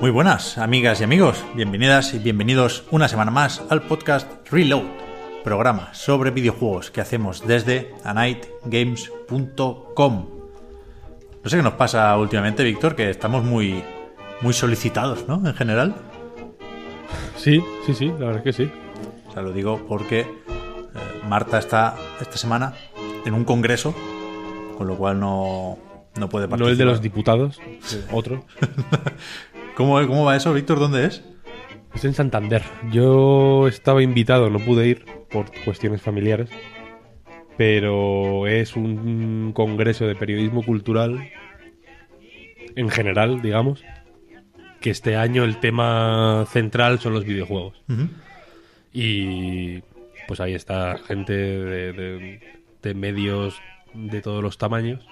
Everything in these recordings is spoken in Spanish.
Muy buenas, amigas y amigos. Bienvenidas y bienvenidos una semana más al podcast Reload, programa sobre videojuegos que hacemos desde anightgames.com. No sé qué nos pasa últimamente, Víctor, que estamos muy, muy solicitados, ¿no? En general. Sí, sí, sí, la verdad es que sí. O sea, lo digo porque eh, Marta está esta semana en un congreso, con lo cual no, no puede participar. No el de los diputados, otro. ¿Cómo, ¿Cómo va eso, Víctor? ¿Dónde es? Es en Santander. Yo estaba invitado, no pude ir por cuestiones familiares, pero es un congreso de periodismo cultural en general, digamos, que este año el tema central son los videojuegos. Y pues ahí está gente de, de- de medios de todos los tamaños.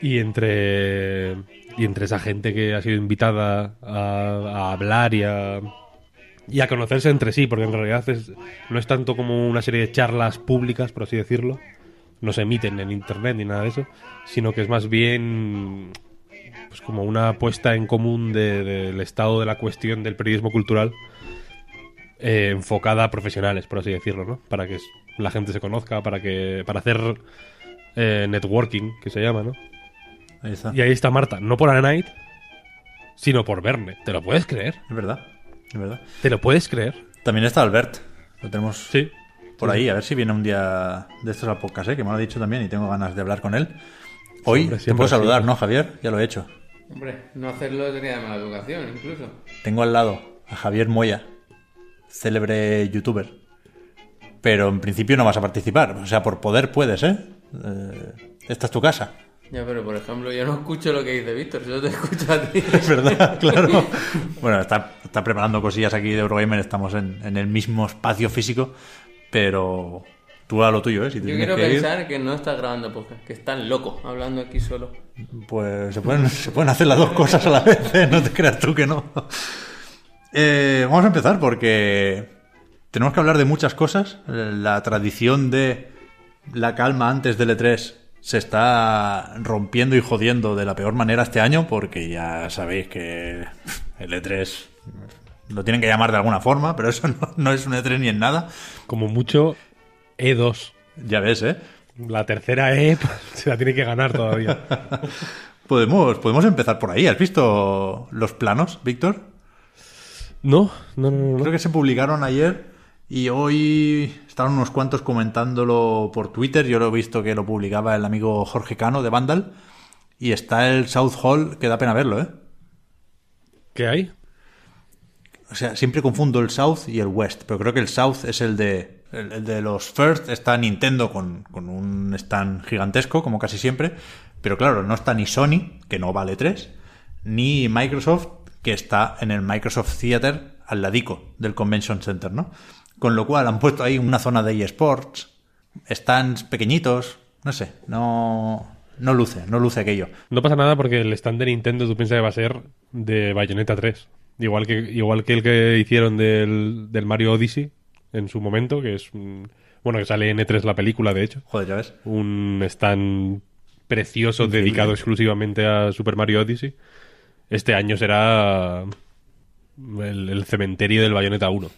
Y entre, y entre esa gente que ha sido invitada a, a hablar y a, y a conocerse entre sí, porque en realidad es- no es tanto como una serie de charlas públicas, por así decirlo, no se emiten en internet ni nada de eso, sino que es más bien pues como una puesta en común de- del estado de la cuestión del periodismo cultural eh, enfocada a profesionales, por así decirlo, ¿no? Para que la gente se conozca, para que para hacer eh, networking, que se llama, ¿no? Ahí está. Y ahí está Marta, no por A Night, sino por Verne. ¿Te lo puedes creer? Es verdad, es verdad. ¿Te lo puedes creer? También está Albert. Lo tenemos Sí. por ahí, a ver si viene un día de estos al podcast, ¿eh? que me lo ha dicho también y tengo ganas de hablar con él. Hoy te puedo saludar. ¿no, Javier? Ya lo he hecho. Hombre, no hacerlo sería de mala educación, incluso. Tengo al lado a Javier Moya, célebre youtuber. Pero en principio no vas a participar. O sea, por poder puedes, ¿eh? Eh, esta es tu casa. Ya, pero por ejemplo, yo no escucho lo que dice Víctor, yo te escucho a ti. Es verdad, claro. Bueno, está, está preparando cosillas aquí de Eurogamer, estamos en, en el mismo espacio físico, pero tú a lo tuyo, ¿eh? Si te Yo quiero que ir, pensar que no estás grabando podcast, que estás loco hablando aquí solo. Pues se pueden, se pueden hacer las dos cosas a la vez, ¿eh? no te creas tú que no. Eh, vamos a empezar porque tenemos que hablar de muchas cosas. La tradición de la calma antes del E3 se está rompiendo y jodiendo de la peor manera este año porque ya sabéis que el E3 lo tienen que llamar de alguna forma, pero eso no, no es un E3 ni en nada. Como mucho, E2. Ya ves, ¿eh? La tercera E pues, se la tiene que ganar todavía. Podemos, podemos empezar por ahí. ¿Has visto los planos, Víctor? No, no, no, no. Creo que se publicaron ayer y hoy estaban unos cuantos comentándolo por Twitter. Yo lo he visto que lo publicaba el amigo Jorge Cano de Vandal. Y está el South Hall, que da pena verlo, ¿eh? ¿Qué hay? O sea, siempre confundo el South y el West, pero creo que el South es el de, el, de los First. Está Nintendo con, con un stand gigantesco, como casi siempre. Pero claro, no está ni Sony, que no vale 3, ni Microsoft, que está en el Microsoft Theater al ladico del Convention Center, ¿no? Con lo cual han puesto ahí una zona de eSports, stands pequeñitos, no sé, no, no luce, no luce aquello. No pasa nada porque el stand de Nintendo tú piensas que va a ser de Bayonetta 3. Igual que, igual que el que hicieron del, del Mario Odyssey en su momento, que es un- bueno, que sale en E3 la película, de hecho. Joder, ya ves. Un stand precioso dedicado exclusivamente a Super Mario Odyssey. Este año será el, el cementerio del Bayonetta 1.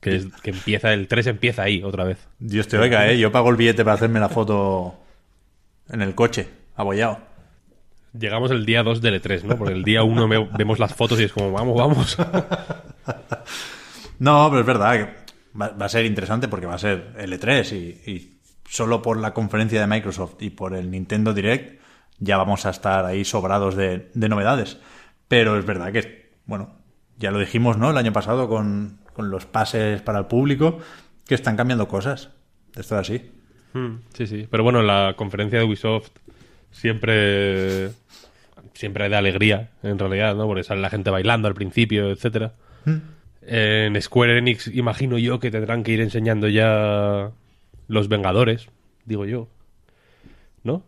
Que, es, que empieza, el 3 empieza ahí otra vez. Dios te oiga, ¿eh? Yo pago el billete para hacerme la foto en el coche, abollado. Llegamos el día 2 del E3, ¿no? Porque el día 1 ve- vemos las fotos y es como, vamos, vamos. No, pero es verdad que va, va a ser interesante porque va a ser L3 y, y solo por la conferencia de Microsoft y por el Nintendo Direct ya vamos a estar ahí sobrados de, de novedades. Pero es verdad que, bueno, ya lo dijimos, ¿no? El año pasado con, con los pases para el público, que están cambiando cosas. Esto es así. Mm, Sí, sí. Pero bueno, la conferencia de Ubisoft siempre siempre de alegría, en realidad, ¿no? Porque sale la gente bailando al principio, etcétera. En Square Enix imagino yo que tendrán que ir enseñando ya los Vengadores, digo yo. ¿No?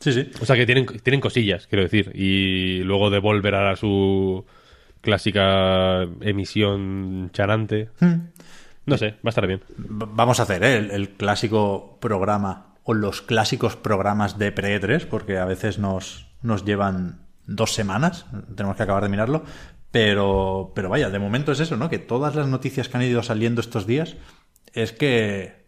Sí, sí. O sea que tienen, tienen cosillas, quiero decir. Y luego Devolver hará su clásica emisión charante. No sé, va a estar bien. Vamos a hacer ¿eh? el, el clásico programa o los clásicos programas de pre-3, porque a veces nos, nos llevan dos semanas, tenemos que acabar de mirarlo, pero, pero vaya, de momento es eso, ¿no? Que todas las noticias que han ido saliendo estos días es que,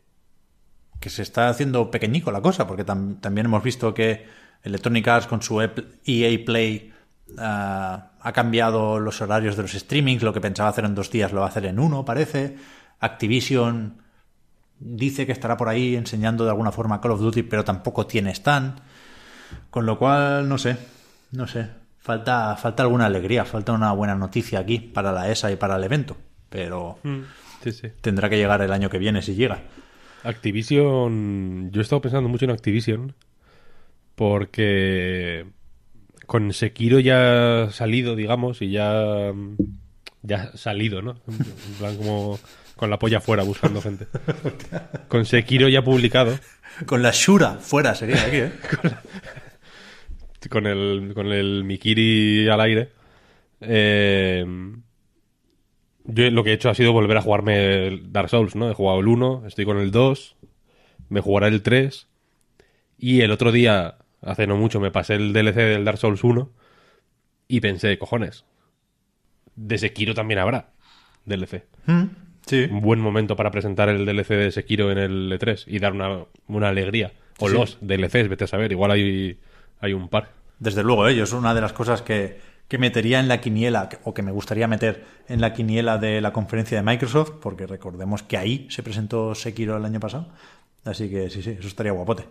que se está haciendo pequeñico la cosa, porque tam- también hemos visto que Electronic Arts con su EA Play ah, ha cambiado los horarios de los streamings, lo que pensaba hacer en dos días lo va a hacer en uno, parece. Activision dice que estará por ahí enseñando de alguna forma Call of Duty, pero tampoco tiene stand. Con lo cual, no sé, no sé. Falta, falta alguna alegría, falta una buena noticia aquí para la ESA y para el evento. Pero Sí, sí. tendrá que llegar el año que viene si llega. Activision. Yo he estado pensando mucho en Activision. Porque. Con Sekiro ya salido, digamos, y ya. Ya ha salido, ¿no? En plan, como. Con la polla fuera buscando gente. Con Sekiro ya publicado. Con la Shura fuera sería aquí, ¿eh? Con el, con el Mikiri al aire. Eh, yo lo que he hecho ha sido volver a jugarme el Dark Souls, ¿no? He jugado el 1, estoy con el 2, me jugaré el 3. Y el otro día, hace no mucho, me pasé el DLC del Dark Souls 1 y pensé, cojones, de Sekiro también habrá DLC. Sí. Un buen momento para presentar el DLC de Sekiro en el E3 y dar una, una alegría. O Sí. los DLCs, vete a saber, igual hay, hay un par. Desde luego, ellos es una de las cosas que, que metería en la quiniela, o que me gustaría meter en la quiniela de la conferencia de Microsoft, porque recordemos que ahí se presentó Sekiro el año pasado. Así que sí, sí, eso estaría guapote.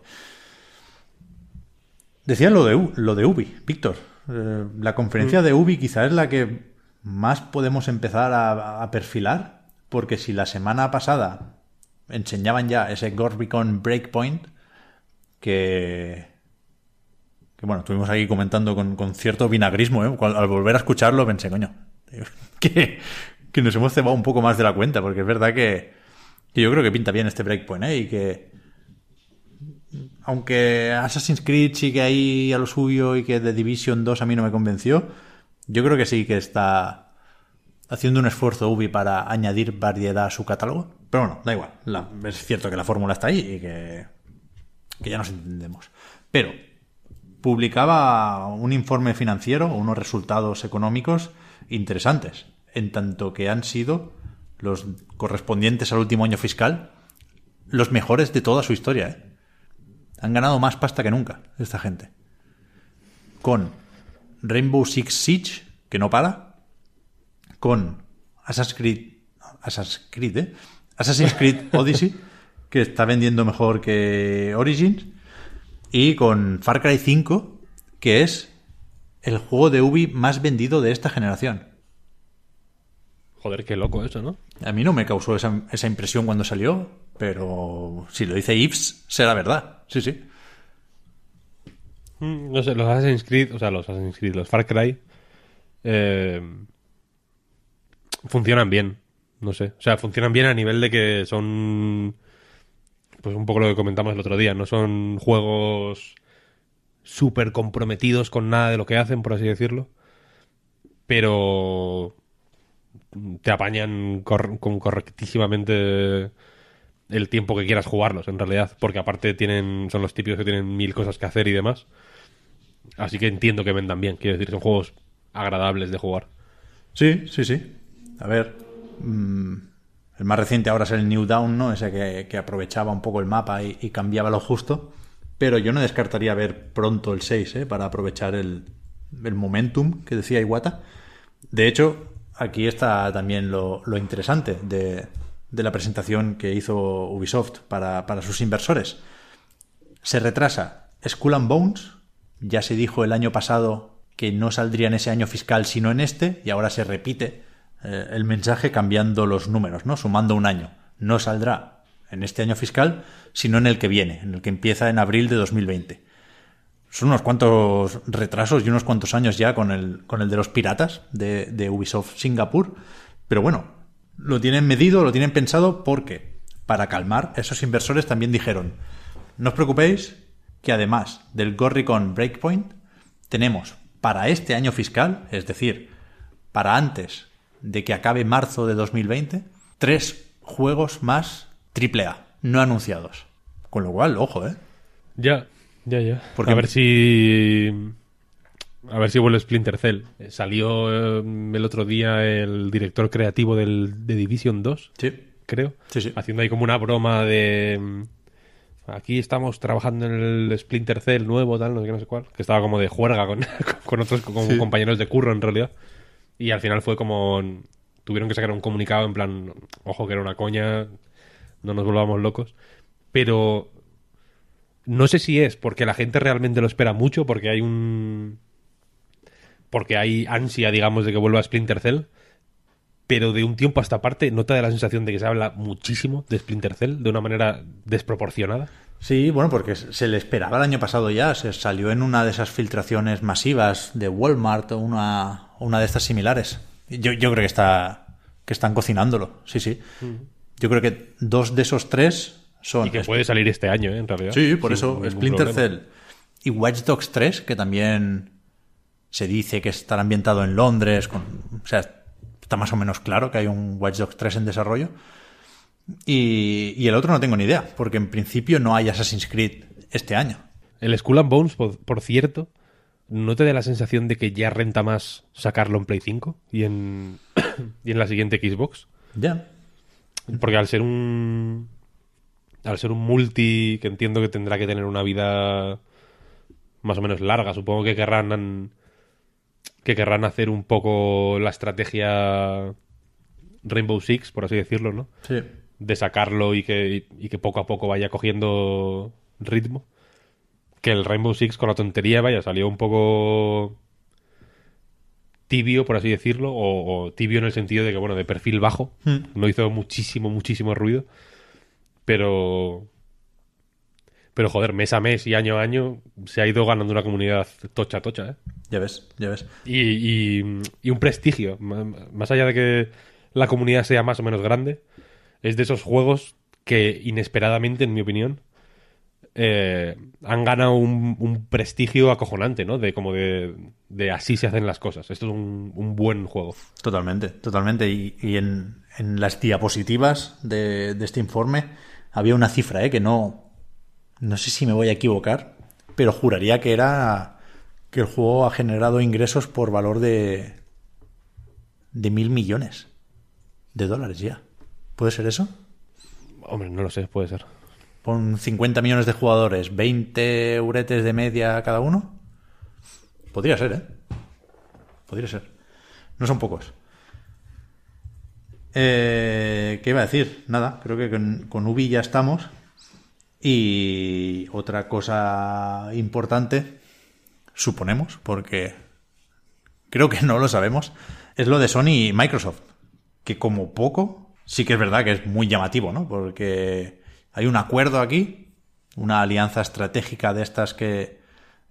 Decía lo de, lo de Ubi, Víctor. Eh, la conferencia de Ubi quizá es la que más podemos empezar a, a perfilar, porque si la semana pasada enseñaban ya ese Ghost Recon Breakpoint, que, que bueno, estuvimos ahí comentando con, con cierto vinagrismo, ¿eh? Al volver a escucharlo pensé, coño, que, que nos hemos cebado un poco más de la cuenta, porque es verdad que, que yo creo que pinta bien este Breakpoint, ¿eh? Y que aunque Assassin's Creed sigue ahí a lo suyo y que The Division 2 a mí no me convenció, yo creo que sí que está haciendo un esfuerzo Ubi para añadir variedad a su catálogo. Pero bueno, da igual. Es cierto que la fórmula está ahí y que, que ya nos entendemos. Pero publicaba un informe financiero, unos resultados económicos interesantes, en tanto que han sido los correspondientes al último año fiscal los mejores de toda su historia. ¿eh? Han ganado más pasta que nunca esta gente. Con Rainbow Six Siege, que no para, con Assassin's Creed, Creed, ¿eh? Assassin's Creed Odyssey, que está vendiendo mejor que Origins, y con Far Cry 5, que es el juego de Ubi más vendido de esta generación. Joder, qué loco eso, ¿no? A mí no me causó esa, esa impresión cuando salió, pero si lo dice Yves, será verdad. Sí, sí. Mm, No sé, los Assassin's Creed, o sea, los Assassin's Creed, los Far Cry, eh, funcionan bien. No sé. O sea, funcionan bien a nivel de que son. Pues un poco lo que comentamos el otro día. No son juegos súper comprometidos con nada de lo que hacen, por así decirlo. Pero. Te apañan con correctísimamente el tiempo que quieras jugarlos, en realidad. Porque aparte tienen son los típicos que tienen mil cosas que hacer y demás. Así que entiendo que vendan bien. Quiero decir, son juegos agradables de jugar. Sí, sí, sí. A ver, mm, el más reciente ahora es el New Down, ¿no? Ese que, aprovechaba un poco el mapa y, cambiaba lo justo. Pero yo no descartaría ver pronto el 6, ¿eh? Para aprovechar el, momentum que decía Iwata. De hecho, aquí está también lo, interesante de, de la presentación que hizo Ubisoft para, para sus inversores. Se retrasa Skull and Bones, ya se dijo el año pasado que no saldría en ese año fiscal sino en este, y ahora se repite eh, el mensaje cambiando los números, ¿no? Sumando un año. No saldrá en este año fiscal, sino en el que viene, en el que empieza en abril de 2020. Son unos cuantos retrasos y unos cuantos años ya con el, con el de los piratas de, Ubisoft Singapur. Pero bueno, lo tienen medido, lo tienen pensado porque, para calmar, esos inversores también dijeron, no os preocupéis que además del Gorricon Breakpoint, tenemos para este año fiscal, es decir, para antes de que acabe marzo de 2020, tres juegos más AAA, no anunciados. Con lo cual, ojo, ¿eh? Ya, ya, ya. Porque- a ver si. A ver si vuelve Splinter Cell. Eh, Salió eh, el otro día el director creativo del, de Division 2, Sí. creo. Sí, sí. Haciendo ahí como una broma de. mm, Aquí estamos trabajando en el Splinter Cell nuevo, tal, no sé qué, no sé cuál. Que estaba como de juerga con, con otros como compañeros de curro, en realidad. Y al final fue como. Tuvieron que sacar un comunicado en plan. Ojo, que era una coña. No nos volvamos locos. Pero. No sé si es porque la gente realmente lo espera mucho, porque hay un. Porque hay ansia, digamos, de que vuelva Splinter Cell. Pero de un tiempo a esta parte, ¿no te da la sensación de que se habla muchísimo de Splinter Cell de una manera desproporcionada? Sí, bueno, porque se le esperaba el año pasado ya, se salió en una de esas filtraciones masivas de Walmart una, una de estas similares. Yo, yo creo que está que están cocinándolo, sí, sí. Yo creo que dos de esos tres son... Y que puede salir este año, ¿eh? en realidad. Sí, por eso Splinter problema. Cell y Watch Dogs 3, que también se dice que estará ambientado en Londres, con, o sea, está más o menos claro que hay un Watch Dogs 3 en desarrollo. Y, y el otro no tengo ni idea, porque en principio no hay Assassin's Creed este año. El Skull and Bones, por, por cierto, ¿no te da la sensación de que ya renta más sacarlo en Play 5 y en, y en la siguiente Xbox? Ya. Porque al ser un. Al ser un multi que entiendo que tendrá que tener una vida más o menos larga, supongo que querrán. Que querrán hacer un poco la estrategia Rainbow Six, por así decirlo, ¿no? Sí. de sacarlo y que, y que poco a poco vaya cogiendo ritmo. Que el Rainbow Six con la tontería, vaya, salió un poco tibio, por así decirlo, o, o tibio en el sentido de que, bueno, de perfil bajo. No hizo muchísimo, muchísimo ruido. Pero... Pero, joder, mes a mes y año a año se ha ido ganando una comunidad tocha, tocha, ¿eh? Ya ves, ya ves. y, y- y un prestigio. Más allá de que la comunidad sea más o menos grande, es de esos juegos que inesperadamente, en mi opinión, eh, han ganado un, un prestigio acojonante, ¿no? De como de, de así se hacen las cosas. Esto es un, un buen juego. Totalmente, totalmente. Y, y en, en las diapositivas de, de este informe había una cifra, ¿eh? que no, no sé si me voy a equivocar, pero juraría que era que el juego ha generado ingresos por valor de de mil millones de dólares ya. ¿Puede ser eso? Hombre, no lo sé, puede ser. Con 50 millones de jugadores, 20 euretes de media cada uno. Podría ser, ¿eh? Podría ser. No son pocos. Eh, ¿Qué iba a decir? Nada, creo que con, con Ubi ya estamos. Y otra cosa importante, suponemos, porque creo que no lo sabemos, es lo de Sony y Microsoft. Que como poco, sí que es verdad que es muy llamativo, ¿no? Porque hay un acuerdo aquí, una alianza estratégica de estas que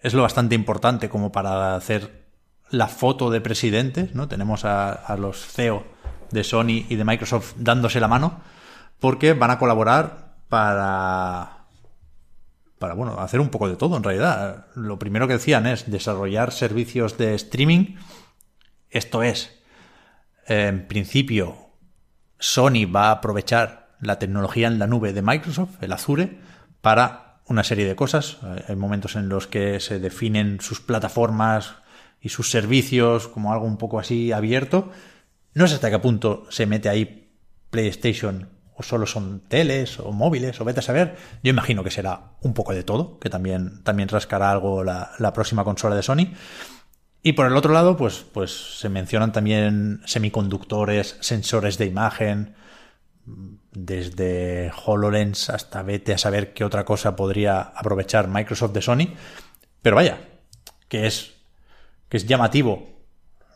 es lo bastante importante como para hacer la foto de presidentes, ¿no? Tenemos a, los CEO de Sony y de Microsoft dándose la mano porque van a colaborar para para bueno, hacer un poco de todo en realidad. Lo primero que decían es desarrollar servicios de streaming. Esto es, en principio, Sony va a aprovechar la tecnología en la nube de Microsoft, el Azure, para una serie de cosas. Hay momentos en los que se definen sus plataformas y sus servicios como algo un poco así abierto. No sé hasta qué punto se mete ahí PlayStation o solo son teles o móviles o vete a saber. Yo imagino que será un poco de todo, que también, también rascará algo la, la próxima consola de Sony. Y por el otro lado, pues, pues se mencionan también semiconductores, sensores de imagen, desde HoloLens hasta vete a saber qué otra cosa podría aprovechar Microsoft de Sony. Pero vaya, que es, que es llamativo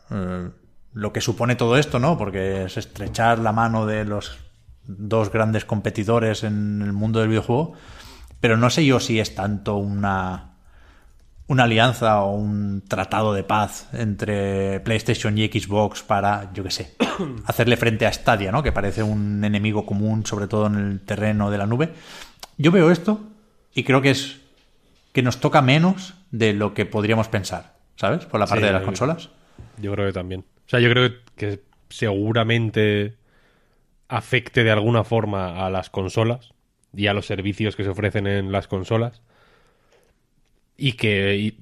eh, lo que supone todo esto, ¿no? Porque es estrechar la mano de los dos grandes competidores en el mundo del videojuego, pero no sé yo si es tanto una una alianza o un tratado de paz entre PlayStation y Xbox para, yo qué sé, hacerle frente a Stadia, ¿no? Que parece un enemigo común, sobre todo en el terreno de la nube. Yo veo esto y creo que es que nos toca menos de lo que podríamos pensar, ¿sabes? Por la parte Sí, de las consolas. Yo creo que también. O sea, yo creo que seguramente afecte de alguna forma a las consolas y a los servicios que se ofrecen en las consolas. Y que, y,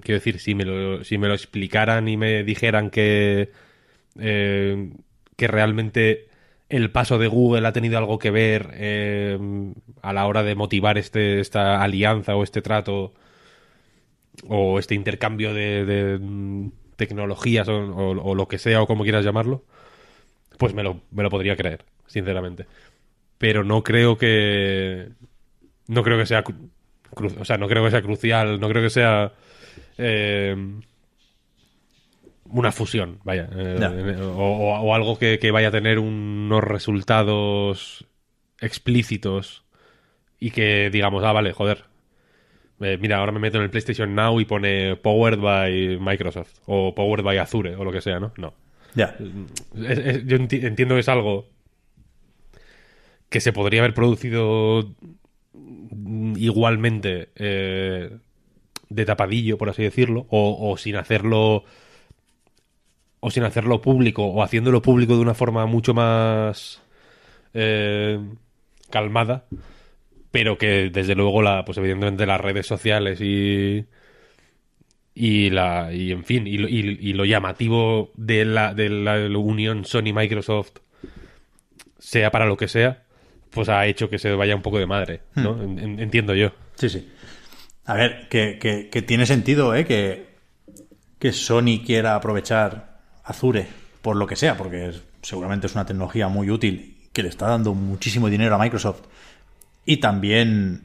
quiero decir, si me, lo, si me lo explicaran y me dijeran que, eh, que realmente el paso de Google ha tenido algo que ver eh, a la hora de motivar este, esta alianza o este trato o este intercambio de, mm, tecnologías o, o- lo que sea o como quieras llamarlo, pues me lo, me lo podría creer, sinceramente. Pero no creo que no creo que sea o sea, no creo que sea crucial, no creo que sea eh, una fusión, vaya, eh, Ya. o, algo que, que vaya a tener unos resultados explícitos y que digamos, ah, vale, joder, eh, mira, ahora me meto en el PlayStation Now y pone Powered by Microsoft o Powered by Azure o lo que sea, ¿no? No. Ya. Es- es- yo enti- entiendo que es algo que se podría haber producido igualmente eh, de tapadillo, por así decirlo, o, sin hacerlo o sin hacerlo público o haciéndolo público de una forma mucho más eh, calmada pero que desde luego la pues evidentemente las redes sociales y y la y en fin y- y lo llamativo de la de la unión Sony Microsoft sea para lo que sea pues ha hecho que se vaya un poco de madre ¿no? En- entiendo yo Sí, sí. A ver, que, que- que tiene sentido, ¿eh? Que, que Sony quiera aprovechar Azure por lo que sea, porque es- seguramente es una tecnología muy útil que le está dando muchísimo dinero a Microsoft. Y también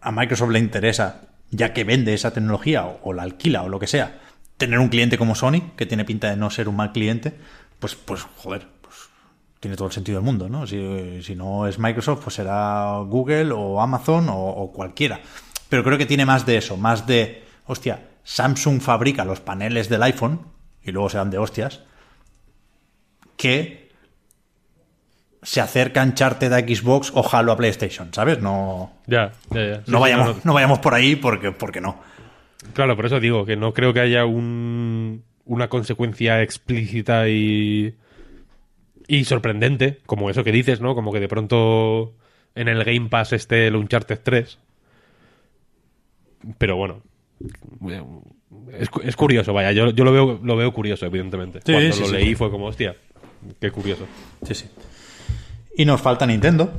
a Microsoft le interesa, ya que vende esa tecnología o, o la alquila o lo que sea, tener un cliente como Sony, que tiene pinta de no ser un mal cliente, pues, pues joder, tiene todo el sentido del mundo, ¿no? Si, si no es Microsoft, pues será Google o Amazon o, o cualquiera. Pero creo que tiene más de eso, más de, hostia, Samsung fabrica los paneles del iPhone y luego se dan de hostias, que se acerca Uncharted a Xbox o Halo a PlayStation, ¿sabes? No, ya, ya, ya. Sí, no, vayamos, no, no. no vayamos por ahí porque, porque no. Claro, por eso digo que no creo que haya un, una consecuencia explícita y, y sorprendente, como eso que dices, ¿no? Como que de pronto en el Game Pass esté el Uncharted 3. Pero bueno, es, es curioso, vaya, yo, yo lo, veo, lo veo curioso, evidentemente. Sí, Cuando sí, lo sí. leí fue como, hostia, qué curioso. Sí, sí. Y nos falta Nintendo,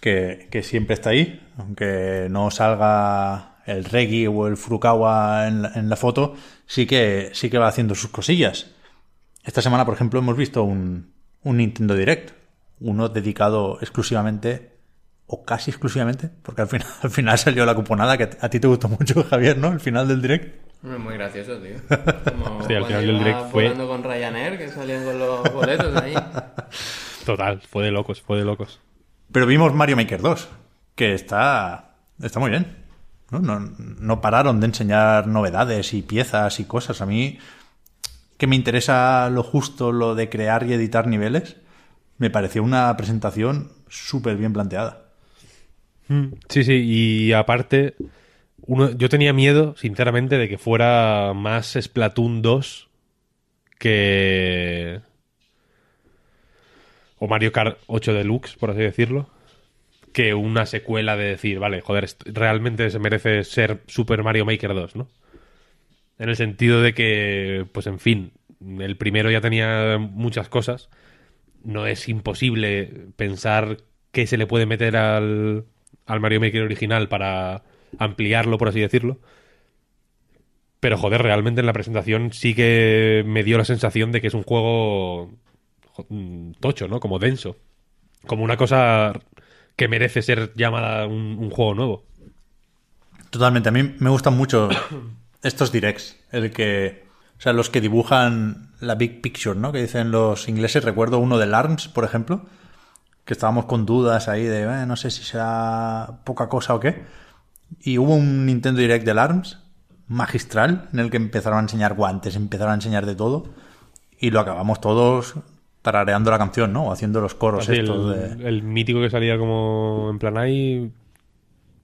que, que siempre está ahí, aunque no salga el Reggie o el Furukawa en la, en la foto, sí que, sí que va haciendo sus cosillas. Esta semana, por ejemplo, hemos visto un, un Nintendo Direct, uno dedicado exclusivamente, o casi exclusivamente, porque al final, al final salió la cuponada que a ti te gustó mucho, Javier, ¿no? El final del Direct. Es muy gracioso, tío. Como Hostia, al final del direct fue- volando con Ryanair, que salían con los boletos ahí. Total, fue de locos, fue de locos. Pero vimos Mario Maker 2, que está, está muy bien. ¿no? No, no pararon de enseñar novedades y piezas y cosas. A mí, que me interesa lo justo, lo de crear y editar niveles, me pareció una presentación súper bien planteada. Sí, sí, y aparte, uno, yo tenía miedo, sinceramente, de que fuera más Splatoon 2 que... O Mario Kart 8 Deluxe, por así decirlo. Que una secuela de decir, vale, joder, realmente se merece ser Super Mario Maker 2, ¿no? En el sentido de que, pues en fin, el primero ya tenía muchas cosas. No es imposible pensar qué se le puede meter al, al Mario Maker original para ampliarlo, por así decirlo. Pero joder, realmente en la presentación sí que me dio la sensación de que es un juego mm, tocho, ¿no? Como denso. Como una cosa que merece ser llamada un, un juego nuevo. Totalmente. A mí me gustan mucho estos directs, el que, o sea, los que dibujan la big picture, ¿no? Que dicen los ingleses. Recuerdo uno de ARMS, por ejemplo, que estábamos con dudas ahí de, "Eh, no sé si será poca cosa o qué. Y hubo un Nintendo Direct del ARMS magistral en el que empezaron a enseñar guantes, empezaron a enseñar de todo y lo acabamos todos tarareando la canción, ¿no? O haciendo los coros Así, estos el, de... el mítico que salía como en plan ahí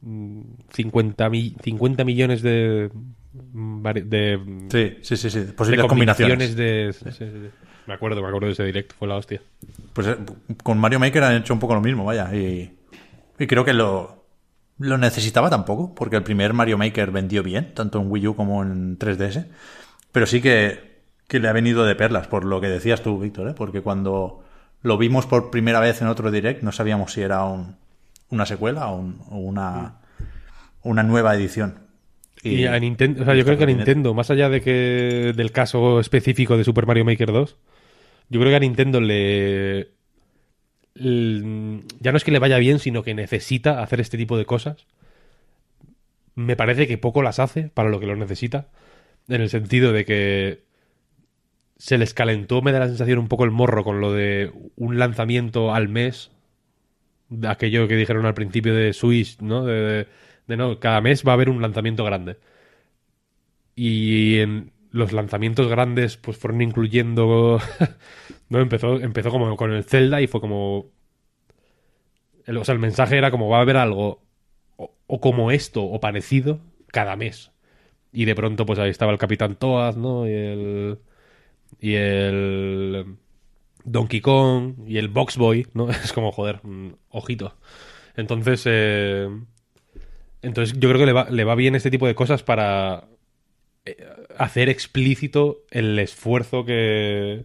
mm, 50, mi- 50 millones de de, Sí, sí, sí, sí. Posibles combinaciones. combinaciones de sí, sí, sí. me acuerdo, me acuerdo de ese directo, fue la hostia. Pues eh, con Mario Maker han hecho un poco lo mismo, vaya. Y, y creo que lo, lo necesitaba tampoco, porque el primer Mario Maker vendió bien, tanto en Wii U como en 3DS. Pero sí que, que le ha venido de perlas, por lo que decías tú, Víctor, ¿eh? porque cuando lo vimos por primera vez en otro direct no sabíamos si era un- una secuela o, un- o una, una nueva edición. Y, a Nintendo, o sea, yo creo que a. Nintendo, más allá de que del caso específico de Super Mario Maker 2, yo creo que a Nintendo le, ya no es que le vaya bien, sino que necesita hacer este tipo de cosas. Me parece que poco las hace para lo que lo necesita, en el sentido de que se les calentó, me da la sensación un poco el morro con lo de un lanzamiento al mes, de aquello que dijeron al principio de Switch, ¿no? De, de- de no, cada mes va a haber un lanzamiento grande. Y en los lanzamientos grandes pues fueron incluyendo no empezó empezó como con el Zelda y fue como el, o sea, el mensaje era como va a haber algo o, como esto o parecido cada mes. Y de pronto pues ahí estaba el Capitán Toad, ¿no? Y el y el Donkey Kong y el Box Boy, ¿no? Es como, joder, mm, ojito. Entonces, eh, entonces yo creo que le va, le va bien este tipo de cosas para eh, hacer explícito el esfuerzo que...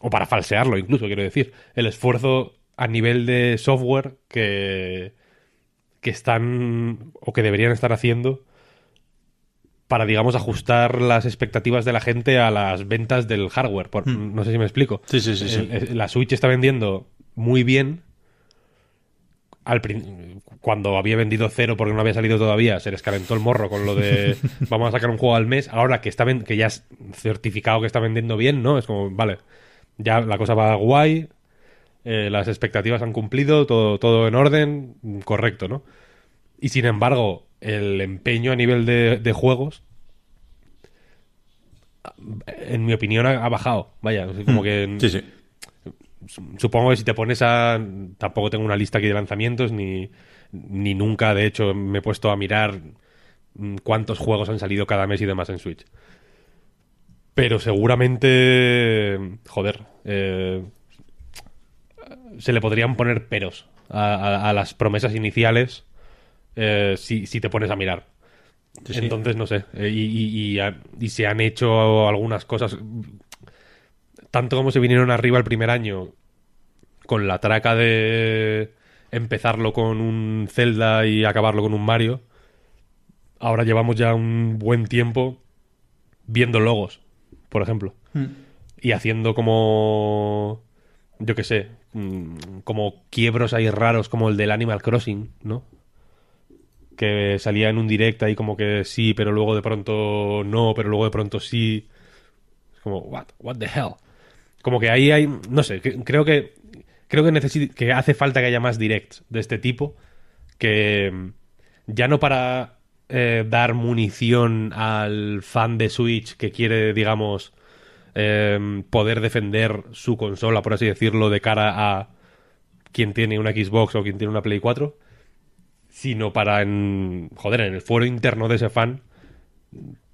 O para falsearlo incluso, quiero decir. El esfuerzo a nivel de software que, que están o que deberían estar haciendo para, digamos, ajustar las expectativas de la gente a las ventas del hardware. Por- No sé si me explico. Sí, sí, sí, sí. El- el- la Switch está vendiendo muy bien. Al prin- cuando había vendido cero porque no había salido todavía, se les calentó el morro con lo de vamos a sacar un juego al mes. Ahora que está que ya es certificado que está vendiendo bien, ¿no? Es como, vale, ya la cosa va guay, eh, las expectativas han cumplido, todo, todo en orden, mm, correcto, ¿no? Y sin embargo, el empeño a nivel de, de juegos, en mi opinión, ha, ha bajado. Vaya, como que Hmm. Sí, sí. supongo que si te pones a. Tampoco tengo una lista aquí de lanzamientos, ni, ni nunca, de hecho, me he puesto a mirar cuántos juegos han salido cada mes y demás en Switch. Pero seguramente. Joder. eh, se le podrían poner peros a, a- a las promesas iniciales eh, si, si te pones a mirar. Sí, sí. Entonces, no sé. eh, y, y- y ha- y se han hecho algunas cosas. Tanto como se vinieron arriba el primer año con la traca de empezarlo con un Zelda y acabarlo con un Mario. Ahora llevamos ya un buen tiempo viendo logos, por ejemplo. Y haciendo como. Yo qué sé. mm, Como quiebros ahí raros, como el del Animal Crossing, ¿no? que salía en un direct ahí como que sí, pero luego de pronto no, pero luego de pronto sí. Es como, what, what the hell. Como que ahí hay, no sé, creo que creo que hace falta que haya más directs de este tipo que mm, ya no para eh, dar munición al fan de Switch que quiere, digamos, eh, poder defender su consola, por así decirlo, de cara a quien tiene una Xbox o quien tiene una Play 4, sino para, en, joder, en el foro interno de ese fan,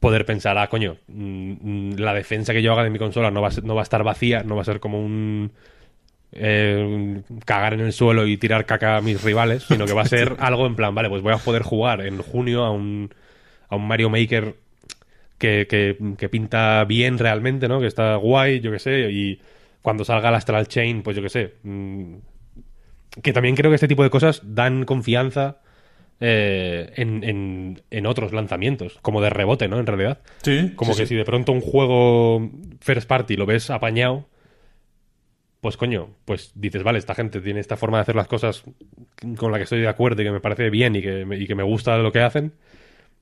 poder pensar, ah, coño, mm, mm, la defensa que yo haga de mi consola no va no va a estar vacía, no va a ser como un, eh, cagar en el suelo y tirar caca a mis rivales, sino que va a ser algo en plan, vale, pues voy a poder jugar en junio a un, a un Mario Maker que, que, que pinta bien realmente, ¿no? Que está guay, yo qué sé, y cuando salga el Astral Chain, pues yo qué sé. mm, que también creo que este tipo de cosas dan confianza eh, en, en, en otros lanzamientos, como de rebote, ¿no? En realidad. Sí, Como sí, que sí. si de pronto un juego first party lo ves apañado, pues coño, pues dices, vale, esta gente tiene esta forma de hacer las cosas con la que estoy de acuerdo y que me parece bien y que me, y que me gusta lo que hacen.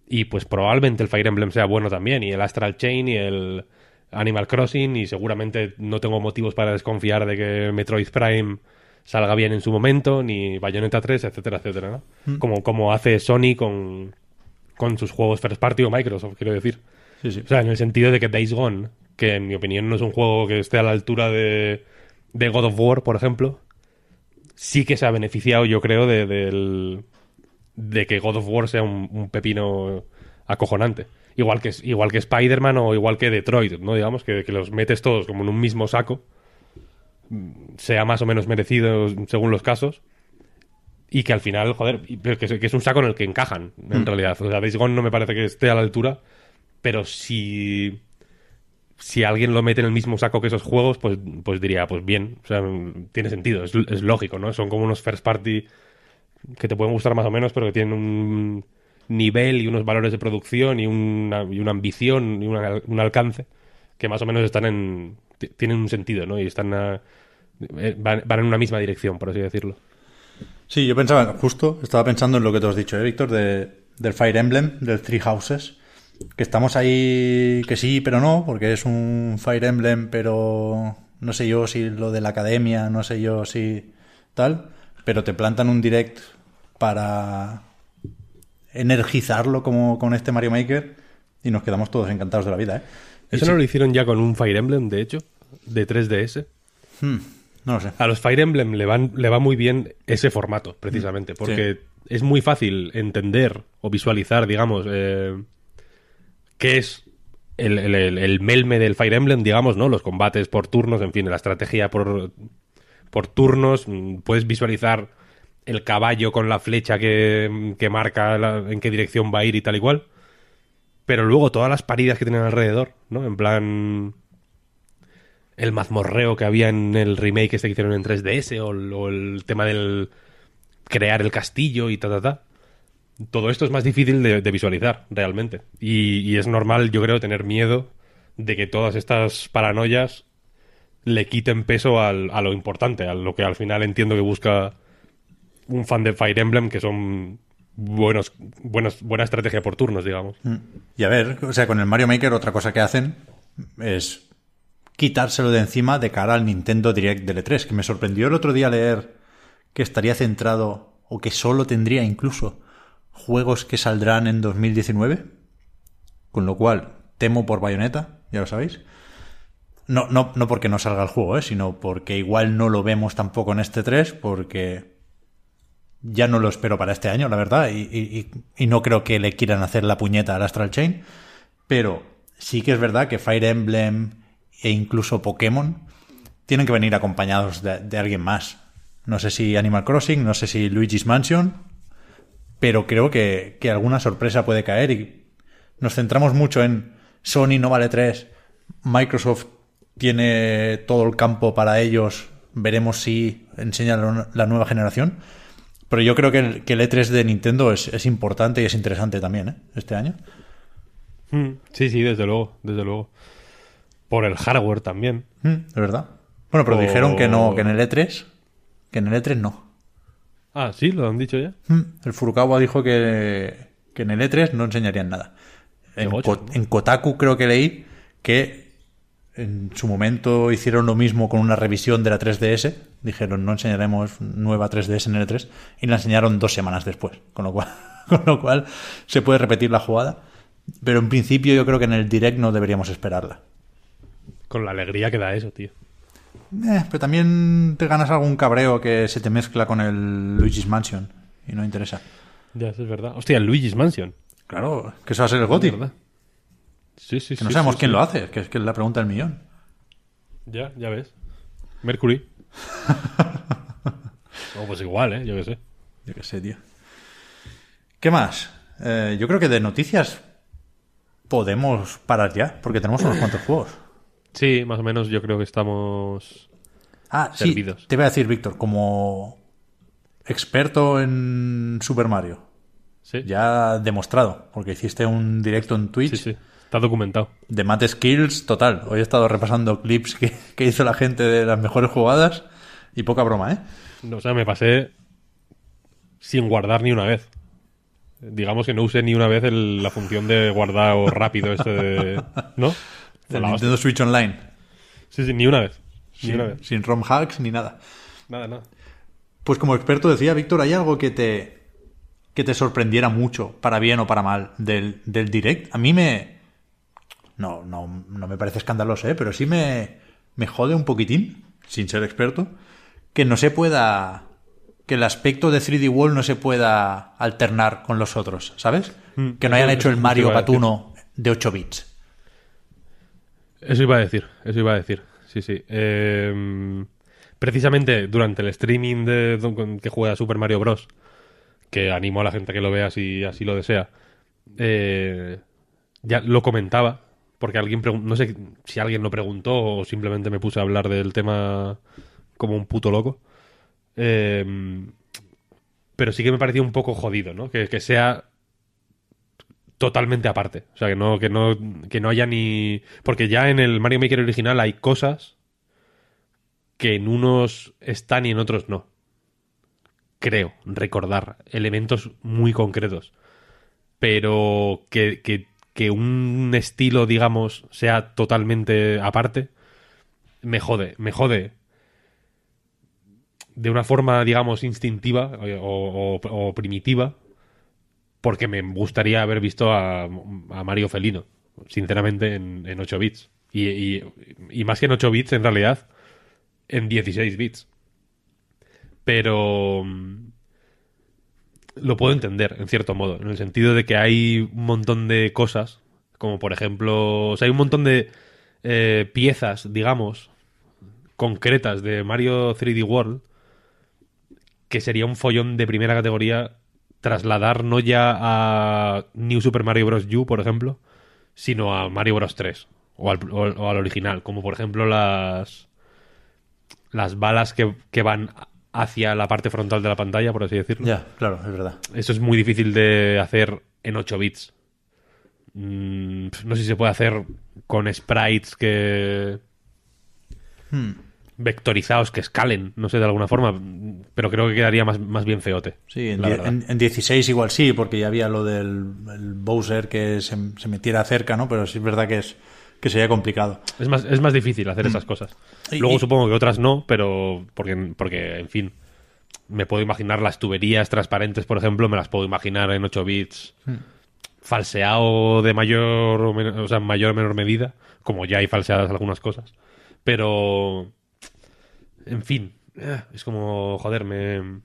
Y pues probablemente el Fire Emblem sea bueno también, y el Astral Chain y el Animal Crossing, y seguramente no tengo motivos para desconfiar de que Metroid Prime salga bien en su momento, ni Bayonetta 3, etcétera, etcétera, ¿no? Como, como hace Sony con, con sus juegos first party o Microsoft, quiero decir. Sí, sí. O sea, en el sentido de que Days Gone, que en mi opinión no es un juego que esté a la altura de, de God of War, por ejemplo, sí que se ha beneficiado, yo creo, de, de que God of War sea un, un pepino acojonante. Igual que, igual que Spider-Man o igual que Detroit, ¿no? Digamos, que, que los metes todos como en un mismo saco, mm, sea más o menos merecido según los casos, y que al final, joder, que, es- que es un saco en el que encajan, en realidad. O sea, Days Gone no me parece que esté a la altura, pero si si alguien lo mete en el mismo saco que esos juegos, pues, pues diría, pues bien, o sea, tiene sentido, es, lógico, ¿no? Son como unos first party que te pueden gustar más o menos, pero que tienen un nivel y unos valores de producción y una, y una ambición y un alcance que más o menos están en... tienen un sentido, ¿no? Y están... a- eh, van, van en una misma dirección, por así decirlo. Sí, yo pensaba, justo, estaba pensando en lo que tú has dicho, ¿eh, Víctor? De, del Fire Emblem, del Three Houses. Que estamos ahí, que sí, pero no, porque es un Fire Emblem, pero no sé yo si lo de la academia, no sé yo si tal. Pero te plantan un direct para energizarlo como con este Mario Maker y nos quedamos todos encantados de la vida, ¿eh? Y Eso sí- no lo hicieron ya con un Fire Emblem, de hecho, de 3DS. Hmm, no lo sé. A los Fire Emblem le, van, le va muy bien ese formato, precisamente, porque es muy fácil entender o visualizar, digamos, eh, qué es el, el- el- el melme del Fire Emblem, digamos, ¿no? Los combates por turnos, en fin, la estrategia por, por turnos. mm, Puedes visualizar el caballo con la flecha que, que marca en qué dirección va a ir y tal y cual. Pero luego todas las paridas que tienen alrededor, ¿no? En plan el mazmorreo que había en el remake este que hicieron en 3DS o, o el tema del crear el castillo y ta ta ta. Todo esto es más difícil de, visualizar realmente. Y, es normal, yo creo, tener miedo de que todas estas paranoias le quiten peso al- a lo importante, a lo que al final entiendo que busca un fan de Fire Emblem, que son buenos, buenos, buena estrategia por turnos, digamos. Y a ver, o sea, con el Mario Maker otra cosa que hacen es quitárselo de encima de cara al Nintendo Direct del E3, que me sorprendió el otro día leer que estaría centrado o que solo tendría incluso juegos que saldrán en 2019, con lo cual temo por Bayonetta, ya lo sabéis. No, no, no porque no salga el juego, ¿eh? sino porque igual no lo vemos tampoco en este 3, porque ya no lo espero para este año, la verdad, y, y- y- no creo que le quieran hacer la puñeta al Astral Chain, pero sí que es verdad que Fire Emblem e incluso Pokémon tienen que venir acompañados de, de alguien más. No sé si Animal Crossing, no sé si Luigi's Mansion, pero creo que, que alguna sorpresa puede caer y nos centramos mucho en Sony no vale 3, Microsoft tiene todo el campo para ellos, veremos si enseña la nueva generación. Pero yo creo que el, que el E3 de Nintendo es, es importante y es interesante también, ¿eh? Este año. Mm, Sí, sí, desde luego, desde luego. Por el hardware también. Mm, es verdad. Bueno, pero O- dijeron que no, que en el E3, que en el E3 no. Ah, sí, lo han dicho ya. Mm, El Furukawa dijo que, que en el E3 no enseñarían nada. En, gocho, Ko- en Kotaku creo que leí que en su momento hicieron lo mismo con una revisión de la 3DS. Dijeron, no enseñaremos nueva 3DS en el E3. Y la enseñaron dos semanas después. Con lo cual, con lo cual se puede repetir la jugada. Pero en principio yo creo que en el Direct no deberíamos esperarla. Con la alegría que da eso, tío. Eh, pero también te ganas algún cabreo que se te mezcla con el Luigi's Mansion. Y no interesa. Ya, eso es verdad. Hostia, el Luigi's Mansion. Claro, que eso va a ser el GOTY. Sí, sí, Que no sabemos quién lo hace, que es que es la pregunta del millón. Ya, ya ves. Mercury. oh, pues igual, ¿eh? Yo qué sé. Yo qué sé, tío. ¿Qué más? Eh, yo creo que de noticias podemos parar ya, porque tenemos unos cuantos juegos. Sí, más o menos yo creo que estamos... Ah, sí, Servidos. te voy a decir, Víctor, como experto en Super Mario, Sí, ya demostrado, porque hiciste un directo en Twitch sí, sí. Está documentado. de Mate Skills total. Hoy he estado repasando clips que, que hizo la gente de las mejores jugadas y poca broma, ¿eh? O sea, me pasé sin guardar ni una vez. Digamos que no usé ni una vez el- la función de guardado rápido este de... ¿No? Del hostia. Nintendo Switch Online. Sí, sí, ni una vez. Ni Sin, una vez. sin ROM hacks ni nada. Nada, nada. Pues como experto decía, Víctor, ¿hay algo que te, que te sorprendiera mucho, para bien o para mal, del, del direct? A mí me... No, no, no me parece escandaloso, ¿eh? pero sí me, me jode un poquitín, sin ser experto, que no se pueda... que el aspecto de 3D Wall no se pueda alternar con los otros, ¿sabes? que no hayan hecho el Mario. Gatuno de 8 bits. Eso iba a decir, eso iba a decir. Sí, sí. Eh, precisamente durante el streaming de que juega Super Mario Bros. Que animo a la gente que lo vea si así lo desea. eh, ya lo comentaba. Porque alguien no sé si alguien lo preguntó o simplemente me puse a hablar del tema como un puto loco. Eh, pero sí que me parecía un poco jodido, ¿no? Que, que sea totalmente aparte. O sea, que no, que no, que no haya ni. Porque ya en el Mario Maker original hay cosas que en unos están y en otros no. Creo, recordar. Elementos muy concretos. Pero que, que, que un estilo, digamos, sea totalmente aparte, me jode, me jode. De una forma, digamos, instintiva o, o- o primitiva, porque me gustaría haber visto a, a Mario Felino, sinceramente, en, en 8 bits. Y, más que en 8 bits, en realidad, en 16 bits. Pero mm, lo puedo entender, en cierto modo, en el sentido de que hay un montón de cosas, como por ejemplo, o sea, hay un montón de eh, piezas, digamos, concretas de Mario 3D World, que sería un follón de primera categoría trasladar no ya a New Super Mario Bros. U, por ejemplo, sino a Mario Bros. 3 o al, o- o al original, como por ejemplo las las balas que, que van hacia la parte frontal de la pantalla, por así decirlo. Ya, claro, es verdad. Eso es muy difícil de hacer en 8 bits. Mm, no sé si se puede hacer con sprites que. Vectorizados que escalen, no sé, de alguna forma. Pero creo que quedaría más, más bien feote. Sí, en, en- en 16 igual sí, porque ya había lo del el Bowser que se, se metiera cerca, ¿no? Pero sí es verdad que es que sería complicado. Es más, es más difícil hacer esas cosas. Y- Luego y- supongo que otras no, pero porque, porque, en fin, me puedo imaginar las tuberías transparentes, por ejemplo, me las puedo imaginar en 8 bits falseado de mayor o, men- o sea, mayor o menor medida, como ya hay falseadas algunas cosas. Pero, en fin, eh, es como, joder, me,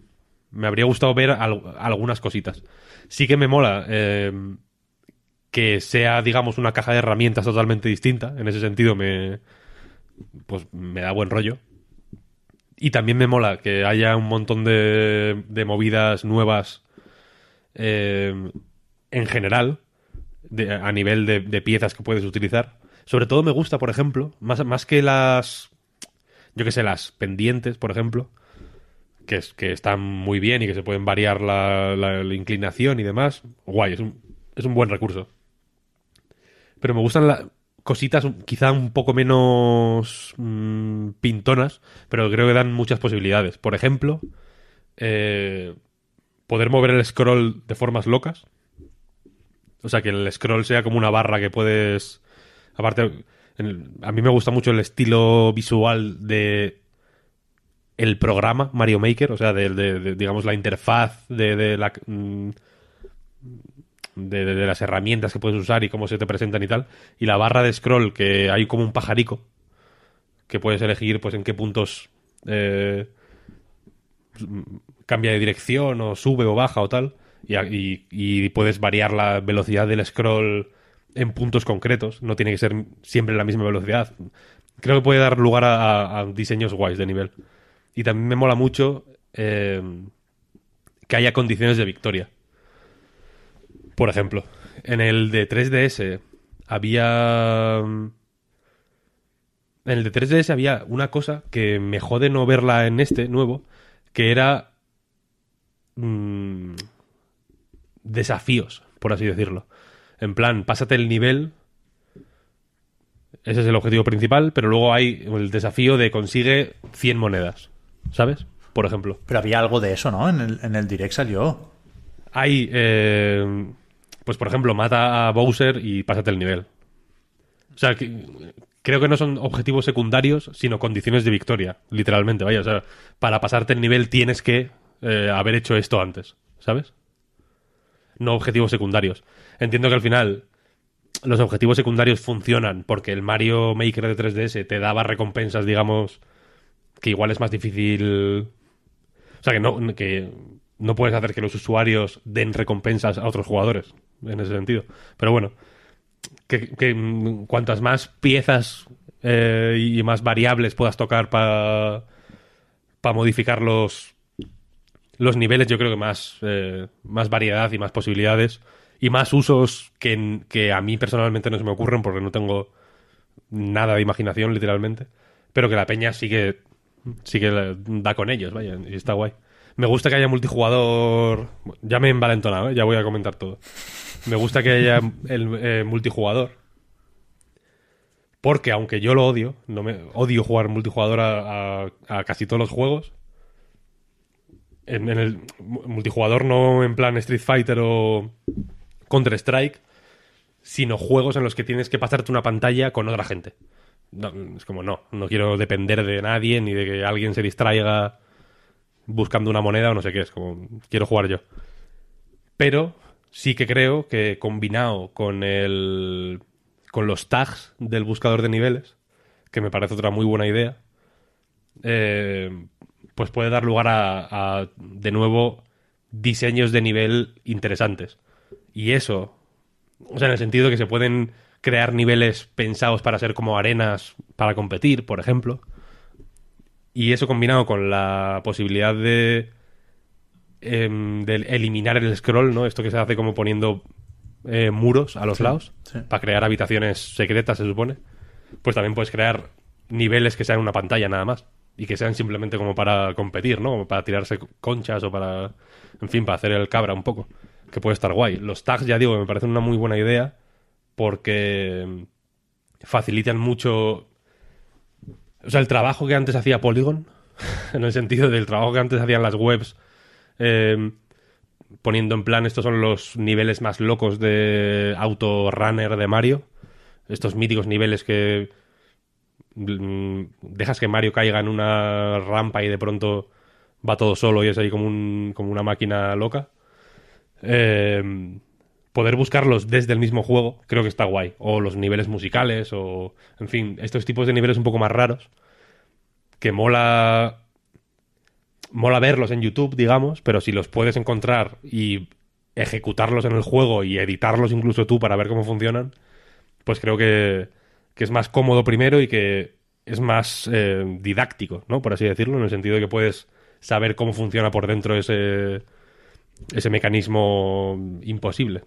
me habría gustado ver al- algunas cositas. Sí que me mola eh, que sea, digamos, una caja de herramientas totalmente distinta. En ese sentido me, pues me da buen rollo. Y también me mola que haya un montón de, de movidas nuevas eh, en general, de- a nivel de, de piezas que puedes utilizar. Sobre todo me gusta, por ejemplo, más, más que las, yo que sé, las pendientes, por ejemplo, que, es, que están muy bien y que se pueden variar la, la- inclinación y demás. Guay, es un, es un buen recurso. Pero me gustan las cositas quizá un poco menos mm, pintonas, pero creo que dan muchas posibilidades. Por ejemplo, eh, poder mover el scroll de formas locas. O sea, que el scroll sea como una barra que puedes... Aparte, a mí me gusta mucho el estilo visual de el programa Mario Maker, o sea, de, digamos la interfaz mm, de, las herramientas que puedes usar y cómo se te presentan y tal, y la barra de scroll que hay como un pajarico que puedes elegir pues en qué puntos eh, cambia de dirección o sube o baja o tal y puedes variar la velocidad del scroll en puntos concretos no tiene que ser siempre la misma velocidad. Creo que puede dar lugar a, diseños guays de nivel. Y también me mola mucho eh, que haya condiciones de victoria. Por ejemplo en el de 3DS había en el de 3DS había una cosa que me jode no verla en este nuevo, que era mm, desafíos, por así decirlo. En plan, pásate el nivel, ese es el objetivo principal, pero luego hay el desafío de consigue 100 monedas, ¿sabes? Por ejemplo. Pero había algo de eso, ¿no? En el, en el direct salió. hay, eh, pues por ejemplo, mata a Bowser y pásate el nivel. O sea, que- creo que no son objetivos secundarios, sino condiciones de victoria, literalmente, vaya. O sea, para pasarte el nivel tienes que eh, haber hecho esto antes, ¿sabes? No objetivos secundarios. Entiendo que al final los objetivos secundarios funcionan porque el Mario Maker de 3DS te daba recompensas, digamos, que igual es más difícil. O sea, que no, que no puedes hacer que los usuarios den recompensas a otros jugadores, en ese sentido. Pero bueno, que, cuantas más piezas eh, y más variables puedas tocar para modificar los, los niveles, yo creo que más, eh, más variedad y más posibilidades y más usos que, que a mí personalmente no se me ocurren porque no tengo nada de imaginación, literalmente. Pero que la peña sí que, sí que la- da con ellos, vaya, y está guay. Me gusta que haya multijugador. Ya me he envalentonado, ¿eh? ya voy a comentar todo. Me gusta que haya el eh, multijugador. Porque aunque yo lo odio, no me odio jugar multijugador a- a casi todos los juegos. En, el mu- multijugador no en plan Street Fighter o Counter Strike, sino juegos en los que tienes que pasarte una pantalla con otra gente. No, es como no, no quiero depender de nadie ni de que alguien se distraiga buscando una moneda o no sé qué, es como quiero jugar yo. Pero sí que creo que combinado con el con los tags del buscador de niveles, que me parece otra muy buena idea, eh, pues puede dar lugar a, a, de nuevo diseños de nivel interesantes. Y eso, o sea, en el sentido de que se pueden crear niveles pensados para ser como arenas para competir, por ejemplo. Y eso combinado con la posibilidad de, em, de eliminar el scroll, ¿no? Esto que se hace como poniendo eh, muros a los lados sí. para crear habitaciones secretas, se supone. Pues también puedes crear niveles que sean una pantalla nada más. Y que sean simplemente como para competir, ¿no? Para tirarse conchas o para, en fin, para hacer el cabra un poco. Que puede estar guay. Los tags, ya digo, me parecen una muy buena idea porque facilitan mucho o sea, el trabajo que antes hacía Polygon, en el sentido del trabajo que antes hacían las webs, eh, poniendo en plan, estos son los niveles más locos de autorunner de Mario, estos míticos niveles que dejas que Mario caiga en una rampa y de pronto va todo solo y es ahí como, un, como una máquina loca. Eh, poder buscarlos desde el mismo juego creo que está guay. O los niveles musicales, o en fin, estos tipos de niveles un poco más raros. Que mola. Mola verlos en YouTube, digamos, pero si los puedes encontrar y ejecutarlos en el juego y editarlos incluso tú para ver cómo funcionan, pues creo que, que es más cómodo primero y que es más eh, didáctico, ¿no? Por así decirlo, en el sentido de que puedes saber cómo funciona por dentro ese, ese mecanismo imposible.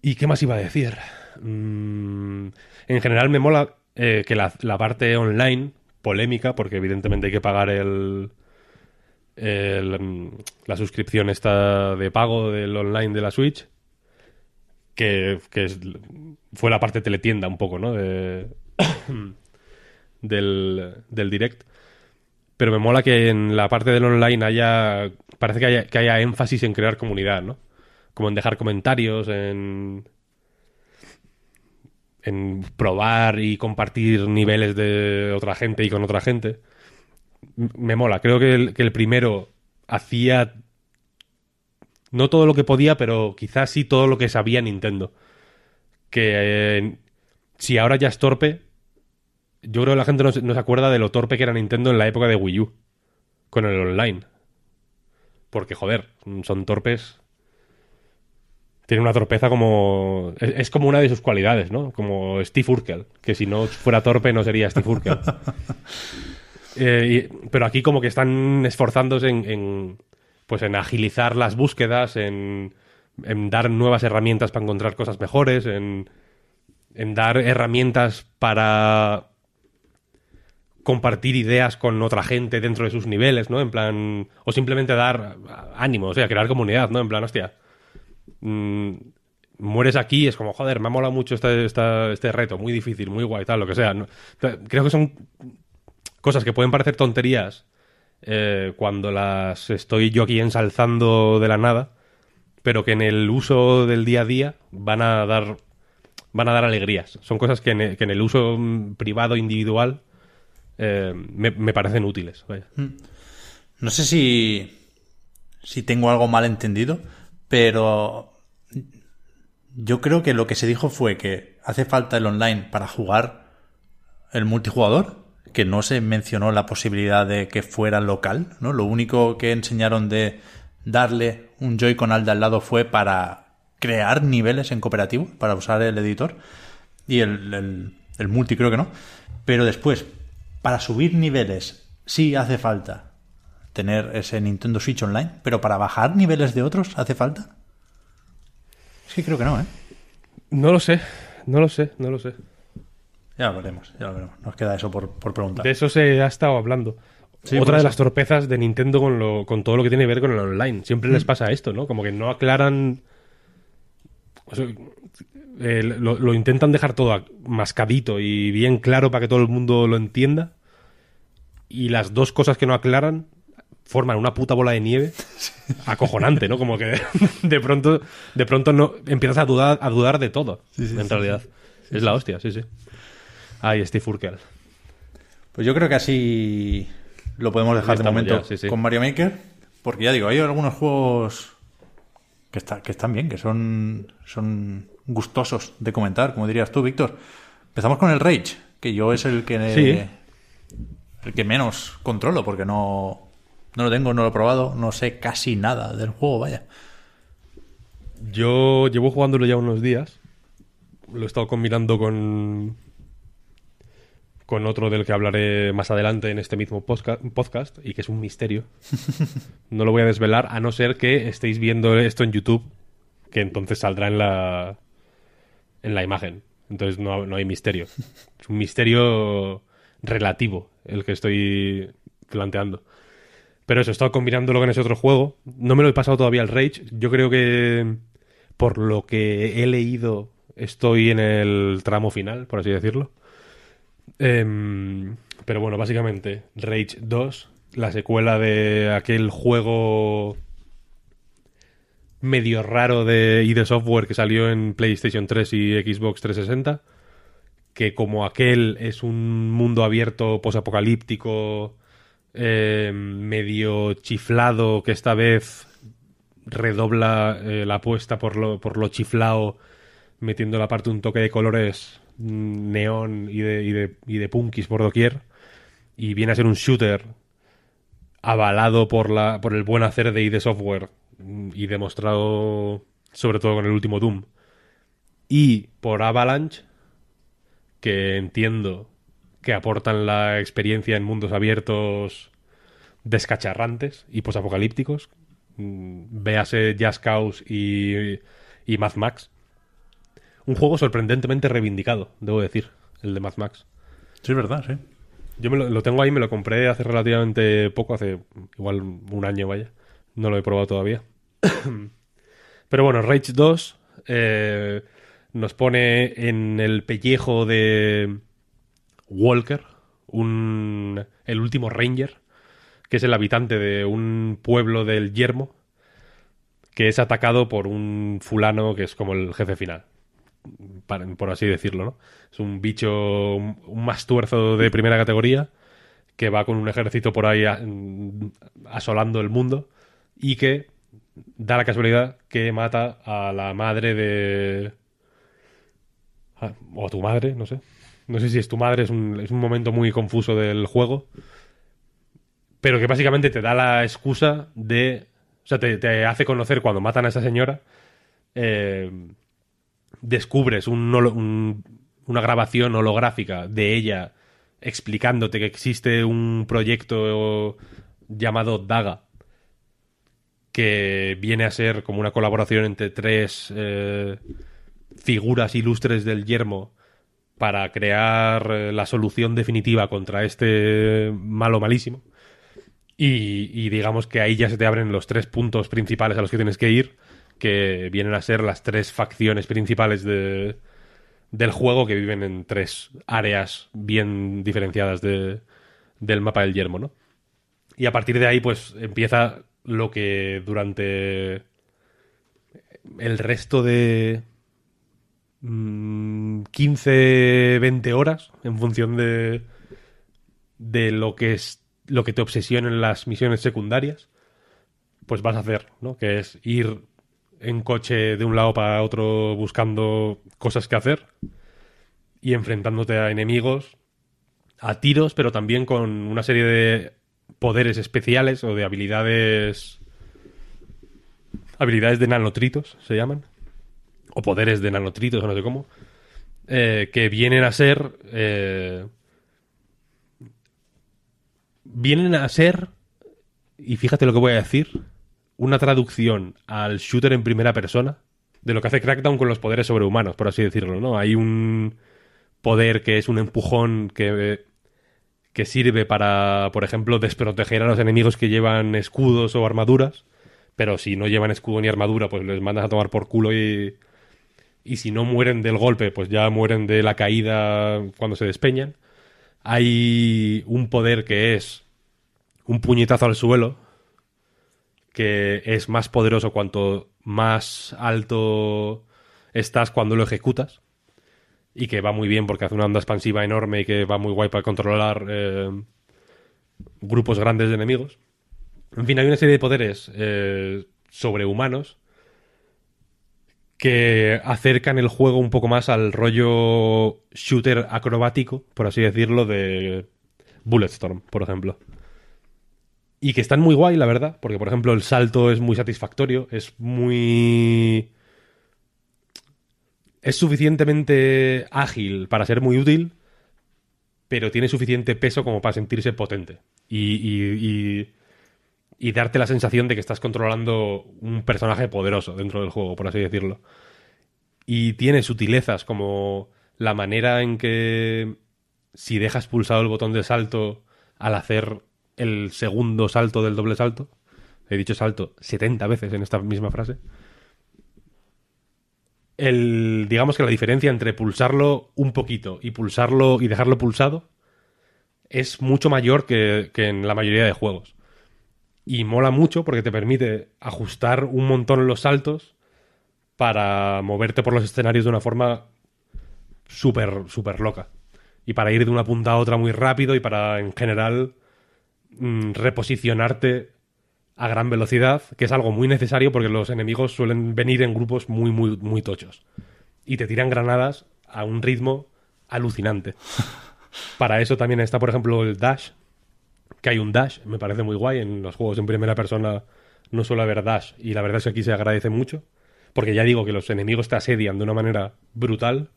¿Y qué más iba a decir? Mm, en general me mola eh, que la, la parte online, polémica, porque evidentemente hay que pagar el, el, mm, la suscripción esta de pago del online de la Switch, que, que es- fue la parte teletienda un poco, ¿no? De, del, del direct. Pero me mola que en la parte del online haya. Parece que haya, que haya énfasis en crear comunidad, ¿no? Como en dejar comentarios, en. En probar y compartir niveles de otra gente y con otra gente. Me mola. Creo que el, que el primero hacía. No todo lo que podía, pero quizás sí todo lo que sabía Nintendo. Que eh, si ahora ya es torpe, yo creo que la gente no se, no se acuerda de lo torpe que era Nintendo en la época de Wii U. Con el online. Porque, joder, son torpes. Tienen una torpeza como. Es, es como una de sus cualidades, ¿no? Como Steve Urkel. Que si no fuera torpe no sería Steve Urkel. Eh, y- pero aquí como que están esforzándose en, en, pues en agilizar las búsquedas, en, en dar nuevas herramientas para encontrar cosas mejores, en, en dar herramientas para compartir ideas con otra gente dentro de sus niveles, ¿no? En plan, o simplemente dar ánimo, o sea, crear comunidad, ¿no? En plan, hostia, mm, mueres aquí, es como, joder, me ha molado mucho este, este reto, muy difícil, muy guay, tal, lo que sea. Creo que son cosas que pueden parecer tonterías eh, cuando las estoy yo aquí ensalzando de la nada, pero que en el uso del día a día van a dar van a dar alegrías. Son cosas que en en el uso mm, privado, individual, eh, me, parecen útiles. vaya. No sé si, si tengo algo mal entendido, pero yo creo que lo que se dijo fue que hace falta el online para jugar el multijugador, que no se mencionó la posibilidad de que fuera local, ¿no? Lo único que enseñaron de darle un Joy-Con al de al lado fue para crear niveles en cooperativo, para usar el editor, y el, el- el multi creo que no. Pero después, para subir niveles, sí hace falta tener ese Nintendo Switch Online, pero para bajar niveles de otros hace falta. Es que creo que no, ¿eh? No lo sé, no lo sé, no lo sé. Ya lo veremos, ya lo veremos. Nos queda eso por, por preguntar. De eso se ha estado hablando. Sí, Otra de las torpezas de Nintendo con, lo, con todo lo que tiene que ver con el online. Siempre Mm. les pasa esto, ¿no? Como que no aclaran. o sea, eh, lo, lo intentan dejar todo mascadito y bien claro para que todo el mundo lo entienda. Y las dos cosas que no aclaran forman una puta bola de nieve acojonante, ¿no? Como que de pronto, de pronto no empiezas a dudar, a dudar de todo. en realidad. es la hostia, sí, sí. Ay, Steve Urkel. Pues yo creo que así lo podemos dejar de momento ya, sí, sí. con Mario Maker, porque ya digo, hay algunos juegos que, está- que están bien, que son, son gustosos de comentar, como dirías tú, Víctor. Empezamos con el Rage, que yo es el que Sí. el que menos controlo, porque no, no lo tengo, no lo he probado, no sé casi nada del juego, vaya. Yo llevo jugándolo ya unos días. Lo he estado combinando con. Con otro del que hablaré más adelante en este mismo podcast, y que es un misterio. No lo voy a desvelar, a no ser que estéis viendo esto en YouTube, que entonces saldrá en la. en la imagen. Entonces no, no hay misterio. Es un misterio relativo el que estoy planteando. Pero eso, he estado combinándolo con ese otro juego. No me lo he pasado todavía el Rage. Yo creo que, por lo que he leído, estoy en el tramo final, por así decirlo. Em, pero bueno, básicamente, Rage 2, la secuela de aquel juego medio raro de ID Software que salió en PlayStation 3 y Xbox 360, que como aquel es un mundo abierto posapocalíptico eh, medio chiflado que esta vez redobla eh, la apuesta por lo, por lo chiflao metiendo la parte un toque de colores neón y de, y, punkis por doquier y viene a ser un shooter avalado por, la, por el buen hacer de ID Software mm, y demostrado sobre todo con el último Doom y por Avalanche que entiendo que aportan la experiencia en mundos abiertos descacharrantes y posapocalípticos. Mm, Véase Just Cause y, y Max. Un juego sorprendentemente reivindicado, debo decir, el de Mad Max. Sí, es verdad, sí. Yo me lo, lo tengo ahí, me lo compré hace relativamente poco, hace igual un año, vaya. No lo he probado todavía. Pero bueno, Rage 2 eh, nos pone en el pellejo de Walker, un, el último Ranger, que es el habitante de un pueblo del Yermo, que es atacado por un fulano que es como el jefe final, por así decirlo, ¿no? Es un bicho, un un mastuerzo de primera categoría, que va con un ejército por ahí a- asolando el mundo y que da la casualidad que mata a la madre de... a- o a tu madre, no sé. No sé si es tu madre, es un, es un momento muy confuso del juego. Pero que básicamente te da la excusa de... O sea, te, te hace conocer cuando matan a esa señora. eh, descubres un una grabación holográfica de ella explicándote que existe un proyecto llamado Daga que viene a ser como una colaboración entre tres eh, figuras ilustres del yermo para crear eh, la solución definitiva contra este malo malísimo. Y digamos que ahí ya se te abren los tres puntos principales a los que tienes que ir, que vienen a ser las tres facciones principales de, del juego que viven en tres áreas bien diferenciadas de- del mapa del yermo, ¿no? Y a partir de ahí, pues empieza lo que durante el resto de mm, 15, 20 horas, en función de, de lo que es lo que te obsesionen las misiones secundarias, pues vas a hacer, ¿no? Que es ir en coche de un lado para otro buscando cosas que hacer y enfrentándote a enemigos a tiros, pero también con una serie de poderes especiales o de habilidades habilidades de nanotritos se llaman o poderes de nanotritos o no sé cómo eh, que vienen a ser eh, vienen a ser y fíjate lo que voy a decir una traducción al shooter en primera persona de lo que hace Crackdown con los poderes sobrehumanos, por así decirlo, ¿no? Hay un poder que es un empujón que, que sirve para, por ejemplo, desproteger a los enemigos que llevan escudos o armaduras, pero si no llevan escudo ni armadura, pues les mandas a tomar por culo y, y si no mueren del golpe, pues ya mueren de la caída cuando se despeñan. Hay un poder que es un puñetazo al suelo, que es más poderoso cuanto más alto estás cuando lo ejecutas y que va muy bien porque hace una onda expansiva enorme y que va muy guay para controlar eh, grupos grandes de enemigos. En fin, hay una serie de poderes eh, sobrehumanos que acercan el juego un poco más al rollo shooter acrobático, por así decirlo, de Bulletstorm, por ejemplo. Y que están muy guay, la verdad, porque por ejemplo el salto es muy satisfactorio, es muy... Es suficientemente ágil para ser muy útil, pero tiene suficiente peso como para sentirse potente. Y, y, y, darte la sensación de que estás controlando un personaje poderoso dentro del juego, por así decirlo. Y tiene sutilezas como la manera en que si dejas pulsado el botón de salto al hacer el segundo salto del doble salto, he dicho salto 70 veces en esta misma frase, el, digamos que la diferencia entre pulsarlo un poquito y pulsarlo y dejarlo pulsado es mucho mayor que, que en la mayoría de juegos. Y mola mucho porque te permite ajustar un montón los saltos para moverte por los escenarios de una forma súper, súper loca. Y para ir de una punta a otra muy rápido y para, en general, mm, reposicionarte a gran velocidad, que es algo muy necesario porque los enemigos suelen venir en grupos muy, muy, muy tochos. Y te tiran granadas a un ritmo alucinante. Para eso también está, por ejemplo, el dash, que hay un dash, me parece muy guay. En los juegos en primera persona no suele haber dash, y la verdad es que aquí se agradece mucho, porque ya digo que los enemigos te asedian de una manera brutal.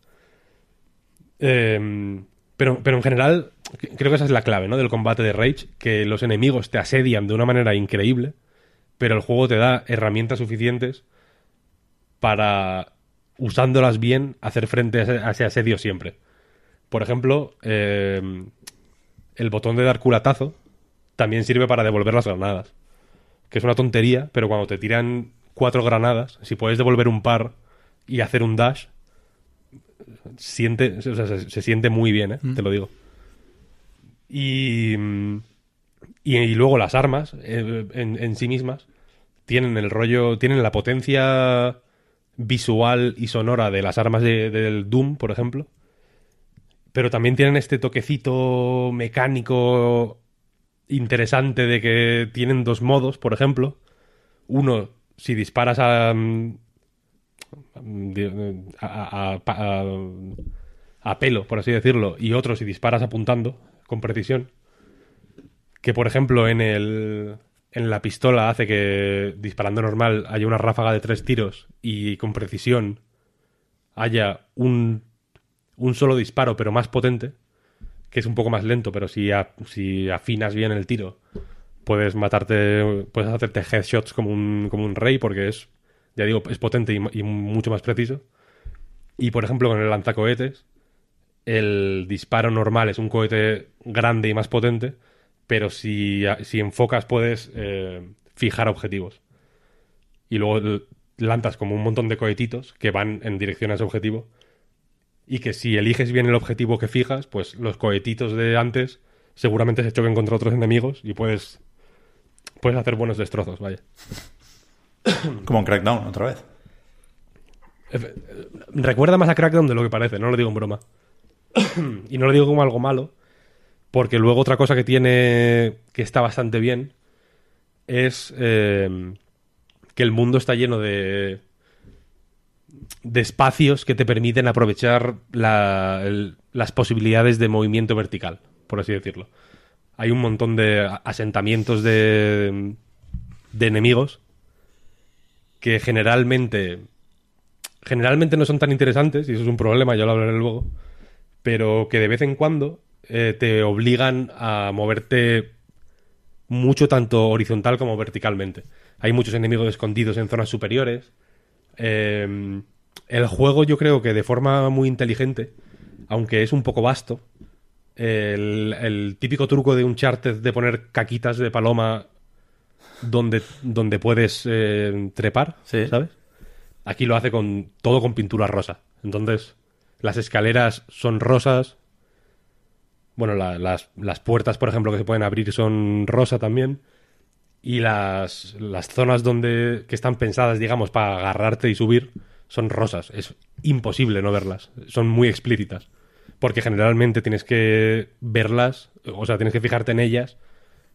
Eh, pero, pero en general, creo que esa es la clave, ¿no? Del combate de Rage, que los enemigos te asedian de una manera increíble, pero el juego te da herramientas suficientes para, usándolas bien, hacer frente a ese, a ese asedio siempre. Por ejemplo, eh, el botón de dar culatazo también sirve para devolver las granadas. Que es una tontería, pero cuando te tiran cuatro granadas, si puedes devolver un par y hacer un dash, siente, o sea, se, se siente muy bien, ¿eh? te lo digo. Y, y, luego las armas eh, en, en sí mismas tienen el rollo, tienen la potencia visual y sonora de las armas de- del Doom, por ejemplo. Pero también tienen este toquecito mecánico interesante de que tienen dos modos, por ejemplo. Uno, si disparas a, mm, a- a pelo, por así decirlo, y otro si disparas apuntando con precisión. Que, por ejemplo, en el en la pistola hace que disparando normal haya una ráfaga de tres tiros y con precisión haya un, un solo disparo, pero más potente, que es un poco más lento, pero si, si afinas bien el tiro, puedes matarte, puedes hacerte headshots como un, como un rey, porque es, ya digo, es potente y, y mucho más preciso. Y por ejemplo, con el lanzacohetes, el disparo normal es un cohete grande y más potente, pero si, si enfocas puedes eh, fijar objetivos. Y luego lanzas como un montón de cohetitos que van en dirección a ese objetivo. Y que si eliges bien el objetivo que fijas, pues los cohetitos de antes seguramente se choquen contra otros enemigos y puedes puedes hacer buenos destrozos, vaya. Como en Crackdown, otra vez. Efe- Recuerda más a Crackdown de lo que parece, no lo digo en broma. y no lo digo como algo malo, porque luego otra cosa que tiene que está bastante bien es eh, que el mundo está lleno de de espacios que te permiten aprovechar las posibilidades de movimiento vertical, por así decirlo. Hay un montón de asentamientos de, de enemigos que generalmente generalmente no son tan interesantes, y eso es un problema, ya lo hablaré luego, pero que de vez en cuando eh, te obligan a moverte mucho tanto horizontal como verticalmente. Hay muchos enemigos escondidos en zonas superiores. Eh, el juego yo creo que de forma muy inteligente, aunque es un poco vasto, el, el típico truco de un charter de poner caquitas de paloma donde, donde puedes eh, trepar, Sí. ¿sabes? Aquí lo hace con todo con pintura rosa. Entonces, las escaleras son rosas. Bueno, la- las, las puertas, por ejemplo, que se pueden abrir son rosa también. Y las, las zonas donde que están pensadas, digamos, para agarrarte y subir son rosas. Es imposible no verlas. Son muy explícitas. Porque generalmente tienes que verlas, o sea, tienes que fijarte en ellas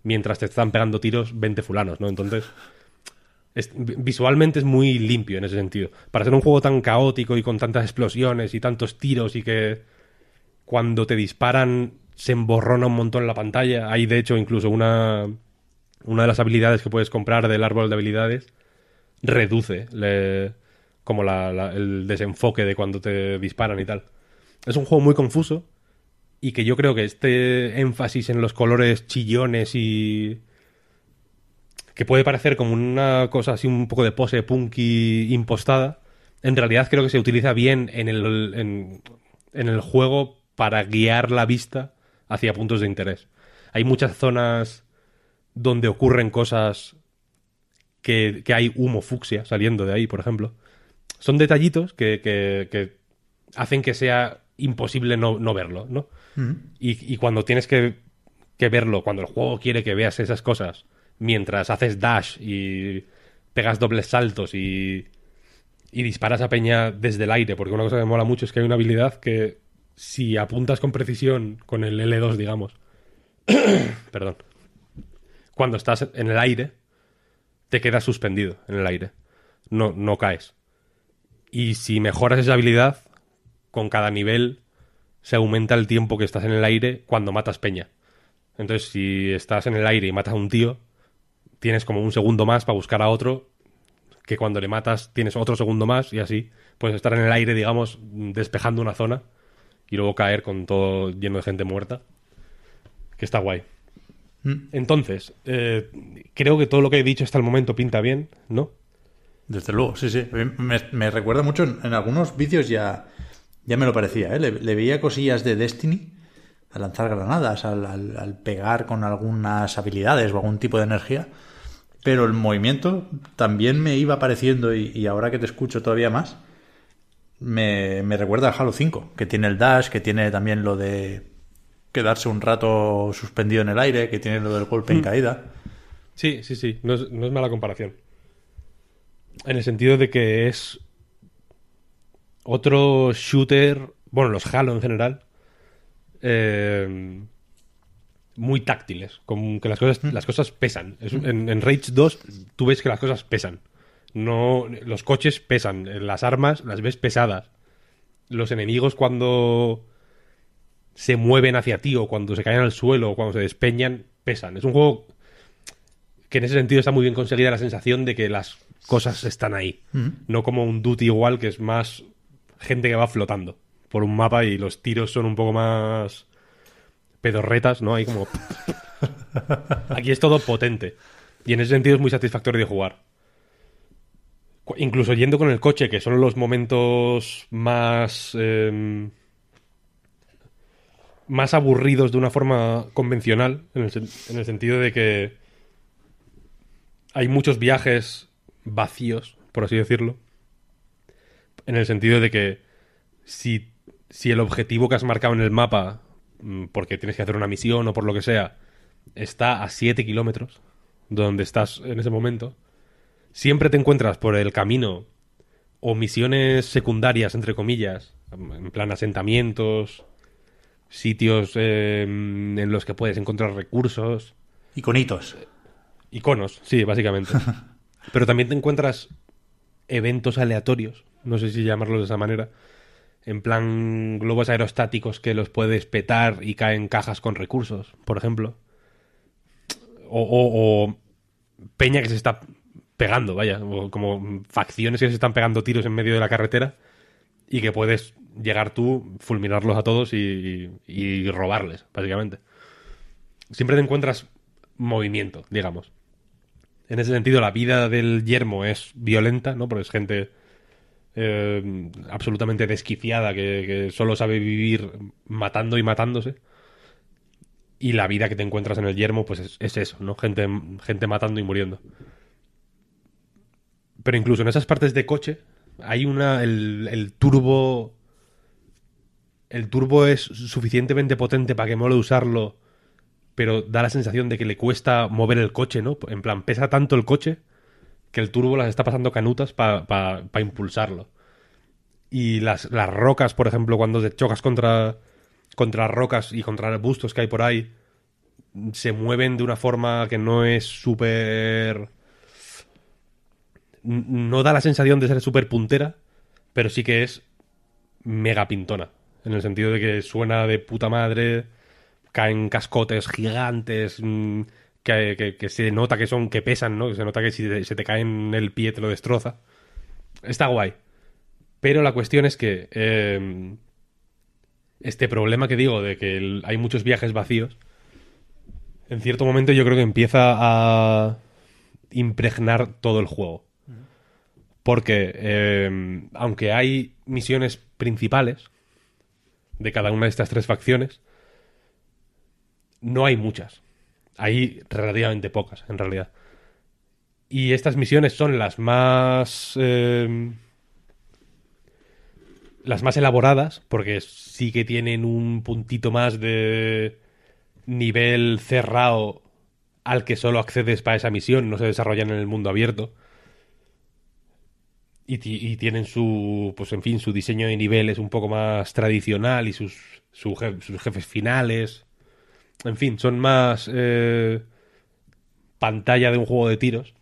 mientras te están pegando tiros 20 fulanos, ¿no? Entonces, visualmente es muy limpio en ese sentido. Para ser un juego tan caótico y con tantas explosiones y tantos tiros y que cuando te disparan se emborrona un montón la pantalla. Hay de hecho incluso una, una de las habilidades que puedes comprar del árbol de habilidades reduce como la- el desenfoque de cuando te disparan y tal. Es un juego muy confuso y que yo creo que este énfasis en los colores chillones y que puede parecer como una cosa así un poco de pose punky impostada, en realidad creo que se utiliza bien en el, en, en el juego para guiar la vista hacia puntos de interés. Hay muchas zonas donde ocurren cosas que, que hay humo fucsia saliendo de ahí, por ejemplo. Son detallitos que, que- que hacen que sea imposible no, no verlo, ¿no? Y, y cuando tienes que, que verlo, cuando el juego quiere que veas esas cosas, mientras haces dash y pegas dobles saltos y, y disparas a peña desde el aire, porque una cosa que me mola mucho es que hay una habilidad que si apuntas con precisión con el L2, digamos, perdón, cuando estás en el aire, te quedas suspendido en el aire, no, no caes. Y si mejoras esa habilidad, con cada nivel se aumenta el tiempo que estás en el aire cuando matas peña. Entonces, si estás en el aire y matas a un tío, tienes como un segundo más para buscar a otro, que cuando le matas tienes otro segundo más y así puedes estar en el aire, digamos, despejando una zona y luego caer con todo lleno de gente muerta. Que está guay. Entonces, eh, creo que todo lo que he dicho hasta el momento pinta bien, ¿no? Desde luego, sí, sí. Me, me recuerda mucho, en, en algunos vídeos ya, ya me lo parecía, ¿eh? Le, le veía cosillas de Destiny, al lanzar granadas, al, al- al pegar con algunas habilidades o algún tipo de energía. Pero el movimiento también me iba pareciendo, y, y ahora que te escucho todavía más, me, me recuerda a Halo 5, que tiene el dash, que tiene también lo de quedarse un rato suspendido en el aire, que tiene lo del golpe en caída. Sí, sí, sí, no es, no es mala comparación. En el sentido de que es otro shooter, bueno, los Halo en general, eh, muy táctiles, como que las cosas, las cosas pesan. Es un- en, en Rage 2 tú ves que las cosas pesan. No, los coches pesan, las armas las ves pesadas. Los enemigos cuando se mueven hacia ti o cuando se caen al suelo o cuando se despeñan, pesan. Es un juego que en ese sentido está muy bien conseguida la sensación de que las cosas están ahí. No como un Duty igual, que es más gente que va flotando por un mapa y los tiros son un poco más pedorretas, ¿no? Hay como... Aquí es todo potente. Y en ese sentido es muy satisfactorio de jugar. Incluso yendo con el coche, que son los momentos más... em, más aburridos de una forma convencional, en el, en el sentido de que hay muchos viajes vacíos, por así decirlo, en el sentido de que si, si el objetivo que has marcado en el mapa, porque tienes que hacer una misión o por lo que sea, está a 7 kilómetros donde estás en ese momento, siempre te encuentras por el camino o misiones secundarias, entre comillas, en plan asentamientos, sitios eh, en los que puedes encontrar recursos, Iconitos. iconos, sí, básicamente. Pero también te encuentras eventos aleatorios, no sé si llamarlos de esa manera, en plan globos aerostáticos que los puedes petar y caen cajas con recursos, por ejemplo. O, peña que se está pegando, vaya, o como facciones que se están pegando tiros en medio de la carretera y que puedes llegar tú, fulminarlos a todos y, y robarles, básicamente. Siempre te encuentras movimiento, digamos. En ese sentido, la vida del yermo es violenta, ¿no? Porque es gente eh, absolutamente desquiciada que, solo sabe vivir matando y matándose. Y la vida que te encuentras en el yermo, pues es, es eso, ¿no? Gente, gente matando y muriendo. Pero incluso en esas partes de coche, hay una. El, el turbo. El turbo es suficientemente potente para que mole usarlo, pero da la sensación de que le cuesta mover el coche, ¿no? En plan, pesa tanto el coche que el turbo las está pasando canutas para impulsarlo. Y las, las rocas, por ejemplo, cuando te chocas contra, contra rocas y contra arbustos que hay por ahí, se mueven de una forma que no es súper... No da la sensación de ser súper puntera, pero sí que es mega pintona. En el sentido de que suena de puta madre, caen cascotes gigantes, mm, que, se nota que son, que pesan, ¿no? Que se nota que si te- se te cae el pie te lo destroza. Está guay. Pero la cuestión es que eh, este problema que digo de que hay muchos viajes vacíos, en cierto momento yo creo que empieza a impregnar todo el juego. Porque eh, aunque hay misiones principales de cada una de estas tres facciones, no hay muchas. Hay relativamente pocas, en realidad. Y estas misiones son las más... eh, las más elaboradas, porque sí que tienen un puntito más de nivel cerrado al que solo accedes para esa misión, no se desarrollan en el mundo abierto. Y, ti- y tienen su, pues en fin, su diseño de niveles un poco más tradicional y sus, sus jefes finales. En fin, son más eh, pantalla de un juego de tiros.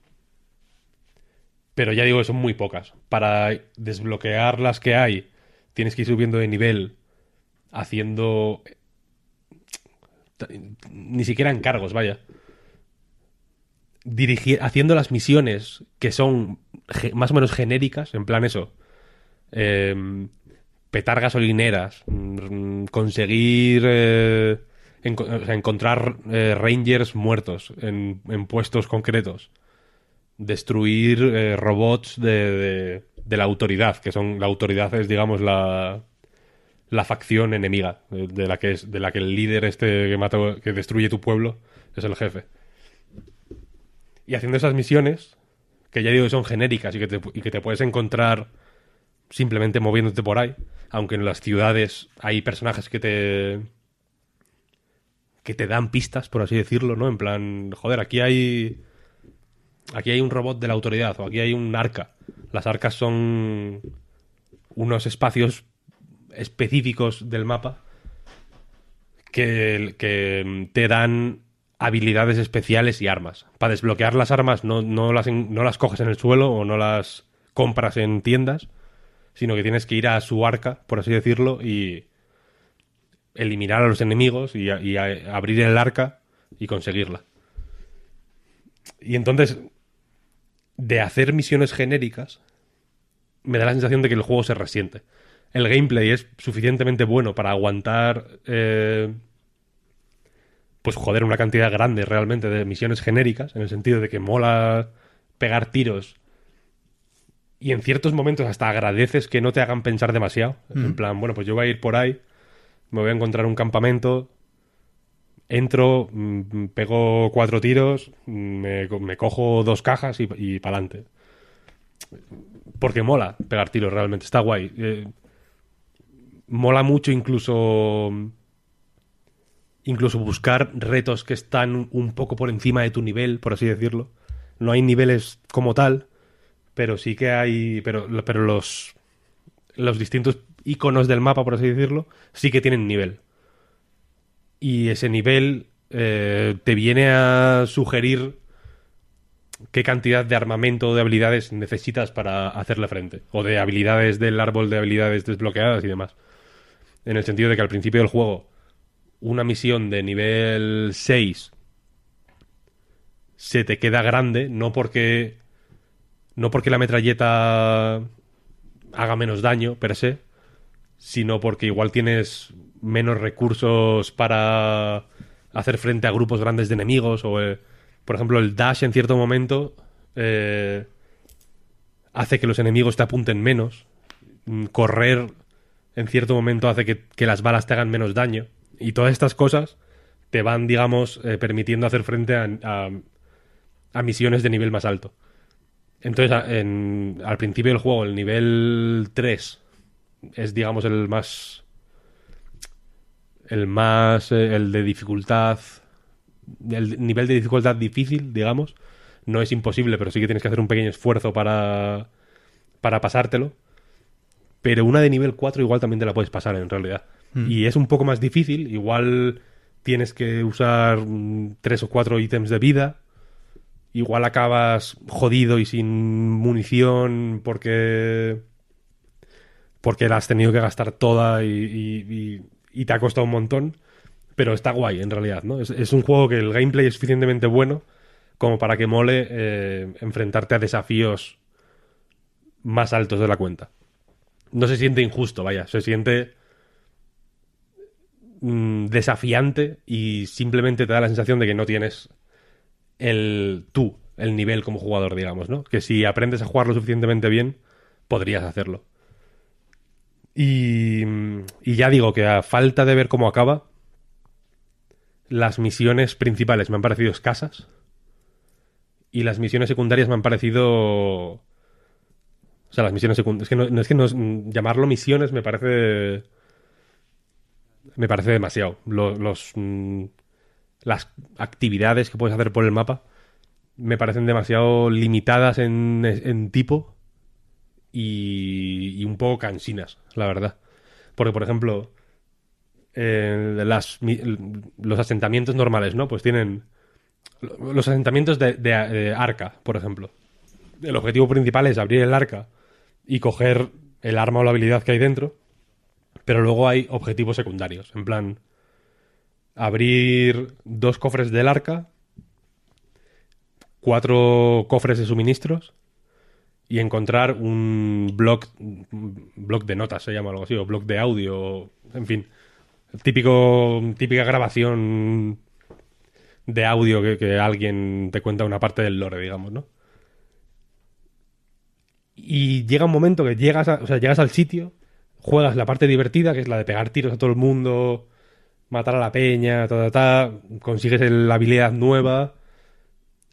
Pero ya digo que son muy pocas. Para desbloquear las que hay, tienes que ir subiendo de nivel haciendo... Ni siquiera encargos, vaya. Dirigir, haciendo las misiones que son más o menos genéricas, en plan eso. em, petar gasolineras, mm, conseguir eh, encontrar eh, rangers muertos en, en puestos concretos, destruir eh, robots de, de- de la autoridad, que son la autoridad es digamos la la facción enemiga eh, de la que es de la que el líder este que mata que destruye tu pueblo es el jefe. Y haciendo esas misiones que ya digo que son genéricas y que te, y que te puedes encontrar simplemente moviéndote por ahí, aunque en las ciudades hay personajes que te que te dan pistas, por así decirlo, ¿no? En plan, joder, aquí hay aquí hay un robot de la autoridad o aquí hay un arca. Las arcas son unos espacios específicos del mapa que, te dan habilidades especiales y armas. Para desbloquear las armas no, no, las, no las coges en el suelo o no las compras en tiendas, sino que tienes que ir a su arca, por así decirlo, y eliminar a los enemigos y, a- y a- abrir el arca y conseguirla. Y entonces, de hacer misiones genéricas, me da la sensación de que el juego se resiente. El gameplay es suficientemente bueno para aguantar, eh, pues joder, una cantidad grande realmente de misiones genéricas, en el sentido de que mola pegar tiros y en ciertos momentos hasta agradeces que no te hagan pensar demasiado. En plan, bueno, pues yo voy a ir por ahí, me voy a encontrar un campamento, entro, mm, pego cuatro tiros, me, me cojo dos cajas y, y para adelante. Porque mola pegar tiros, realmente, está guay. Eh, mola mucho incluso incluso buscar retos que están un poco por encima de tu nivel, por así decirlo. No hay niveles como tal, pero sí que hay, pero, pero los, los distintos iconos del mapa, por así decirlo, sí que tienen nivel. Y ese nivel eh, te viene a sugerir qué cantidad de armamento o de habilidades necesitas para hacerle frente. O de habilidades del árbol de habilidades desbloqueadas y demás. En el sentido de que al principio del juego, una misión de nivel 6 se te queda grande, no porque. No porque la metralleta haga menos daño, per se, sino porque igual tienes menos recursos para hacer frente a grupos grandes de enemigos o, eh, por ejemplo, el dash en cierto momento eh, hace que los enemigos te apunten menos. Mm, Correr en cierto momento hace que, que las balas te hagan menos daño. Y todas estas cosas te van, digamos, eh, permitiendo hacer frente a, misiones de nivel más alto. Entonces, en- al principio del juego, el nivel 3 es, digamos, el más. El más. eh, el de dificultad. El nivel de dificultad difícil, digamos. No es imposible, pero sí que tienes que hacer un pequeño esfuerzo para. para pasártelo. Pero una de nivel 4 igual también te la puedes pasar en realidad. Y es un poco más difícil. Igual tienes que usar mm, tres o cuatro ítems de vida. Igual acabas jodido y sin munición porque. porque la has tenido que gastar toda y, y- te ha costado un montón. Pero está guay en realidad, ¿no? Es, es un juego que el gameplay es suficientemente bueno como para que mole eh, enfrentarte a desafíos más altos de la cuenta. No se siente injusto, vaya, se siente mm, desafiante y simplemente te da la sensación de que no tienes el tú, el nivel como jugador, digamos, ¿no? Que si aprendes a jugar lo suficientemente bien, podrías hacerlo. Y, y ya digo que a falta de ver cómo acaba, las misiones principales me han parecido escasas y las misiones secundarias me han parecido... O sea, las misiones secundarias... Es que, no, es que no llamarlo misiones me parece... Me parece demasiado. Lo- Los, mm, las actividades que puedes hacer por el mapa me parecen demasiado limitadas en, tipo y, y un poco cansinas, la verdad. Porque, por ejemplo, eh, los asentamientos normales, ¿no? Pues tienen los asentamientos de, de- de arca, por ejemplo. El objetivo principal es abrir el arca y coger el arma o la habilidad que hay dentro, pero luego hay objetivos secundarios, en plan abrir dos cofres del arca, cuatro cofres de suministros y encontrar un blog, blog de notas, se llama algo así, o blog de audio, en fin, típico, típica grabación de audio que, que alguien te cuenta una parte del lore, digamos, ¿no? Y llega un momento que llegas, a- o sea, llegas al sitio, juegas la parte divertida, que es la de pegar tiros a todo el mundo, matar a la peña, ta, ta, ta, consigues el- la habilidad nueva,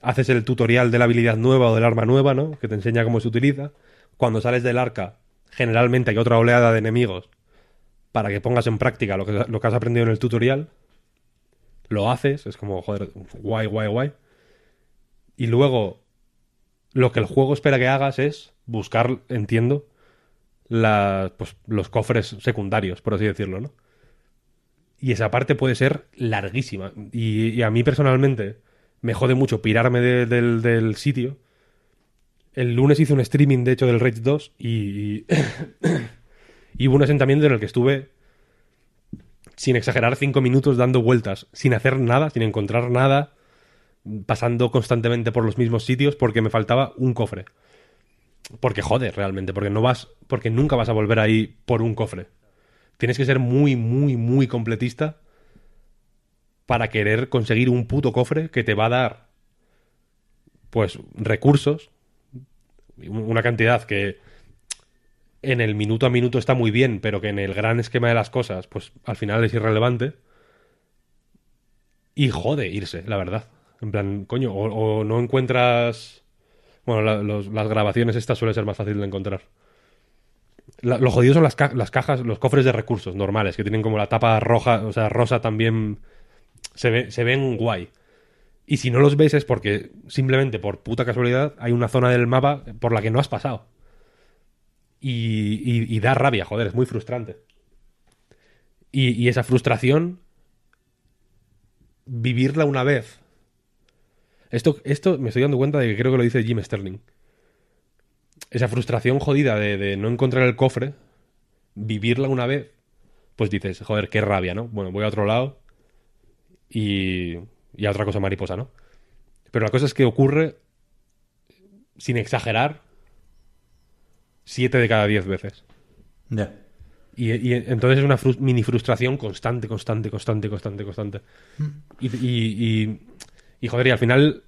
haces el tutorial de la habilidad nueva o del arma nueva, ¿no? Que te enseña cómo se utiliza. Cuando sales del arca, generalmente hay otra oleada de enemigos para que pongas en práctica lo que, lo que has aprendido en el tutorial. Lo haces, es como, joder, guay, guay, guay. Y luego, lo que el juego espera que hagas es buscar, entiendo, pues, los cofres secundarios, por así decirlo, ¿no? Y esa parte puede ser larguísima. Y, a mí personalmente me jode mucho pirarme de- del, del sitio. El lunes hice un streaming, de hecho, del Rage 2 y, y hubo un asentamiento en el que estuve, sin exagerar, cinco minutos dando vueltas, sin hacer nada, sin encontrar nada, pasando constantemente por los mismos sitios porque me faltaba un cofre. Porque jode realmente, porque no vas, porque nunca vas a volver ahí por un cofre. Tienes que ser muy, muy, muy completista para querer conseguir un puto cofre que te va a dar, pues, recursos, una cantidad que en el minuto a minuto está muy bien, pero que en el gran esquema de las cosas, pues al final es irrelevante. Y jode irse, la verdad. En plan, coño, o, o no encuentras... Bueno, las grabaciones estas suele ser más fácil de encontrar. La- lo jodido son las, las cajas, los cofres de recursos normales, que tienen como la tapa roja, o sea, rosa también se, ve- se ven guay. Y si no los ves es porque simplemente por puta casualidad hay una zona del mapa por la que no has pasado. Y, y- y da rabia, joder, es muy frustrante. Y, y esa frustración, vivirla una vez. Esto, esto me estoy dando cuenta de que creo que lo dice Jim Sterling. Esa frustración jodida de, de no encontrar el cofre, vivirla una vez, pues dices, joder, qué rabia, ¿no? Bueno, voy a otro lado y, y a otra cosa mariposa, ¿no? Pero la cosa es que ocurre, sin exagerar, siete de cada diez veces. Ya. Y, y entonces es una mini frustración constante, constante, constante, constante, constante. Y, y, y- y, joder, y al final,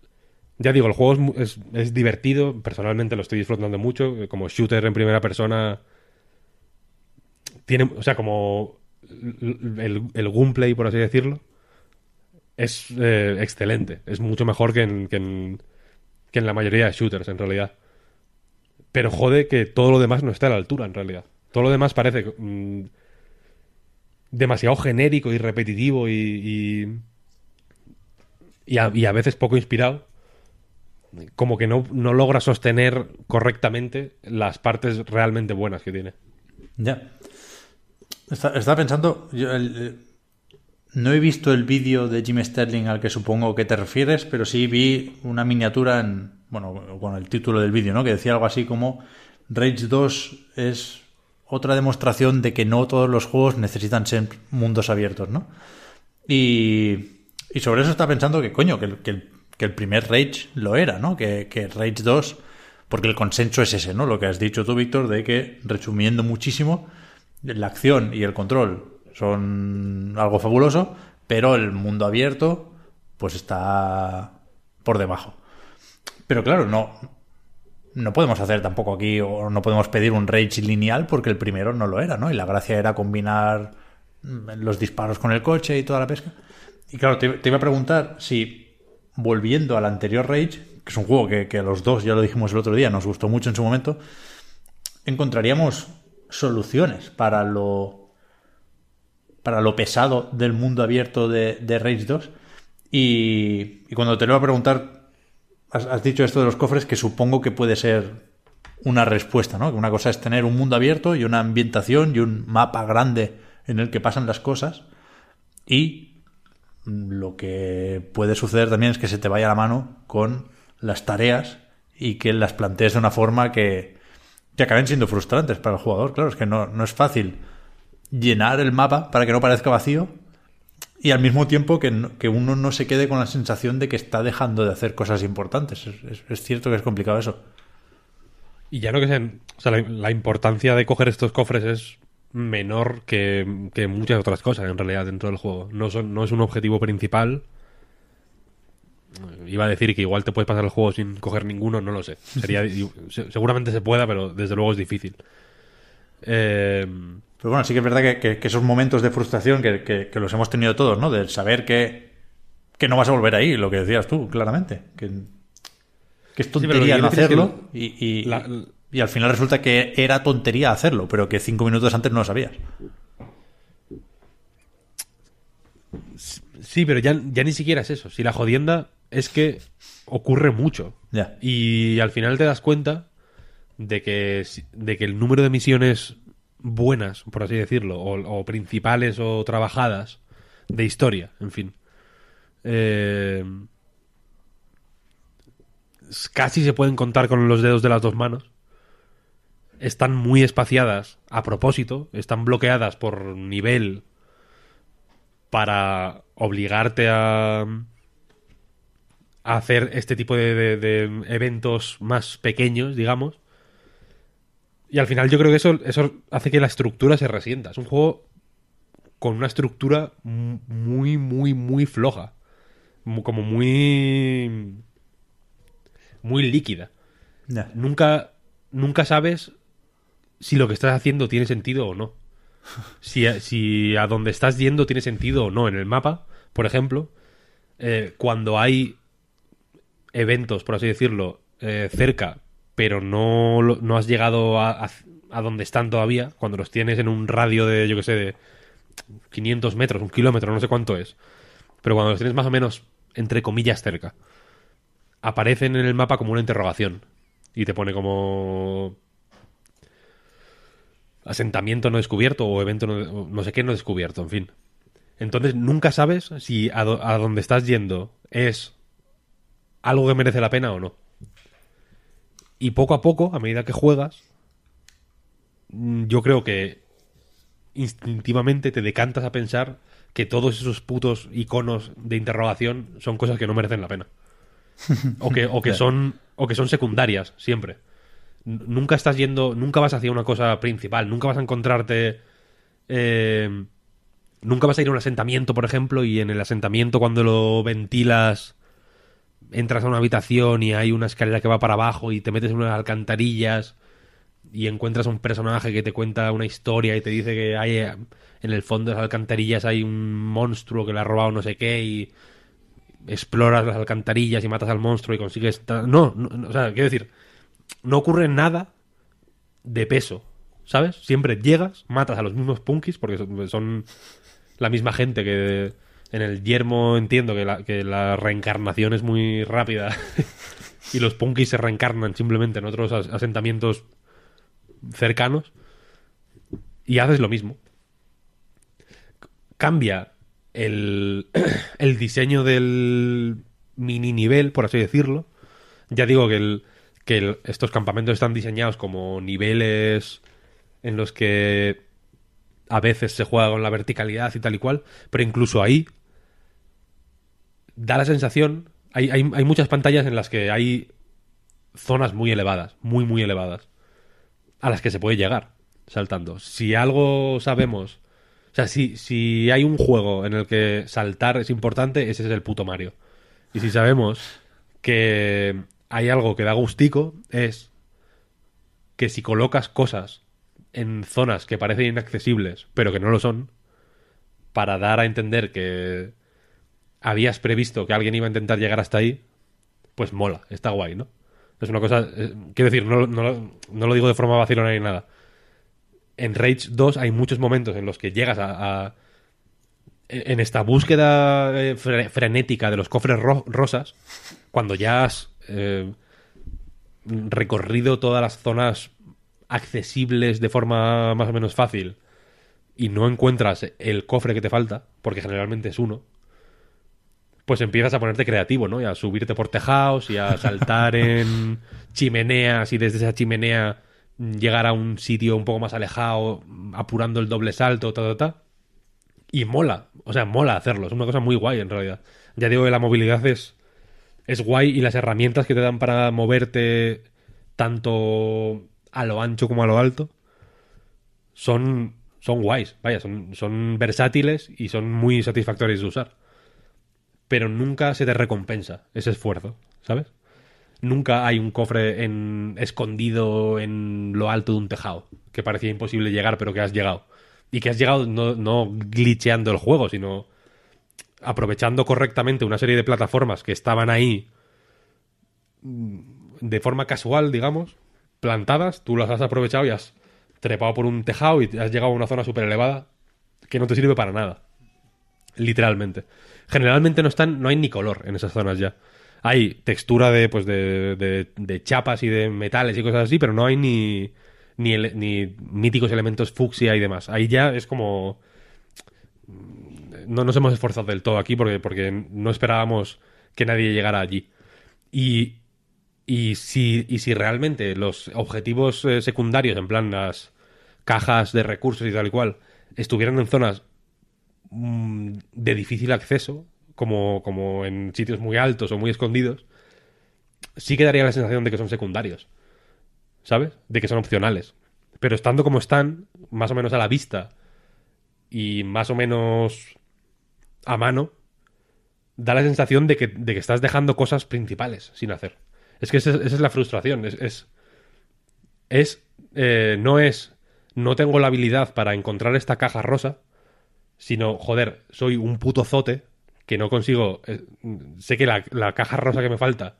ya digo, el juego es, divertido. Personalmente lo estoy disfrutando mucho. eh, Como shooter en primera persona. Tiene, o sea, como el, el, gameplay, por así decirlo, es eh, excelente. Es mucho mejor que en, que, en, la mayoría de shooters, en realidad. Pero jode que todo lo demás no está a la altura, en realidad. Todo lo demás parece mm, demasiado genérico y repetitivo y, y a veces poco inspirado. Como que no, no logra sostener correctamente las partes realmente buenas que tiene. Ya. Está- Estaba pensando, yo eh, no he visto el vídeo de Jim Sterling al que supongo que te refieres, pero sí vi una miniatura en, bueno, con el título del vídeo, ¿no? Que decía algo así como Rage 2 es otra demostración de que no todos los juegos necesitan ser mundos abiertos, ¿no? Y, y sobre eso estaba pensando que, coño, que, que el, que el primer Rage lo era, ¿no? Que, que Rage 2, porque el consenso es ese, ¿no? Lo que has dicho tú, Víctor, de que, resumiendo muchísimo, la acción y el control son algo fabuloso, pero el mundo abierto, pues está por debajo. Pero claro, no, no podemos hacer tampoco aquí, o no podemos pedir un Rage lineal porque el primero no lo era, ¿no? Y la gracia era combinar los disparos con el coche y toda la pesca. Y claro, te iba a preguntar si, volviendo al anterior Rage, que es un juego que, que a los dos, ya lo dijimos el otro día, nos gustó mucho en su momento, encontraríamos soluciones para lo para lo pesado del mundo abierto de, de Rage 2. Y, cuando te lo iba a preguntar, has, has dicho esto de los cofres que supongo que puede ser una respuesta, ¿no? Que una cosa es tener un mundo abierto y una ambientación y un mapa grande en el que pasan las cosas. Y lo que puede suceder también es que se te vaya la mano con las tareas y que las plantees de una forma que, que acaben siendo frustrantes para el jugador. Claro, es que no, no es fácil llenar el mapa para que no parezca vacío y al mismo tiempo que, que uno no se quede con la sensación de que está dejando de hacer cosas importantes. Es, es- cierto que es complicado eso. Y ya no que sea, la, la importancia de coger estos cofres es menor que, que muchas otras cosas en realidad dentro del juego. No, son, no es un objetivo principal. Iba a decir que igual te puedes pasar el juego sin coger ninguno, no lo sé. Sería, se- seguramente se pueda, pero desde luego es difícil. Eh, Pero bueno, sí que es verdad que, que- que esos momentos de frustración que, los hemos tenido todos, ¿no? De saber que, que no vas a volver ahí, lo que decías tú, claramente. Que, que es tontería quiero no decir es que hacerlo y, y- la- y al final resulta que era tontería hacerlo, pero que cinco minutos antes no lo sabías. sí, pero ya, ya ni siquiera es eso. Si la jodienda es que ocurre mucho. Ya. Y al final te das cuenta de que, de que el número de misiones buenas, por así decirlo, o, o principales o trabajadas de historia, en fin, eh, casi se pueden contar con los dedos de las dos manos. Están muy espaciadas a propósito, están bloqueadas por nivel para obligarte a, a hacer este tipo de, de- de eventos más pequeños, digamos. Y al final yo creo que eso, eso hace que la estructura se resienta. Es un juego con una estructura mu- muy, muy, muy floja. Como muy... Muy líquida. Nunca, nunca sabes si lo que estás haciendo tiene sentido o no. Si, a- si a donde estás yendo tiene sentido o no. En el mapa, por ejemplo, eh, cuando hay eventos, por así decirlo, eh, cerca, pero no, no has llegado a, a, a donde están todavía, cuando los tienes en un radio de, yo que sé, de 500 metros, un kilómetro, no sé cuánto es, pero cuando los tienes más o menos, entre comillas, cerca, aparecen en el mapa como una interrogación. Y te pone como asentamiento no descubierto o evento no, no sé qué no descubierto, en fin. Entonces nunca sabes si a, do- a donde estás yendo es algo que merece la pena o no. Y poco a poco, a medida que juegas, mm, yo creo que instintivamente te decantas a pensar que todos esos putos iconos de interrogación son cosas que no merecen la pena. O que, o que son o que son secundarias siempre. Nunca estás yendo, nunca vas hacia una cosa principal, nunca vas a encontrarte eh, nunca vas a ir a un asentamiento, por ejemplo, y en el asentamiento cuando lo ventilas entras a una habitación y hay una escalera que va para abajo y te metes en unas alcantarillas y encuentras un personaje que te cuenta una historia y te dice que hay eh, en el fondo de las alcantarillas hay un monstruo que le ha robado no sé qué y exploras las alcantarillas y matas al monstruo y consigues no, no, no, o sea quiero decir no ocurre nada de peso ¿sabes? siempre llegas matas a los mismos punkis porque son, la misma gente que en el yermo entiendo que la, reencarnación es muy rápida y los punkis se reencarnan simplemente en otros as- asentamientos cercanos y haces lo mismo. Cambia el, el diseño del mini nivel, por así decirlo. Ya digo que, el- que estos campamentos están diseñados como niveles en los que a veces se juega con la verticalidad y tal y cual, pero incluso ahí da la sensación, hay, hay, hay muchas pantallas en las que hay zonas muy elevadas, muy, muy elevadas, a las que se puede llegar saltando. Si algo sabemos, o sea, si, si hay un juego en el que saltar es importante, ese es el puto Mario. Y si sabemos que hay algo que da gustico, es que si colocas cosas en zonas que parecen inaccesibles, pero que no lo son, para dar a entender que habías previsto que alguien iba a intentar llegar hasta ahí, pues mola, está guay, ¿no? Es una cosa, eh, quiero decir, no, lo- digo de forma vacilona ni nada. En Rage 2 hay muchos momentos en los que llegas a... en esta búsqueda eh, fre- frenética de los cofres ro- rosas, cuando ya has eh, recorrido todas las zonas accesibles de forma más o menos fácil y no encuentras el cofre que te falta, porque generalmente es uno, pues empiezas a ponerte creativo, ¿no? Y a subirte por tejados y a saltar en chimeneas y desde esa chimenea llegar a un sitio un poco más alejado, apurando el doble salto, ta, ta, ta. Y mola, o sea, mola hacerlo, es una cosa muy guay en realidad. Ya digo que la movilidad es, es guay y las herramientas que te dan para moverte tanto a lo ancho como a lo alto son, son guays, vaya, son, son versátiles y son muy satisfactorios de usar. Pero nunca se te recompensa ese esfuerzo, ¿sabes? Nunca hay un cofre en, escondido en lo alto de un tejado que parecía imposible llegar, pero que has llegado. Y que has llegado no, no glitcheando el juego, sino aprovechando correctamente una serie de plataformas que estaban ahí mm, de forma casual, digamos, plantadas, tú las has aprovechado y has trepado por un tejado y has llegado a una zona súper elevada que no te sirve para nada. Literalmente. Generalmente no están, no hay ni color en esas zonas ya. Hay textura de, pues de, de, de chapas y de metales y cosas así, pero no hay ni, ni, ni míticos elementos fucsia y demás. Ahí ya es como no nos hemos esforzado del todo aquí porque, porque no esperábamos que nadie llegara allí. Y, y, si, y si realmente los objetivos eh, secundarios, en plan las cajas de recursos y tal y cual, estuvieran en zonas mm, de difícil acceso, como, como en sitios muy altos o muy escondidos, sí que daría la sensación de que son secundarios. ¿Sabes? De que son opcionales. Pero estando como están, más o menos a la vista y más o menos a mano, da la sensación de que, de que estás dejando cosas principales sin hacer. Es que esa, esa es la frustración. Es. es, es, eh, no es. No tengo la habilidad para encontrar esta caja rosa, sino, joder, soy un puto zote que no consigo. eh, sé que la, la caja rosa que me falta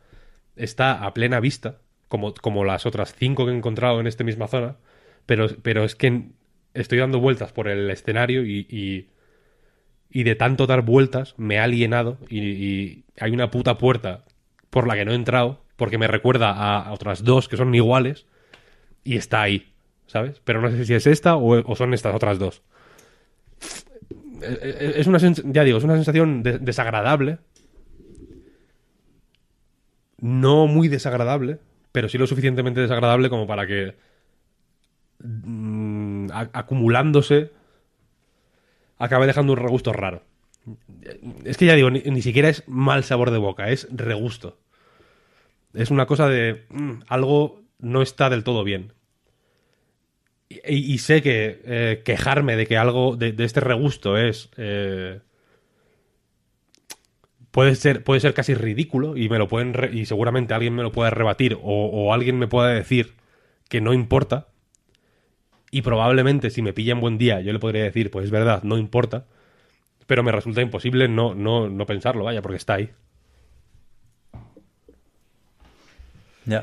está a plena vista, como, como las otras cinco que he encontrado en esta misma zona, pero, pero es que estoy dando vueltas por el escenario y, y y de tanto dar vueltas me ha alienado y, hay una puta puerta por la que no he entrado porque me recuerda a otras dos que son iguales y está ahí, ¿sabes? Pero no sé si es esta o, son estas otras dos. Eh, eh, Es una ya digo, es una sensación de- desagradable. No muy desagradable, pero sí lo suficientemente desagradable como para que mm, acumulándose acabe dejando un regusto raro. Es que ya digo, ni, ni siquiera es mal sabor de boca, es regusto. Es una cosa de mm, algo no está del todo bien. Y, sé que eh, quejarme de que algo de, este regusto es eh, puede ser puede ser casi ridículo y me lo pueden y seguramente alguien me lo puede rebatir o, o alguien me puede decir que no importa y probablemente si me pilla en buen día yo le podría decir pues es verdad no importa pero me resulta imposible no no no pensarlo vaya porque está ahí.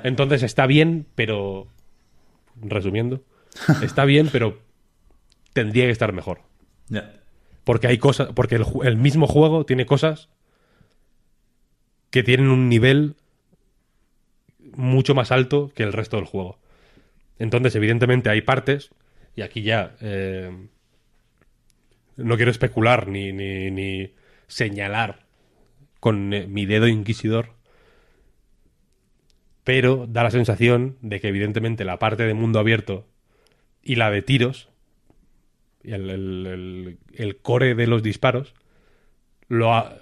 Entonces está bien, pero. Resumiendo. Está bien, pero tendría que estar mejor. Porque hay cosas. Porque el mismo juego tiene cosas que tienen un nivel mucho más alto que el resto del juego. Entonces, evidentemente, hay partes. Y aquí ya. eh, no quiero especular ni, ni, ni señalar con eh, mi dedo inquisidor pero da la sensación de que evidentemente la parte de mundo abierto y la de tiros, y el, el- core de los disparos, lo ha-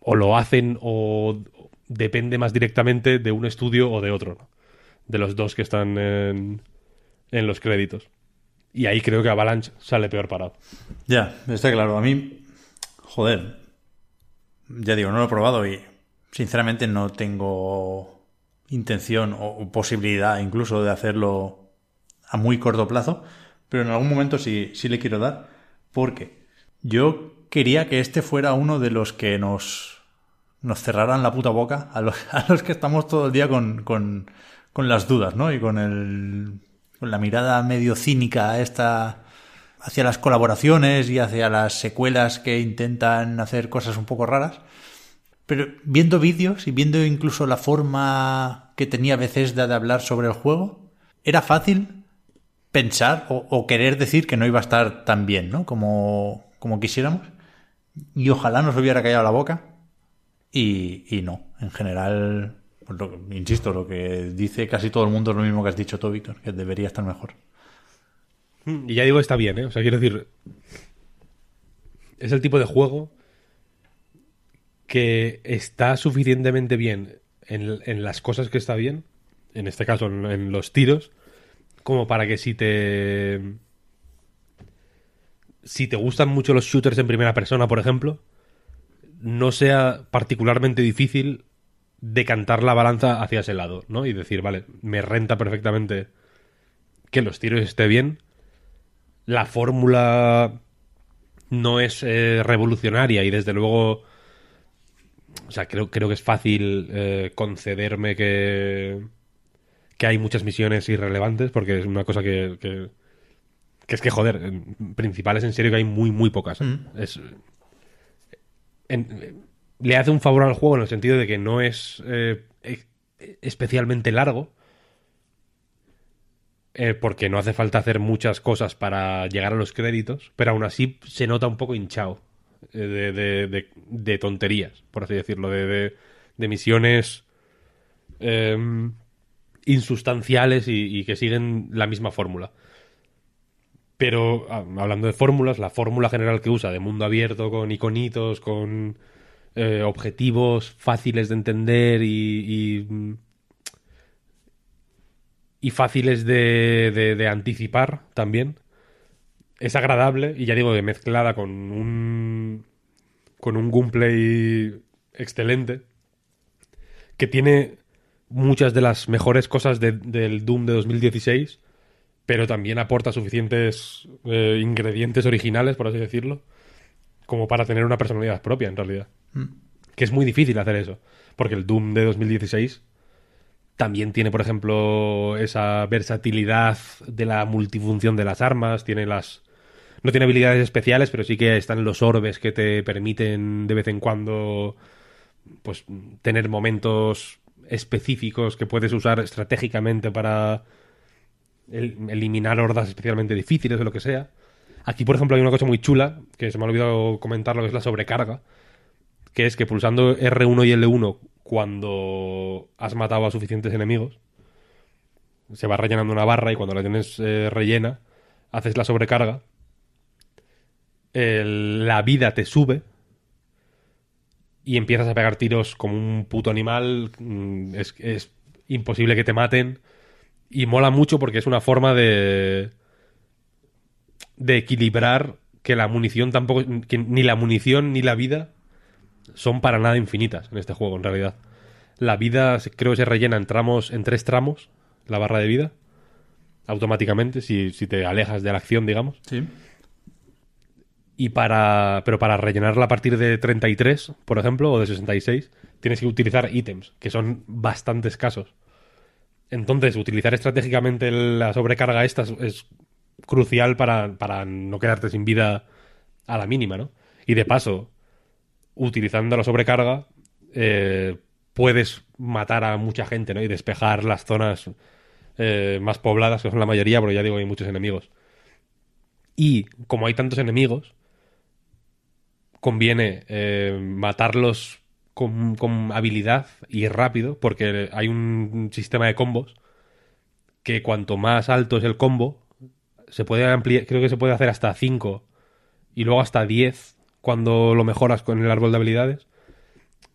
o lo hacen o depende más directamente de un estudio o de otro, ¿no? de los dos que están en, en los créditos. Y ahí creo que Avalanche sale peor parado. Ya, está claro. A mí, joder, ya digo, no lo he probado y sinceramente no tengo intención o posibilidad incluso de hacerlo a muy corto plazo, pero en algún momento sí, sí le quiero dar, porque yo quería que este fuera uno de los que nos, nos cerraran la puta boca a los, a los que estamos todo el día con, con, con las dudas, ¿no? Y con el con la mirada medio cínica esta hacia las colaboraciones y hacia las secuelas que intentan hacer cosas un poco raras. Pero viendo vídeos y viendo incluso la forma que tenía Bethesda de hablar sobre el juego, era fácil pensar o, o querer decir que no iba a estar tan bien, ¿no? Como, como quisiéramos. Y ojalá nos hubiera callado la boca. Y, y no. En general, pues lo insisto, lo que dice casi todo el mundo es lo mismo que has dicho tú, Víctor, que debería estar mejor. Y ya digo, está bien, ¿eh? O sea, quiero decir. Es el tipo de juego que está suficientemente bien en, en las cosas que está bien, en este caso en los tiros, como para que si te. Si te gustan mucho los shooters en primera persona, por ejemplo, no sea particularmente difícil decantar la balanza hacia ese lado, ¿no? Y decir, vale, me renta perfectamente que los tiros esté bien, la fórmula no es eh, revolucionaria y desde luego o sea creo, creo que es fácil eh, concederme que que hay muchas misiones irrelevantes porque es una cosa que, que, que es que joder en- principales en serio que hay muy muy pocas ¿eh? es en- le hace un favor al juego en el sentido de que no es eh, e- especialmente largo eh, porque no hace falta hacer muchas cosas para llegar a los créditos, pero aún así se nota un poco hinchado eh, de, de- de- de tonterías, por así decirlo, de, misiones em, insustanciales y, y que siguen la misma fórmula. Pero ah, hablando de fórmulas, la fórmula general que usa de mundo abierto, con iconitos, con eh, objetivos fáciles de entender y, y, fáciles de, anticipar también. Es agradable y ya digo, de mezclada con un con un gameplay excelente que tiene muchas de las mejores cosas de- del Doom de 2016, pero también aporta suficientes eh, ingredientes originales, por así decirlo, como para tener una personalidad propia en realidad. Que es muy difícil hacer eso, porque el Doom de 2016 también tiene, por ejemplo, esa versatilidad de la multifunción de las armas, tiene las No tiene habilidades especiales, pero sí que están los orbes que te permiten de vez en cuando pues tener momentos específicos que puedes usar estratégicamente para el- eliminar hordas especialmente difíciles o lo que sea. Aquí, por ejemplo, hay una cosa muy chula, que se me ha olvidado comentar, lo que es la sobrecarga, que es que pulsando R1 y L1 cuando has matado a suficientes enemigos, se va rellenando una barra y cuando la tienes eh, rellena, haces la sobrecarga, la vida te sube y empiezas a pegar tiros como un puto animal, mm, es, es imposible que te maten y mola mucho porque es una forma de de equilibrar que la munición tampoco que ni la munición ni la vida son para nada infinitas en este juego en realidad. La vida creo que se rellena en tramos en tres tramos la barra de vida automáticamente si, si te alejas de la acción, digamos. Sí. Y para. Pero para rellenarla a partir de 33, por ejemplo, o de 66, tienes que utilizar ítems, que son bastante escasos. Entonces, utilizar estratégicamente la sobrecarga esta es, es crucial para, para no quedarte sin vida a la mínima, ¿no? Y de paso, utilizando la sobrecarga, eh, puedes matar a mucha gente, ¿no? Y despejar las zonas eh, más pobladas, que son la mayoría, porque ya digo, hay muchos enemigos. Y como hay tantos enemigos, conviene eh, matarlos con, con habilidad y rápido, porque hay un sistema de combos que cuanto más alto es el combo, se puede ampliar, creo que se puede hacer hasta 5 y luego hasta 10 cuando lo mejoras con el árbol de habilidades.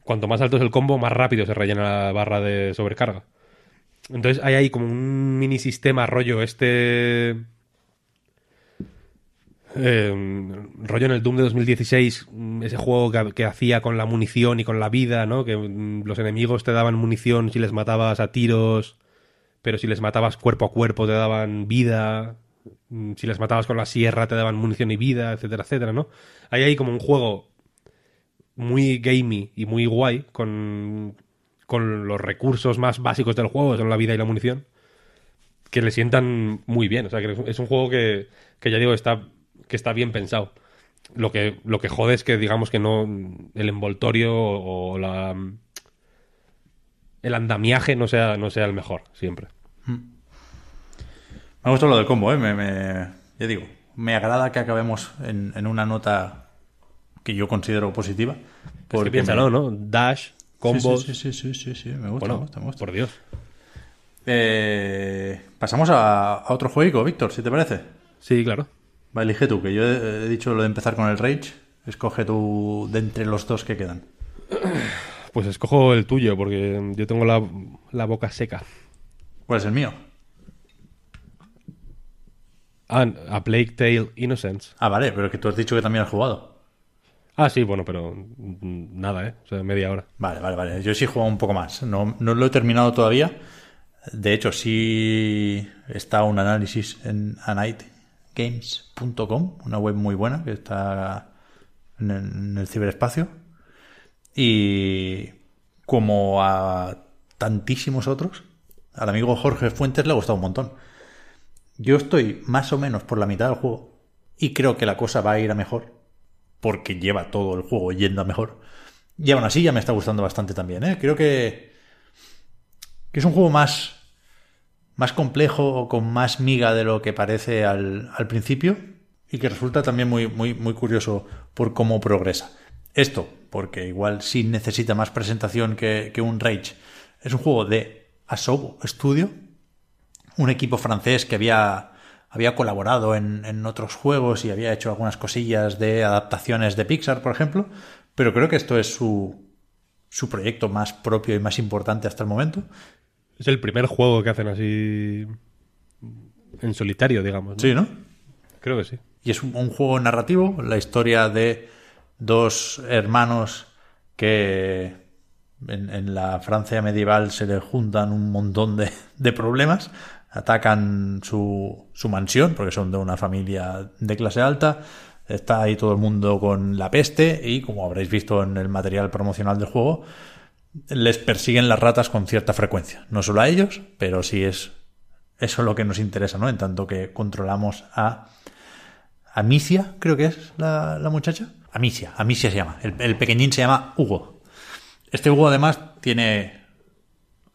Cuanto más alto es el combo, más rápido se rellena la barra de sobrecarga. Entonces hay ahí como un mini sistema rollo este eh, rollo en el Doom de 2016, mm, ese juego que, que hacía con la munición y con la vida, ¿no? Que mm, los enemigos te daban munición si les matabas a tiros, pero si les matabas cuerpo a cuerpo te daban vida, mm, si les matabas con la sierra te daban munición y vida, etcétera, etcétera, ¿no? Hay ahí como un juego muy gamey y muy guay con, con los recursos más básicos del juego, que son la vida y la munición, que le sientan muy bien. O sea, que es un- juego que, que ya digo, está, que está bien pensado. Lo que, lo que jode es que, digamos, que no. El envoltorio o, la. El andamiaje no sea, no sea el mejor, siempre. Me ha gustado lo del combo, ¿eh? Me, ya digo, me agrada que acabemos en una nota que yo considero positiva. Porque Porque piénsalo, me- ¿no? Dash, combos. Sí, sí, sí, sí, sí, sí, me gusta, me gusta, me gusta. por Dios. Eh, pasamos a, otro jueguico, Víctor, si te parece. Sí, claro. Va, elige tú, que yo he, he dicho lo de empezar con el Rage. Escoge tú de entre los dos que quedan. Pues escojo el tuyo, porque yo tengo la, la boca seca. ¿Cuál es el mío? Ah, A Plague Tale Innocence. Ah, vale, pero que tú has dicho que también has jugado. Ah, sí, bueno, pero mm, nada, ¿eh? O sea, media hora. Vale, vale, vale. Yo sí he jugado un poco más. No, no lo he terminado todavía. De hecho, sí está un análisis en anightgames.com, una web muy buena que está en el, en el ciberespacio. Y como a tantísimos otros, al amigo Jorge Fuentes le ha gustado un montón. Yo estoy más o menos por la mitad del juego y creo que la cosa va a ir a mejor porque lleva todo el juego yendo a mejor. Y aún así ya me está gustando bastante también, ¿eh? Creo que, que es un juego más, más complejo, con más miga de lo que parece al, principio y que resulta también muy, muy, muy curioso por cómo progresa. Esto, porque igual sí necesita más presentación que, que un Rage. Es un juego de Asobo Studio, un equipo francés que había, había colaborado en, en otros juegos y había hecho algunas cosillas de adaptaciones de Pixar, por ejemplo, pero creo que esto es su, su proyecto más propio y más importante hasta el momento. Es el primer juego que hacen así en solitario, digamos. ¿no? Sí, ¿no? Creo que sí. Y es un, un juego narrativo, la historia de dos hermanos que en, en la Francia medieval se les juntan un montón de, de problemas, atacan su, su mansión, porque son de una familia de clase alta, está ahí todo el mundo con la peste y, como habréis visto en el material promocional del juego, les persiguen las ratas con cierta frecuencia. No solo a ellos, pero sí es eso lo que nos interesa, ¿no? En tanto que controlamos a Amicia, creo que es la, la muchacha. Amicia, Amicia se llama. El, el pequeñín se llama Hugo. Este Hugo además tiene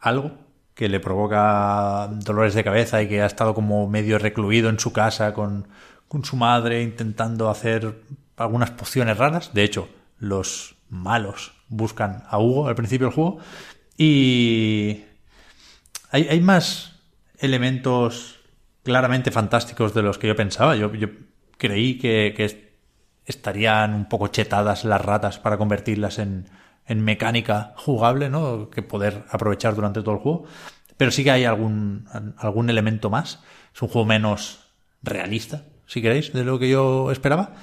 algo que le provoca dolores de cabeza y que ha estado como medio recluido en su casa con, con su madre intentando hacer algunas pociones raras. De hecho, los malos buscan a Hugo al principio del juego. Y hay, hay más elementos claramente fantásticos de los que yo pensaba. Yo, creí que, que estarían un poco chetadas las ratas para convertirlas en, en mecánica jugable, ¿no? Que poder aprovechar durante todo el juego. Pero sí que hay algún, algún elemento más. Es un juego menos realista, si queréis, de lo que yo esperaba.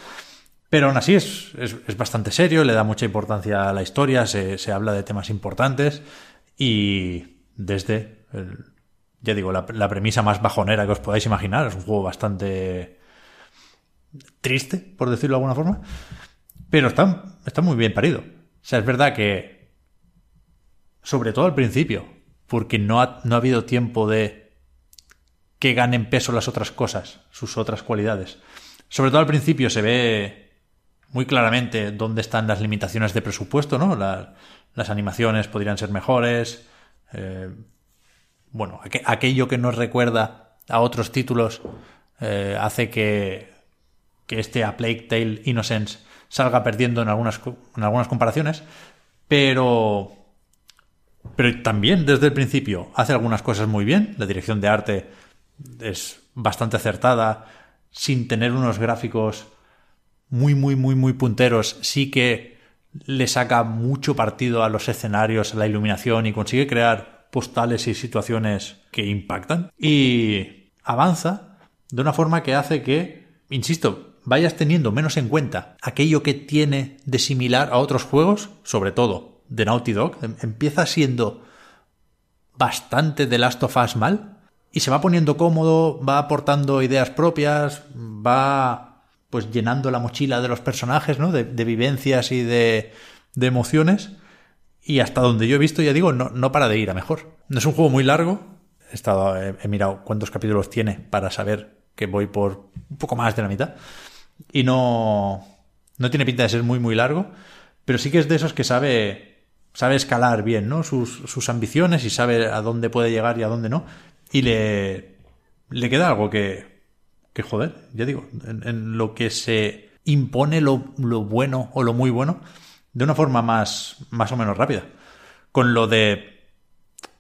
Pero aún así es, es, es bastante serio, le da mucha importancia a la historia, se, se habla de temas importantes y desde, ya digo, la, la premisa más bajonera que os podáis imaginar, es un juego bastante triste, por decirlo de alguna forma, pero está, está muy bien parido. O sea, es verdad que, sobre todo al principio, porque no ha, no ha habido tiempo de que ganen peso las otras cosas, sus otras cualidades. Sobre todo al principio se ve muy claramente dónde están las limitaciones de presupuesto, ¿no? La, las animaciones podrían ser mejores. Eh, bueno, aqu aquello que nos recuerda a otros títulos eh, hace que, que este A Plague Tale Innocence salga perdiendo en algunas, en algunas comparaciones, pero, pero también desde el principio hace algunas cosas muy bien. La dirección de arte es bastante acertada, sin tener unos gráficos muy, muy, muy, muy punteros, sí que le saca mucho partido a los escenarios, a la iluminación y consigue crear postales y situaciones que impactan. Y avanza de una forma que hace que, insisto, vayas teniendo menos en cuenta aquello que tiene de similar a otros juegos, sobre todo de Naughty Dog, empieza siendo bastante de Last of Us mal y se va poniendo cómodo, va aportando ideas propias, va pues llenando la mochila de los personajes, ¿no? De, vivencias y de, de, emociones. Y hasta donde yo he visto, ya digo, no, no para de ir a mejor. No es un juego muy largo. He, estado, he mirado cuántos capítulos tiene para saber que voy por un poco más de la mitad y no, no tiene pinta de ser muy, muy largo, pero sí que es de esos que sabe, sabe escalar bien, ¿no? Sus, sus ambiciones y sabe a dónde puede llegar y a dónde no. Y le, le queda algo que, que joder, ya digo, en, en lo que se impone lo, lo, bueno o lo muy bueno de una forma más, más o menos rápida. Con lo de,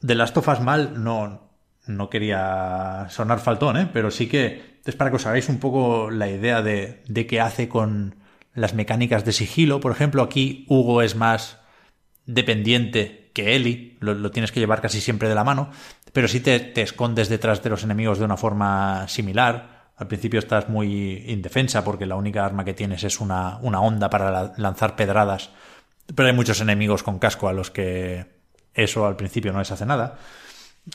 de Last of Us mal, no, no quería sonar faltón, ¿eh? pero sí que es para que os hagáis un poco la idea de, de qué hace con las mecánicas de sigilo. Por ejemplo, aquí Hugo es más dependiente que Eli, lo, tienes que llevar casi siempre de la mano, pero sí te, te, escondes detrás de los enemigos de una forma similar. Al principio estás muy indefensa porque la única arma que tienes es una, una onda para la, lanzar pedradas, pero hay muchos enemigos con casco a los que eso al principio no les hace nada.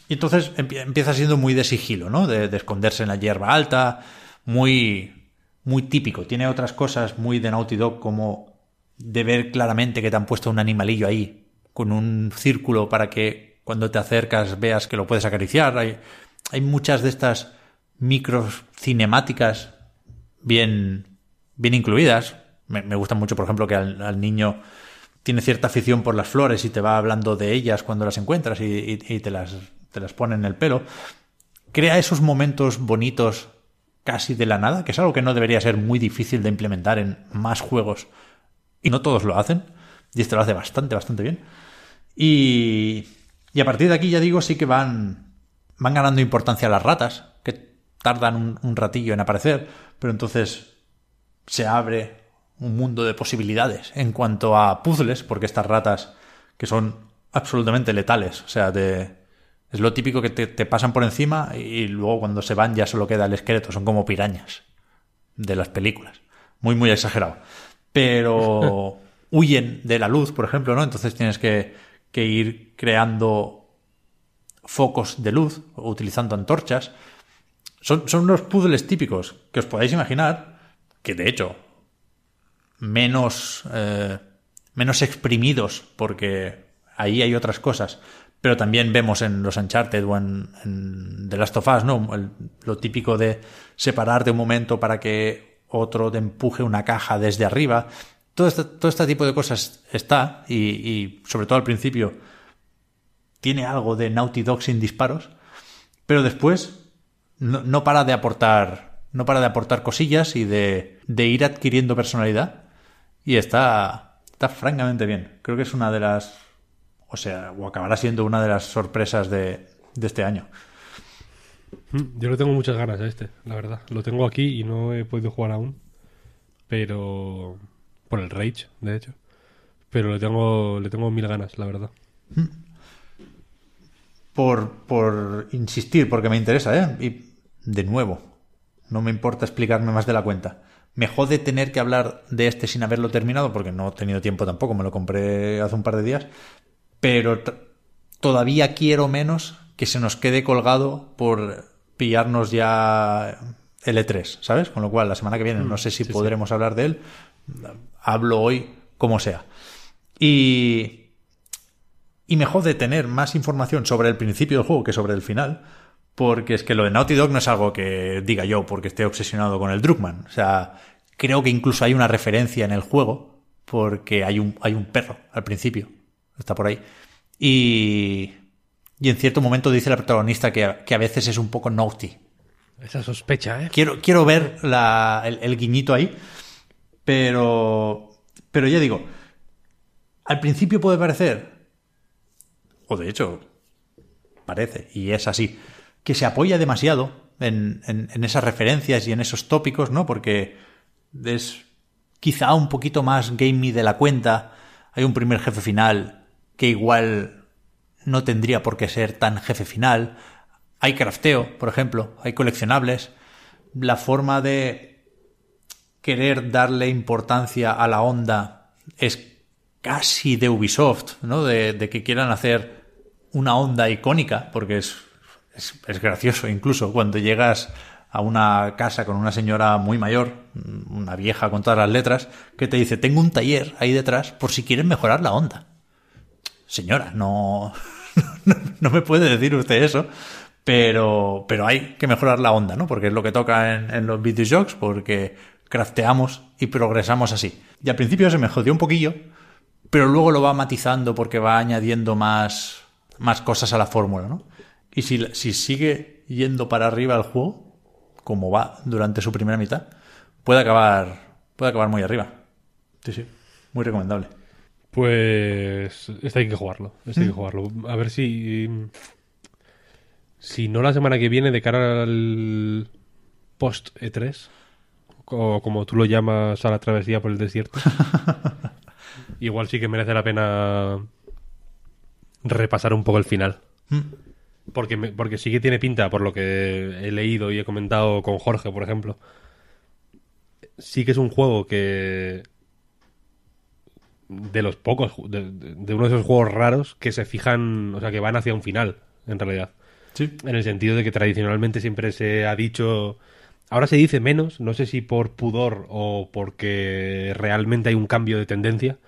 Y entonces empieza siendo muy de sigilo, ¿no? De, de, esconderse en la hierba alta, muy, muy típico. Tiene otras cosas muy de Naughty Dog como de ver claramente que te han puesto un animalillo ahí con un círculo para que cuando te acercas veas que lo puedes acariciar. Hay, muchas de estas micros cinemáticas bien, bien incluidas. Me, me gustan mucho, por ejemplo, que al, niño tiene cierta afición por las flores y te va hablando de ellas cuando las encuentras y te las te las pone en el pelo, crea esos momentos bonitos casi de la nada, que es algo que no debería ser muy difícil de implementar en más juegos. Y no todos lo hacen. Y este lo hace bastante, bastante bien. Y, y a partir de aquí, ya digo, sí que van, van ganando importancia las ratas, que tardan un, un ratillo en aparecer, pero entonces se abre un mundo de posibilidades en cuanto a puzzles, porque estas ratas, que son absolutamente letales, o sea, de, es lo típico que te, te, pasan por encima y luego cuando se van ya solo queda el esqueleto. Son como pirañas de las películas. Muy, muy exagerado. Pero huyen de la luz, por ejemplo, ¿no? Entonces tienes que, que ir creando focos de luz utilizando antorchas. Son, son los puzzles típicos que os podáis imaginar, que de hecho, menos, eh, menos exprimidos, porque ahí hay otras cosas, pero también vemos en los Uncharted o en, en The Last of Us, ¿no? Lo típico de separarte un momento para que otro te empuje una caja desde arriba. Todo este, todo este tipo de cosas está y, y sobre todo al principio tiene algo de Naughty Dog sin disparos, pero después no, no para de aportar no para de aportar cosillas y de, de ir adquiriendo personalidad y está está francamente bien. Creo que es una de las o sea, o acabará siendo una de las sorpresas de, de este año. Mm, Yo le tengo muchas ganas a este, la verdad. Lo tengo aquí y no he podido jugar aún. Pero. Por el Rage, de hecho. Pero le tengo, le tengo mil ganas, la verdad. por, por insistir, porque me interesa, ¿eh? Y de nuevo, no me importa explicarme más de la cuenta. Me jode tener que hablar de este sin haberlo terminado, porque no he tenido tiempo tampoco, me lo compré hace un par de días, pero todavía quiero menos que se nos quede colgado por pillarnos ya el E3, ¿sabes? Con lo cual, la semana que viene, no sé si sí, sí. podremos hablar de él, hablo hoy como sea. Y, y me jode tener más información sobre el principio del juego que sobre el final, porque es que lo de Naughty Dog no es algo que diga yo porque esté obsesionado con el Druckmann. O sea, creo que incluso hay una referencia en el juego, porque hay un, hay un perro al principio, está por ahí. Y, y en cierto momento dice la protagonista que, a- que a veces es un poco naughty. Esa sospecha, ¿eh? Quiero, quiero ver la- el, el guiñito ahí, pero, pero ya digo, al principio puede parecer, o de hecho parece, y es así, que se apoya demasiado en, en- en esas referencias y en esos tópicos, ¿no? Porque es quizá un poquito más gamey de la cuenta. Hay un primer jefe final que igual no tendría por qué ser tan jefe final. Hay crafteo, por ejemplo, hay coleccionables. La forma de querer darle importancia a la onda es casi de Ubisoft, ¿no? De, que quieran hacer una onda icónica, porque es, es, es gracioso incluso cuando llegas a una casa con una señora muy mayor, una vieja con todas las letras, que te dice, tengo un taller ahí detrás por si quieren mejorar la onda. Señora, no, no, me puede decir usted eso, pero, pero hay que mejorar la onda, ¿no? Porque es lo que toca en, en los videojuegos, porque crafteamos y progresamos así. Y al principio se me jodió un poquillo, pero luego lo va matizando porque va añadiendo más, más cosas a la fórmula, ¿no? Y si, si sigue yendo para arriba el juego, como va durante su primera mitad, puede acabar, puede acabar muy arriba. Sí, sí, muy recomendable. Pues este hay que jugarlo, este hay que jugarlo. A ver si si no la semana que viene de cara al post E3 o como tú lo llamas a la travesía por el desierto. igual sí que merece la pena repasar un poco el final. Porque, me- porque sí que tiene pinta, por lo que he leído y he comentado con Jorge, por ejemplo. Sí que es un juego que de los pocos, de, de- uno de esos juegos raros que se fijan, o sea, que van hacia un final, en realidad. Sí. En el sentido de que tradicionalmente siempre se ha dicho. Ahora se dice menos, no sé si por pudor o porque realmente hay un cambio de tendencia.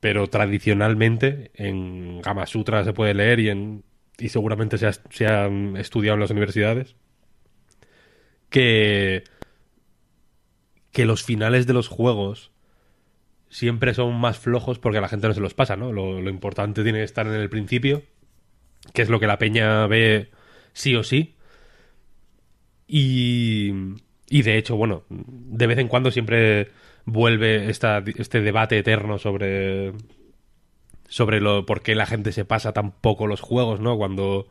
Pero tradicionalmente en Gama Sutra se puede leer y, en, y seguramente se ha, se ha estudiado en las universidades que, que los finales de los juegos siempre son más flojos porque a la gente no se los pasa, ¿no? Lo, lo importante tiene que estar en el principio, que es lo que la peña ve sí o sí. Y, y de hecho, bueno, de vez en cuando siempre vuelve esta, este debate eterno sobre sobre lo por qué la gente se pasa tan poco los juegos, ¿no? Cuando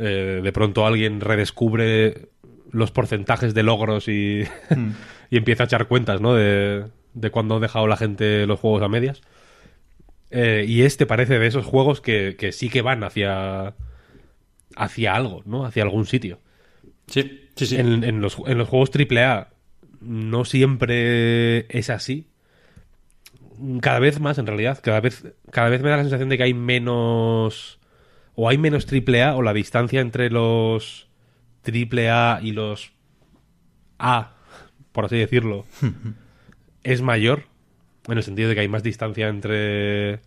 eh, de pronto alguien redescubre los porcentajes de logros y, y empieza a echar cuentas, ¿no? De, de cuando ha dejado la gente los juegos a medias. Eh, y este parece de esos juegos que, que sí que van hacia hacia algo, ¿no? Hacia algún sitio. Sí, sí, sí. En, en los, en los juegos AAA no siempre es así. Cada vez más, en realidad. Cada vez, cada vez me da la sensación de que hay menos. O hay menos AAA, o la distancia entre los AAA y los A, por así decirlo, es mayor. En el sentido de que hay más distancia entre.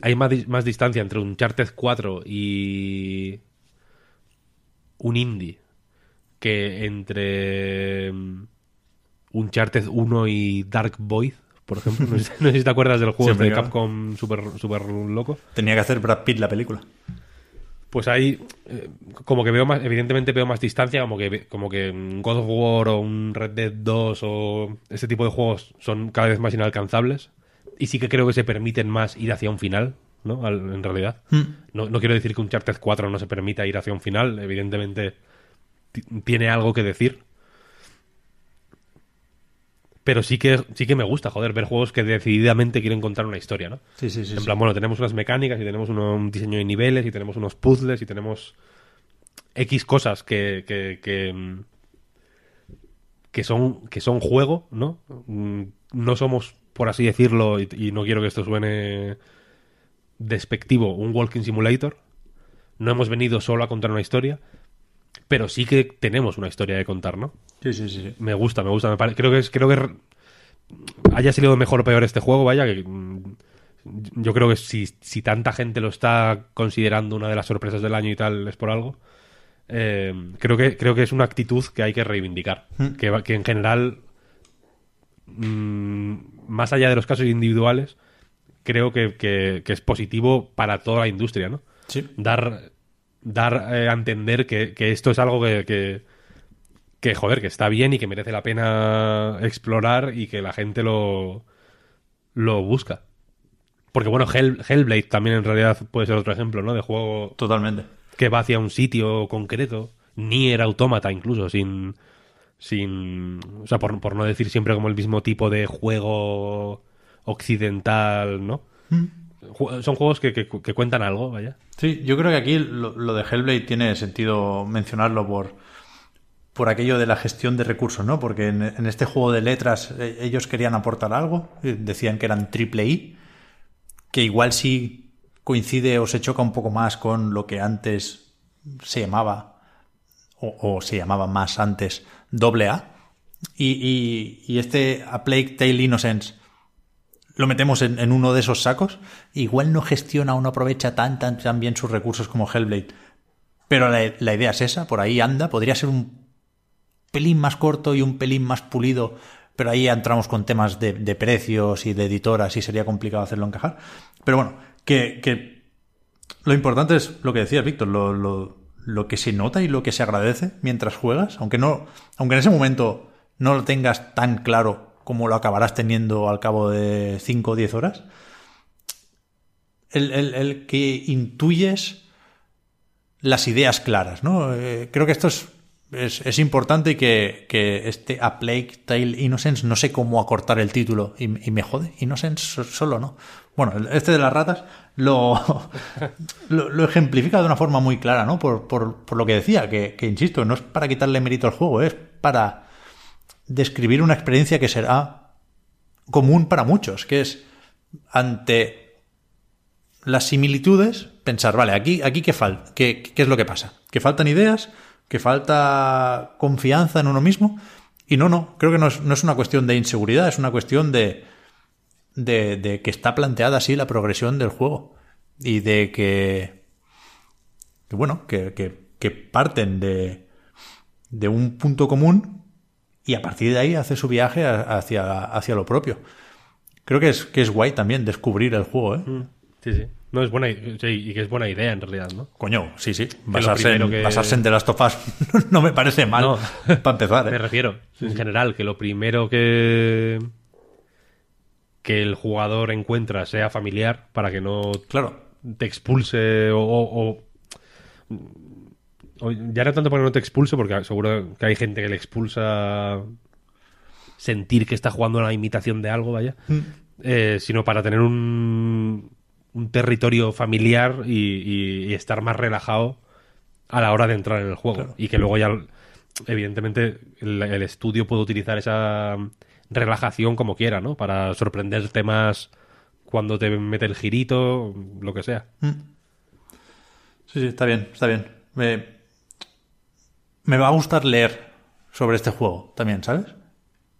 Hay más, di- más distancia entre un Uncharted 4 y un indie que entre mm, Uncharted 1 y Dark Void, por ejemplo, no sé, no sé si te acuerdas del juego Siempre de. Capcom super, super loco. Tenía que hacer Brad Pitt la película. Pues ahí, eh, como que veo más, evidentemente veo más distancia, como que, como que un God of War o un Red Dead 2 o ese tipo de juegos son cada vez más inalcanzables. Y sí que creo que se permiten más ir hacia un final, ¿no? Al- en realidad. No, no quiero decir que un Charter 4 no se permita ir hacia un final, evidentemente ti- tiene algo que decir. Pero sí que, sí que me gusta, joder, ver juegos que decididamente quieren contar una historia, ¿no? Sí, sí, sí. en sí. plan, bueno, tenemos unas mecánicas y tenemos uno- un diseño de niveles y tenemos unos puzzles y tenemos X cosas que, que, que, mm, que son, que son juego, ¿no? Mm, No somos, por así decirlo, y, y no quiero que esto suene despectivo, un walking simulator. No hemos venido solo a contar una historia, pero sí que tenemos una historia de contar, ¿no? Sí, sí, sí. Me gusta, me gusta. Me pare- Creo que es, creo que haya salido mejor o peor este juego, vaya, que mm, yo creo que si, si tanta gente lo está considerando una de las sorpresas del año y tal, es por algo. Eh, creo que creo que es una actitud que hay que reivindicar. Que, va- que en general, mm, más allá de los casos individuales, creo que, que- que es positivo para toda la industria, ¿no? Sí. dar dar eh, a entender que, que esto es algo que, que, que, joder, que está bien y que merece la pena explorar y que la gente lo, lo busca. Porque bueno, Hell- Hellblade también en realidad puede ser otro ejemplo, ¿no? De juego Totalmente. que va hacia un sitio concreto. Nier Automata incluso, sin... sin o sea, por, por no decir siempre como el mismo tipo de juego occidental, ¿no? Ju- Son juegos que, que- cuentan algo, vaya. Sí, yo creo que aquí lo, de Hellblade tiene sentido mencionarlo por, por aquello de la gestión de recursos, ¿no? Porque en, este juego de letras eh, ellos querían aportar algo, decían que eran triple I, que igual sí coincide o se choca un poco más con lo que antes se llamaba, o, o se llamaba más antes, doble A. Y, y- y este A Plague Tale Innocence lo metemos en, uno de esos sacos, igual no gestiona o no aprovecha tan, tan, tan bien sus recursos como Hellblade. Pero la, la idea es esa, por ahí anda, podría ser un pelín más corto y un pelín más pulido, pero ahí entramos con temas de, de precios y de editoras y sería complicado hacerlo encajar. Pero bueno, que, que lo importante es lo que decías, Víctor, lo, lo, lo que se nota y lo que se agradece mientras juegas, aunque no, aunque en ese momento no lo tengas tan claro como lo acabarás teniendo al cabo de 5 o 10 horas, el, el- el que intuyes las ideas claras, ¿no? Eh, creo que esto es, es, importante y que, que este A Plague Tale Innocence, no sé cómo acortar el título y, y me jode, Innocence so- solo, ¿no? Bueno, este de las ratas lo, lo, lo ejemplifica de una forma muy clara, ¿no? Por, por, por lo que decía, que, que, insisto, no es para quitarle mérito al juego, es para describir una experiencia que será común para muchos, que es ante las similitudes, pensar, vale, aquí, aquí qué, fal qué, qué es lo que pasa, que faltan ideas, que falta confianza en uno mismo, y no, no, creo que no es, no es una cuestión de inseguridad, es una cuestión de, de, que está planteada así la progresión del juego, y de que, que bueno, que, que, que parten de, de un punto común y a partir de ahí hace su viaje hacia, hacia lo propio. Creo que es, que es guay también descubrir el juego, ¿eh? Sí, sí. No, es buena, sí, y que es buena idea en realidad, ¿no? Coño, sí, sí. Basarse, en, que- basarse en The Last of Us no me parece mal No. para empezar. Me ¿eh? refiero, en general, que lo primero que que el jugador encuentra sea familiar para que no Claro. te expulse o, o- o- o ya no tanto para que no te expulse porque seguro que hay gente que le expulsa sentir que está jugando a la imitación de algo vaya. Eh, sino para tener un, un territorio familiar y, y- y estar más relajado a la hora de entrar en el juego. Y que luego ya evidentemente el, el estudio puede utilizar esa relajación como quiera no para sorprenderte más cuando te mete el girito lo que sea. Sí, sí, está bien, está bien. Me, me va a gustar leer sobre este juego también, ¿sabes?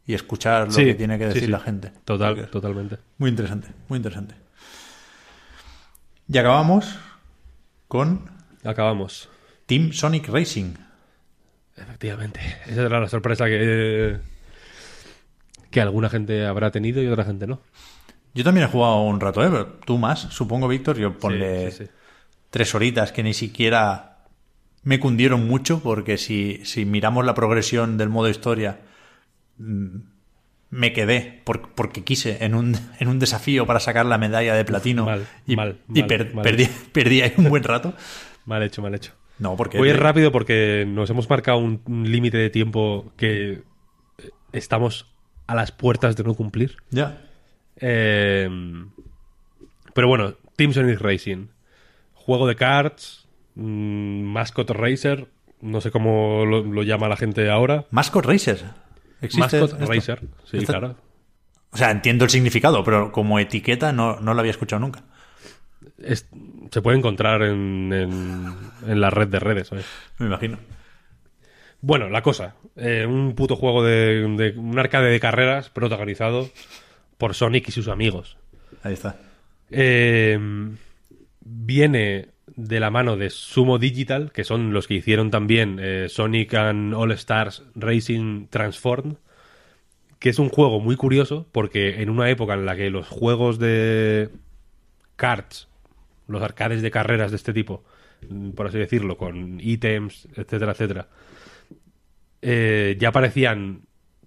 Y escuchar lo Sí, que tiene que decir sí. la gente. Total, totalmente. Muy interesante, muy interesante. Y acabamos con Acabamos. Team Sonic Racing. Efectivamente. Esa era la sorpresa que, que alguna gente habrá tenido y otra gente no. Yo también he jugado un rato, ¿eh? Pero tú más, supongo, Víctor. Yo ponle tres horitas que ni siquiera me cundieron mucho, porque si, si miramos la progresión del modo historia, mm, me quedé por- porque quise en un, en un desafío para sacar la medalla de platino mal, y, mal, y mal, per- mal. perdí, perdí ahí un buen rato. Mal hecho, mal hecho. No, porque... Voy a ir rápido porque nos hemos marcado un, un límite de tiempo que eh, estamos a las puertas de no cumplir. Ya. Eh, pero bueno, Team Sonic Racing. Juego de cards, mm, Mascot Racer, no sé cómo lo, lo llama la gente ahora. Mascot Racer. ¿Existe Mascot esto? Racer, sí, Esto- claro. O sea, entiendo el significado, pero como etiqueta no, no lo había escuchado nunca. Es- se puede encontrar en, en- en la red de redes. ¿sabes? Me imagino. Bueno, la cosa. eh, un puto juego de, de- un arcade de carreras protagonizado por Sonic y sus amigos. Ahí está. Eh, viene de la mano de Sumo Digital, que son los que hicieron también eh, Sonic and All Stars Racing Transformed, que es un juego muy curioso porque en una época en la que los juegos de karts, los arcades de carreras de este tipo, mm, por así decirlo, con ítems, etcétera, etcétera, eh, ya parecían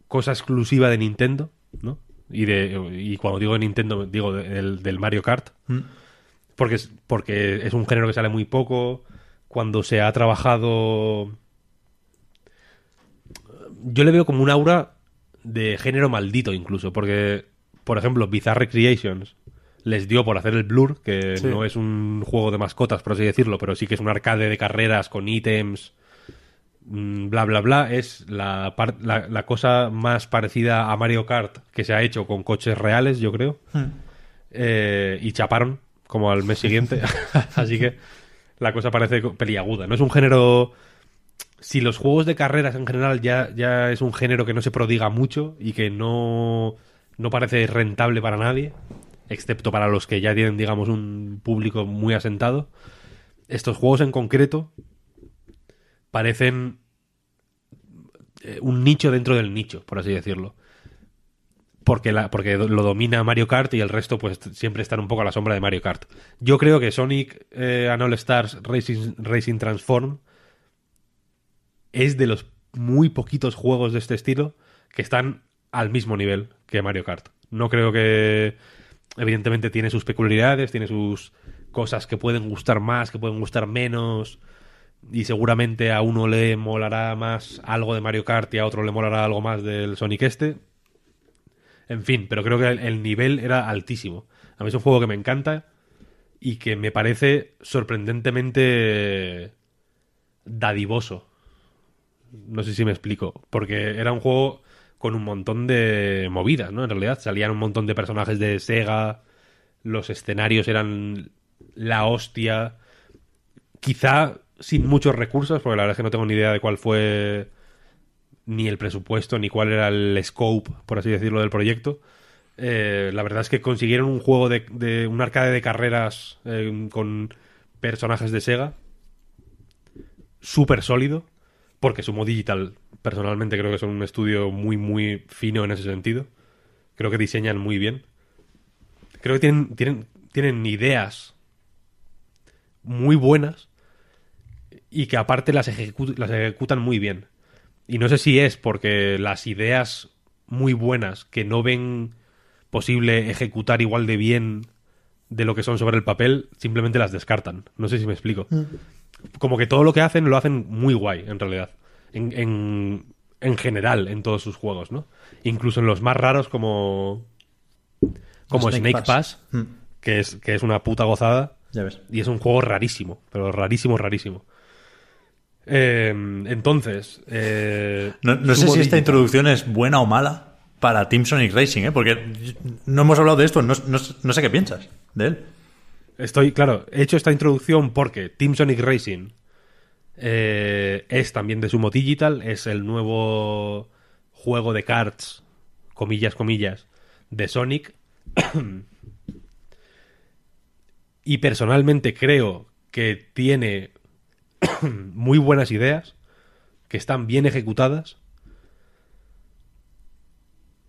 cosa exclusiva de Nintendo, ¿no? Y, de, y cuando digo Nintendo, digo del, del Mario Kart. Porque es, porque es un género que sale muy poco. Cuando se ha trabajado. Yo le veo como un aura de género maldito, incluso. Porque, por ejemplo, Bizarre Creations les dio por hacer el Blur, que Sí. no es un juego de mascotas, por así decirlo, pero sí que es un arcade de carreras con ítems, mm, bla, bla, bla. Es la, la, la cosa más parecida a Mario Kart que se ha hecho con coches reales, yo creo. Eh, y chaparon, como al mes siguiente. Así que la cosa parece peliaguda. No es un género. Si los juegos de carreras en general ya, ya es un género que no se prodiga mucho y que no, no parece rentable para nadie, excepto para los que ya tienen, digamos, un público muy asentado, estos juegos en concreto parecen eh, un nicho dentro del nicho, por así decirlo porque, porque lo domina Mario Kart y el resto pues siempre están un poco a la sombra de Mario Kart. Yo creo que Sonic eh, and All Stars Racing, Racing Transform es de los muy poquitos juegos de este estilo que están al mismo nivel que Mario Kart. No creo que... Evidentemente tiene sus peculiaridades, tiene sus cosas que pueden gustar más, que pueden gustar menos, y seguramente a uno le molará más algo de Mario Kart y a otro le molará algo más del Sonic este. En fin, pero creo que el, el nivel era altísimo. A mí es un juego que me encanta y que me parece sorprendentemente dadivoso. No sé si me explico. Porque era un juego con un montón de movidas, ¿no? En realidad salían un montón de personajes de Sega, los escenarios eran la hostia. Quizá sin muchos recursos, porque la verdad es que no tengo ni idea de cuál fue ni el presupuesto, ni cuál era el scope, por así decirlo, del proyecto. Eh, la verdad es que consiguieron un juego de, un arcade de carreras eh, con personajes de Sega súper sólido, porque Sumo Digital personalmente creo que son un estudio muy, muy fino en ese sentido. Creo que diseñan muy bien. Creo que tienen, tienen, tienen ideas muy buenas y que aparte las ejecutan muy bien. Y no sé si es porque las ideas muy buenas que no ven posible ejecutar igual de bien de lo que son sobre el papel, simplemente las descartan. No sé si me explico. Como que todo lo que hacen lo hacen muy guay, en realidad. En, en, en general, en todos sus juegos, ¿no? Incluso en los más raros como... Como Snake Snake, Pass. Pass, que, es, que es una puta gozada. Ya ves. Y es un juego rarísimo, pero rarísimo, rarísimo. Eh, entonces, eh, No, no sé si esta introducción es buena o mala para Team Sonic Racing, ¿eh? Porque no hemos hablado de esto, no, no- no sé qué piensas de él. Estoy, claro, he hecho esta introducción porque Team Sonic Racing eh, es también de Sumo Digital, es el nuevo juego de cards, comillas, comillas, de Sonic. y personalmente creo que tiene muy buenas ideas, que están bien ejecutadas,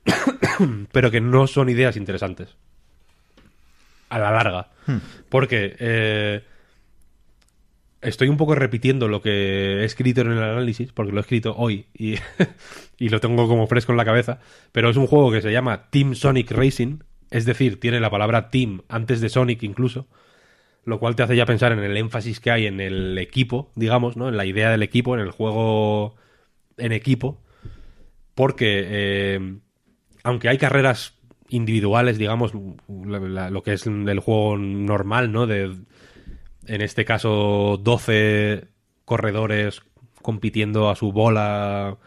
pero que no son ideas interesantes. A la larga. Porque eh, estoy un poco repitiendo lo que he escrito en el análisis, porque lo he escrito hoy y, y lo tengo como fresco en la cabeza, pero es un juego que se llama Team Sonic Racing, es decir, tiene la palabra Team antes de Sonic incluso, lo cual te hace ya pensar en el énfasis que hay en el equipo, digamos, ¿no? En la idea del equipo, en el juego en equipo, porque eh, aunque hay carreras individuales, digamos, lo que es el juego normal, ¿no? De, en este caso, 12 corredores compitiendo a su bola,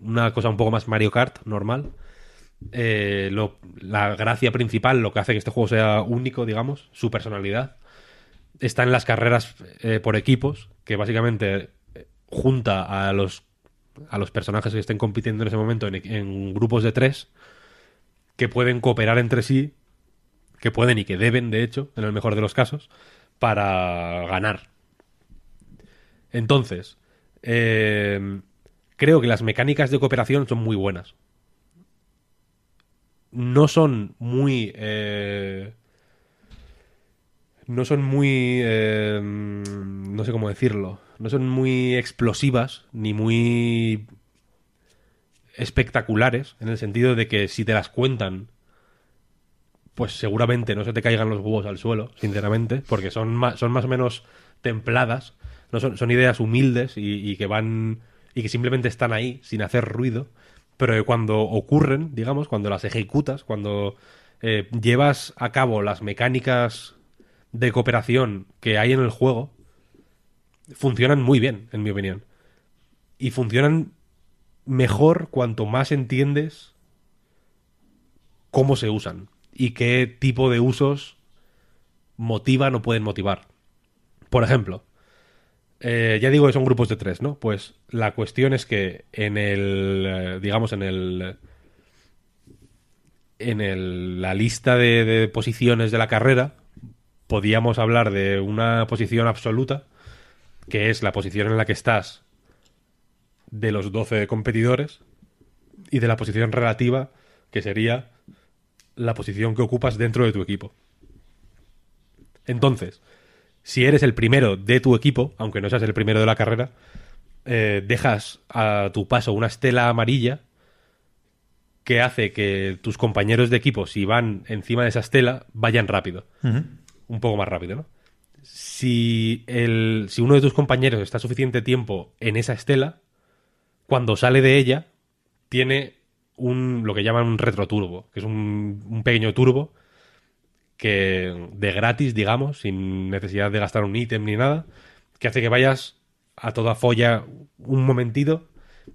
una cosa un poco más Mario Kart normal. Eh, la gracia principal, lo que hace que este juego sea único, digamos, su personalidad, está en las carreras eh, por equipos, que básicamente eh, junta a los, a los personajes que estén compitiendo en ese momento en, grupos de tres, que pueden cooperar entre sí, que pueden y que deben, de hecho, en el mejor de los casos, para ganar. Entonces, creo que las mecánicas de cooperación son muy buenas. No son muy... eh, no son muy... eh, no sé cómo decirlo. No son muy explosivas ni muy espectaculares, en el sentido de que si te las cuentan, pues seguramente no se te caigan los huevos al suelo, sinceramente, porque son más, son más o menos templadas, no son, son ideas humildes y, y que van y que simplemente están ahí sin hacer ruido, pero cuando ocurren, digamos, cuando las ejecutas, cuando eh, llevas a cabo las mecánicas de cooperación que hay en el juego, funcionan muy bien, en mi opinión. Y funcionan mejor cuanto más entiendes cómo se usan y qué tipo de usos motivan o pueden motivar. Por ejemplo, eh, ya digo que son grupos de tres, ¿no? Pues la cuestión es que en el, eh, digamos, en el, en el, la lista de, de posiciones de la carrera, podíamos hablar de una posición absoluta, que es la posición en la que estás de los 12 competidores, y de la posición relativa, que sería la posición que ocupas dentro de tu equipo. Entonces, si eres el primero de tu equipo, aunque no seas el primero de la carrera, eh, dejas a tu paso una estela amarilla que hace que tus compañeros de equipo, si van encima de esa estela, vayan rápido. Un poco más rápido, ¿no? Si, el, si uno de tus compañeros está suficiente tiempo en esa estela, cuando sale de ella, tiene un lo que llaman un retroturbo, que es un, un pequeño turbo que de gratis, digamos, sin necesidad de gastar un ítem ni nada, que hace que vayas a toda folla un momentito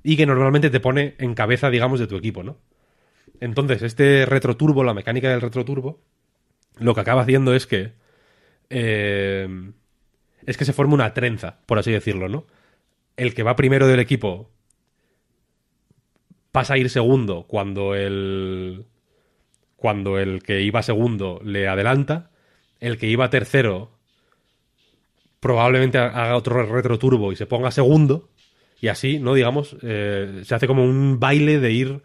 y que normalmente te pone en cabeza, digamos, de tu equipo, ¿no? Entonces, este retroturbo, la mecánica del retroturbo, lo que acaba haciendo es que eh, es que se forma una trenza, por así decirlo, ¿no? El que va primero del equipo pasa a ir segundo cuando el cuando el que iba segundo le adelanta, el que iba tercero probablemente haga otro retroturbo y se ponga segundo y así, ¿no? Digamos, eh, se hace como un baile de ir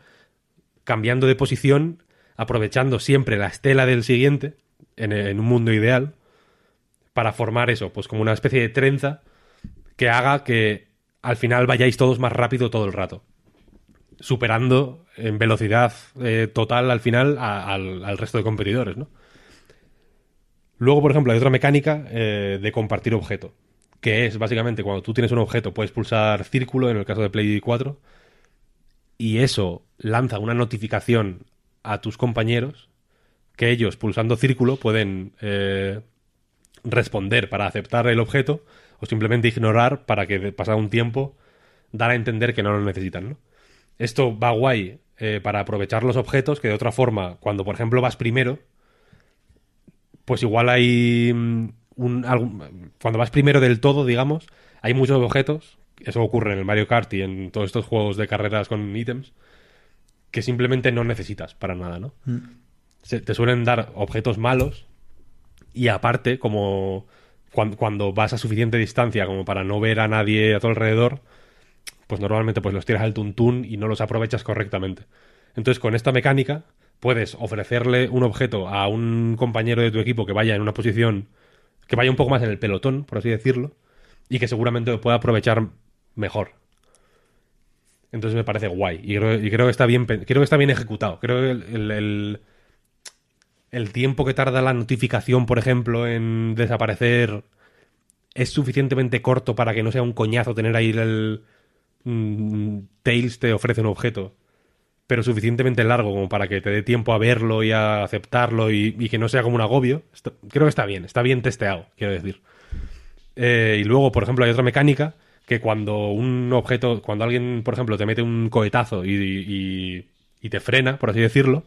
cambiando de posición, aprovechando siempre la estela del siguiente en, en un mundo ideal para formar eso, pues como una especie de trenza que haga que al final vayáis todos más rápido todo el rato superando en velocidad eh, total al final al, resto de competidores, ¿no? Luego, por ejemplo, hay otra mecánica eh, de compartir objeto, que es básicamente cuando tú tienes un objeto puedes pulsar círculo en el caso de Play 4 y eso lanza una notificación a tus compañeros que ellos pulsando círculo pueden eh, responder para aceptar el objeto o simplemente ignorar para que pasado un tiempo dar a entender que no lo necesitan, ¿no? Esto va guay eh, para aprovechar los objetos que de otra forma, cuando por ejemplo vas primero, pues igual hay mm, un, algún- cuando vas primero del todo, digamos, hay muchos objetos, eso ocurre en el Mario Kart y en todos estos juegos de carreras con ítems, que simplemente no necesitas para nada, ¿no? Se- te suelen dar objetos malos y aparte, como cuan- cuando, vas a suficiente distancia como para no ver a nadie a tu alrededor, pues normalmente pues los tiras al tuntún y no los aprovechas correctamente. Entonces, con esta mecánica, puedes ofrecerle un objeto a un compañero de tu equipo que vaya en una posición, que vaya un poco más en el pelotón, por así decirlo, y que seguramente lo pueda aprovechar mejor. Entonces me parece guay. Y creo, y creo que está bien, creo que está bien ejecutado. Creo que el, el- el- el tiempo que tarda la notificación, por ejemplo, en desaparecer es suficientemente corto para que no sea un coñazo tener ahí el mm, Tails te ofrece un objeto, pero suficientemente largo como para que te dé tiempo a verlo y a aceptarlo y, que no sea como un agobio. Creo que está bien, está bien testeado, quiero decir. Eh, y luego, por ejemplo, hay otra mecánica que cuando un objeto, cuando alguien, por ejemplo, te mete un cohetazo y, te frena, por así decirlo,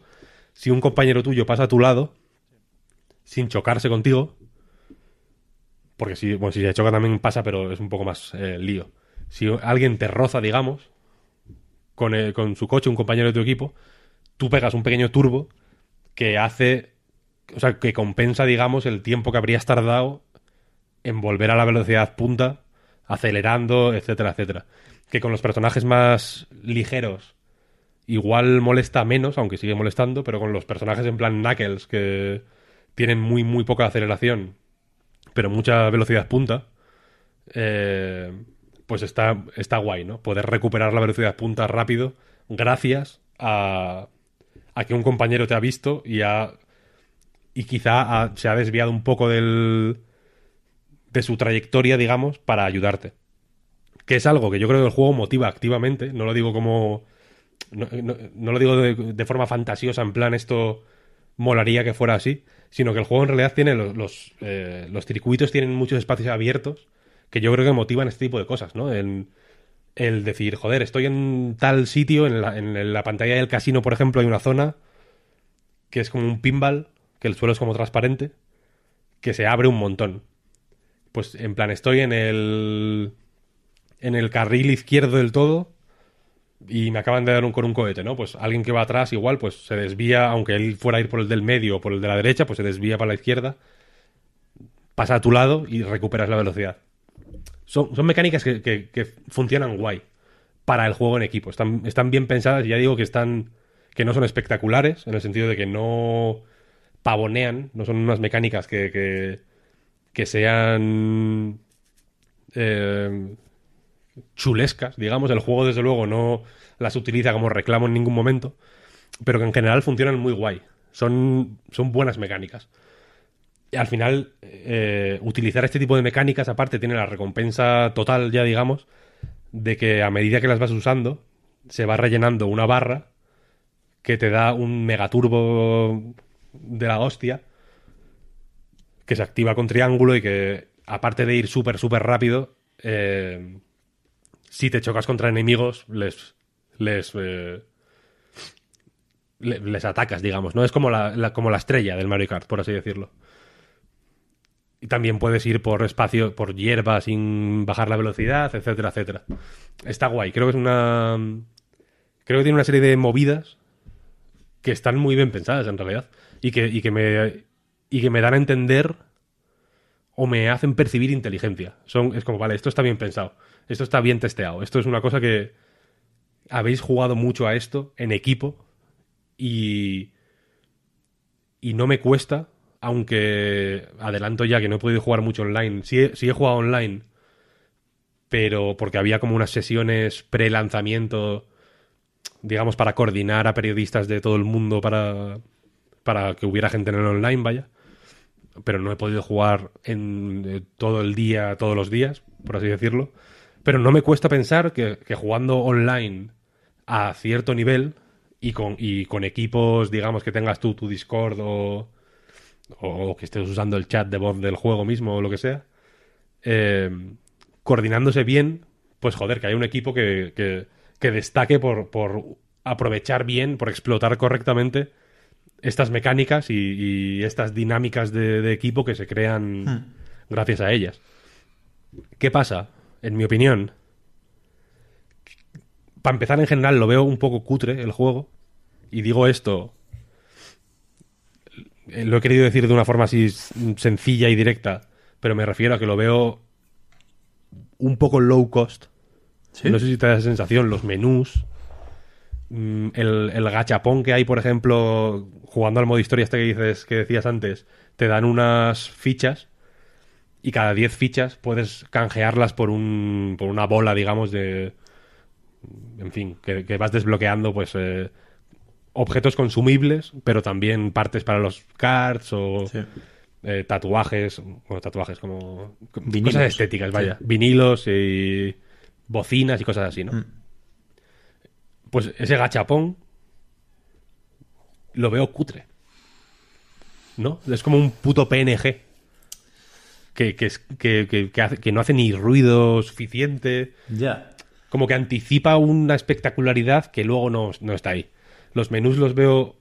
si un compañero tuyo pasa a tu lado, sin chocarse contigo, porque si se choca también pasa, pero es un poco más eh, lío. Si alguien te roza, digamos, con, el- con su coche, un compañero de tu equipo, tú pegas un pequeño turbo que hace, o sea, que compensa, digamos, el tiempo que habrías tardado en volver a la velocidad punta, acelerando, etcétera, etcétera. Que con los personajes más ligeros igual molesta menos, aunque sigue molestando, pero con los personajes en plan Knuckles, que tienen muy, muy poca aceleración, pero mucha velocidad punta, eh, pues está, está guay, ¿no? Poder recuperar la velocidad punta rápido gracias a, a que un compañero te ha visto y ha y quizá se ha desviado un poco del de su trayectoria, digamos, para ayudarte. Que es algo que yo creo que el juego motiva activamente, no lo digo como no, no- lo digo de, de forma fantasiosa, en plan esto molaría que fuera así, sino que el juego en realidad tiene los, los, eh, los circuitos tienen muchos espacios abiertos que yo creo que motivan este tipo de cosas, ¿no? En- el decir, joder, estoy en tal sitio, en la, en la pantalla del casino, por ejemplo, hay una zona que es como un pinball, que el suelo es como transparente, que se abre un montón. Pues en plan, estoy en el en el carril izquierdo del todo y me acaban de dar un, con un cohete, ¿no? Pues alguien que va atrás igual, pues se desvía, aunque él fuera a ir por el del medio o por el de la derecha, pues se desvía para la izquierda, pasa a tu lado y recuperas la velocidad. Son, mecánicas que, que- que funcionan guay para el juego en equipo. Están, están bien pensadas, ya digo que están que no son espectaculares, en el sentido de que no pavonean, no son unas mecánicas que, que, que sean eh, chulescas, digamos. El juego, desde luego, no las utiliza como reclamo en ningún momento, pero que en general funcionan muy guay. Son, son buenas mecánicas. Al final, eh, utilizar este tipo de mecánicas, aparte, tiene la recompensa total, ya digamos, de que a medida que las vas usando, se va rellenando una barra que te da un megaturbo de la hostia, que se activa con triángulo y que, aparte de ir súper, súper rápido, eh, si te chocas contra enemigos, les. les. eh, le- les atacas, digamos, ¿no? Es como la, la- como la estrella del Mario Kart, por así decirlo. Y también puedes ir por espacio, por hierba sin bajar la velocidad, etcétera, etcétera. Está guay. Creo que es una. Creo que tiene una serie de movidas que están muy bien pensadas en realidad. Y que, y que me. Y que me dan a entender o me hacen percibir inteligencia. Son, es como, vale, esto está bien pensado, esto está bien testeado, esto es una cosa que habéis jugado mucho a esto en equipo y, y no me cuesta, aunque adelanto ya que no he podido jugar mucho online. Sí, he- jugado online, pero porque había como unas sesiones pre-lanzamiento, digamos, para coordinar a periodistas de todo el mundo para, para que hubiera gente en el online, vaya pero no he podido jugar en eh, todo el día, todos los días, por así decirlo. Pero no me cuesta pensar que, que jugando online a cierto nivel y con, y con equipos, digamos, que tengas tú tu Discord o, o que estés usando el chat de voz del juego mismo o lo que sea, eh, coordinándose bien, pues joder, que haya un equipo que, que, que destaque por, por aprovechar bien, por explotar correctamente estas mecánicas y, y estas dinámicas de, de equipo que se crean gracias a ellas. ¿Qué pasa? En mi opinión, para empezar en general lo veo un poco cutre el juego y digo esto lo he querido decir de una forma así sencilla y directa pero me refiero a que lo veo un poco low cost Sí. No sé si te da esa sensación, los menús, mm, el, el gachapón que hay, por ejemplo, jugando al modo historia este que dices, que decías antes, te dan unas fichas y cada 10 fichas puedes canjearlas por un por una bola, digamos, de en fin, que, que vas desbloqueando pues eh, objetos consumibles, pero también partes para los cards o Sí. eh, tatuajes, bueno, tatuajes como Vinilos. cosas estéticas, vaya, vinilos y bocinas y cosas así, ¿no? Mm. Pues ese gachapón lo veo cutre. ¿No? Es como un puto PNG. Que, que, es- que, que- que hace- que no hace ni ruido suficiente. Ya. Como que anticipa una espectacularidad que luego no, no está ahí. Los menús los veo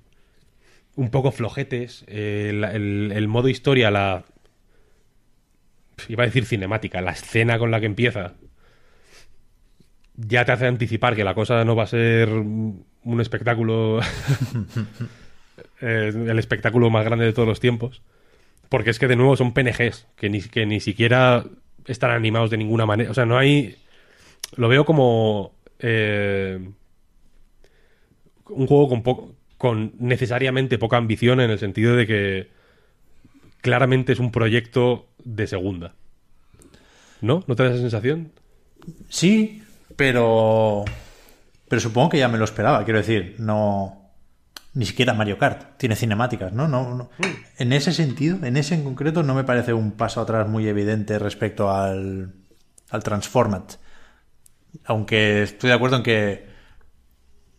un poco flojetes. eh, el, modo historia, la. Iba a decir cinemática, la escena con la que empieza. Ya te hace anticipar que la cosa no va a ser un espectáculo. eh, el espectáculo más grande de todos los tiempos. Porque es que de nuevo son PNGs, que ni, que ni siquiera están animados de ninguna manera. O sea, no hay. Lo veo como. eh, un juego con, po- con necesariamente poca ambición en el sentido de que claramente es un proyecto de segunda. ¿No? ¿No te da esa sensación? Sí, pero. Pero supongo que ya me lo esperaba. Quiero decir, no. Ni siquiera Mario Kart tiene cinemáticas, ¿no? no, no. En ese sentido, en ese en concreto, no me parece un paso atrás muy evidente respecto al, al Transformat. Aunque estoy de acuerdo en que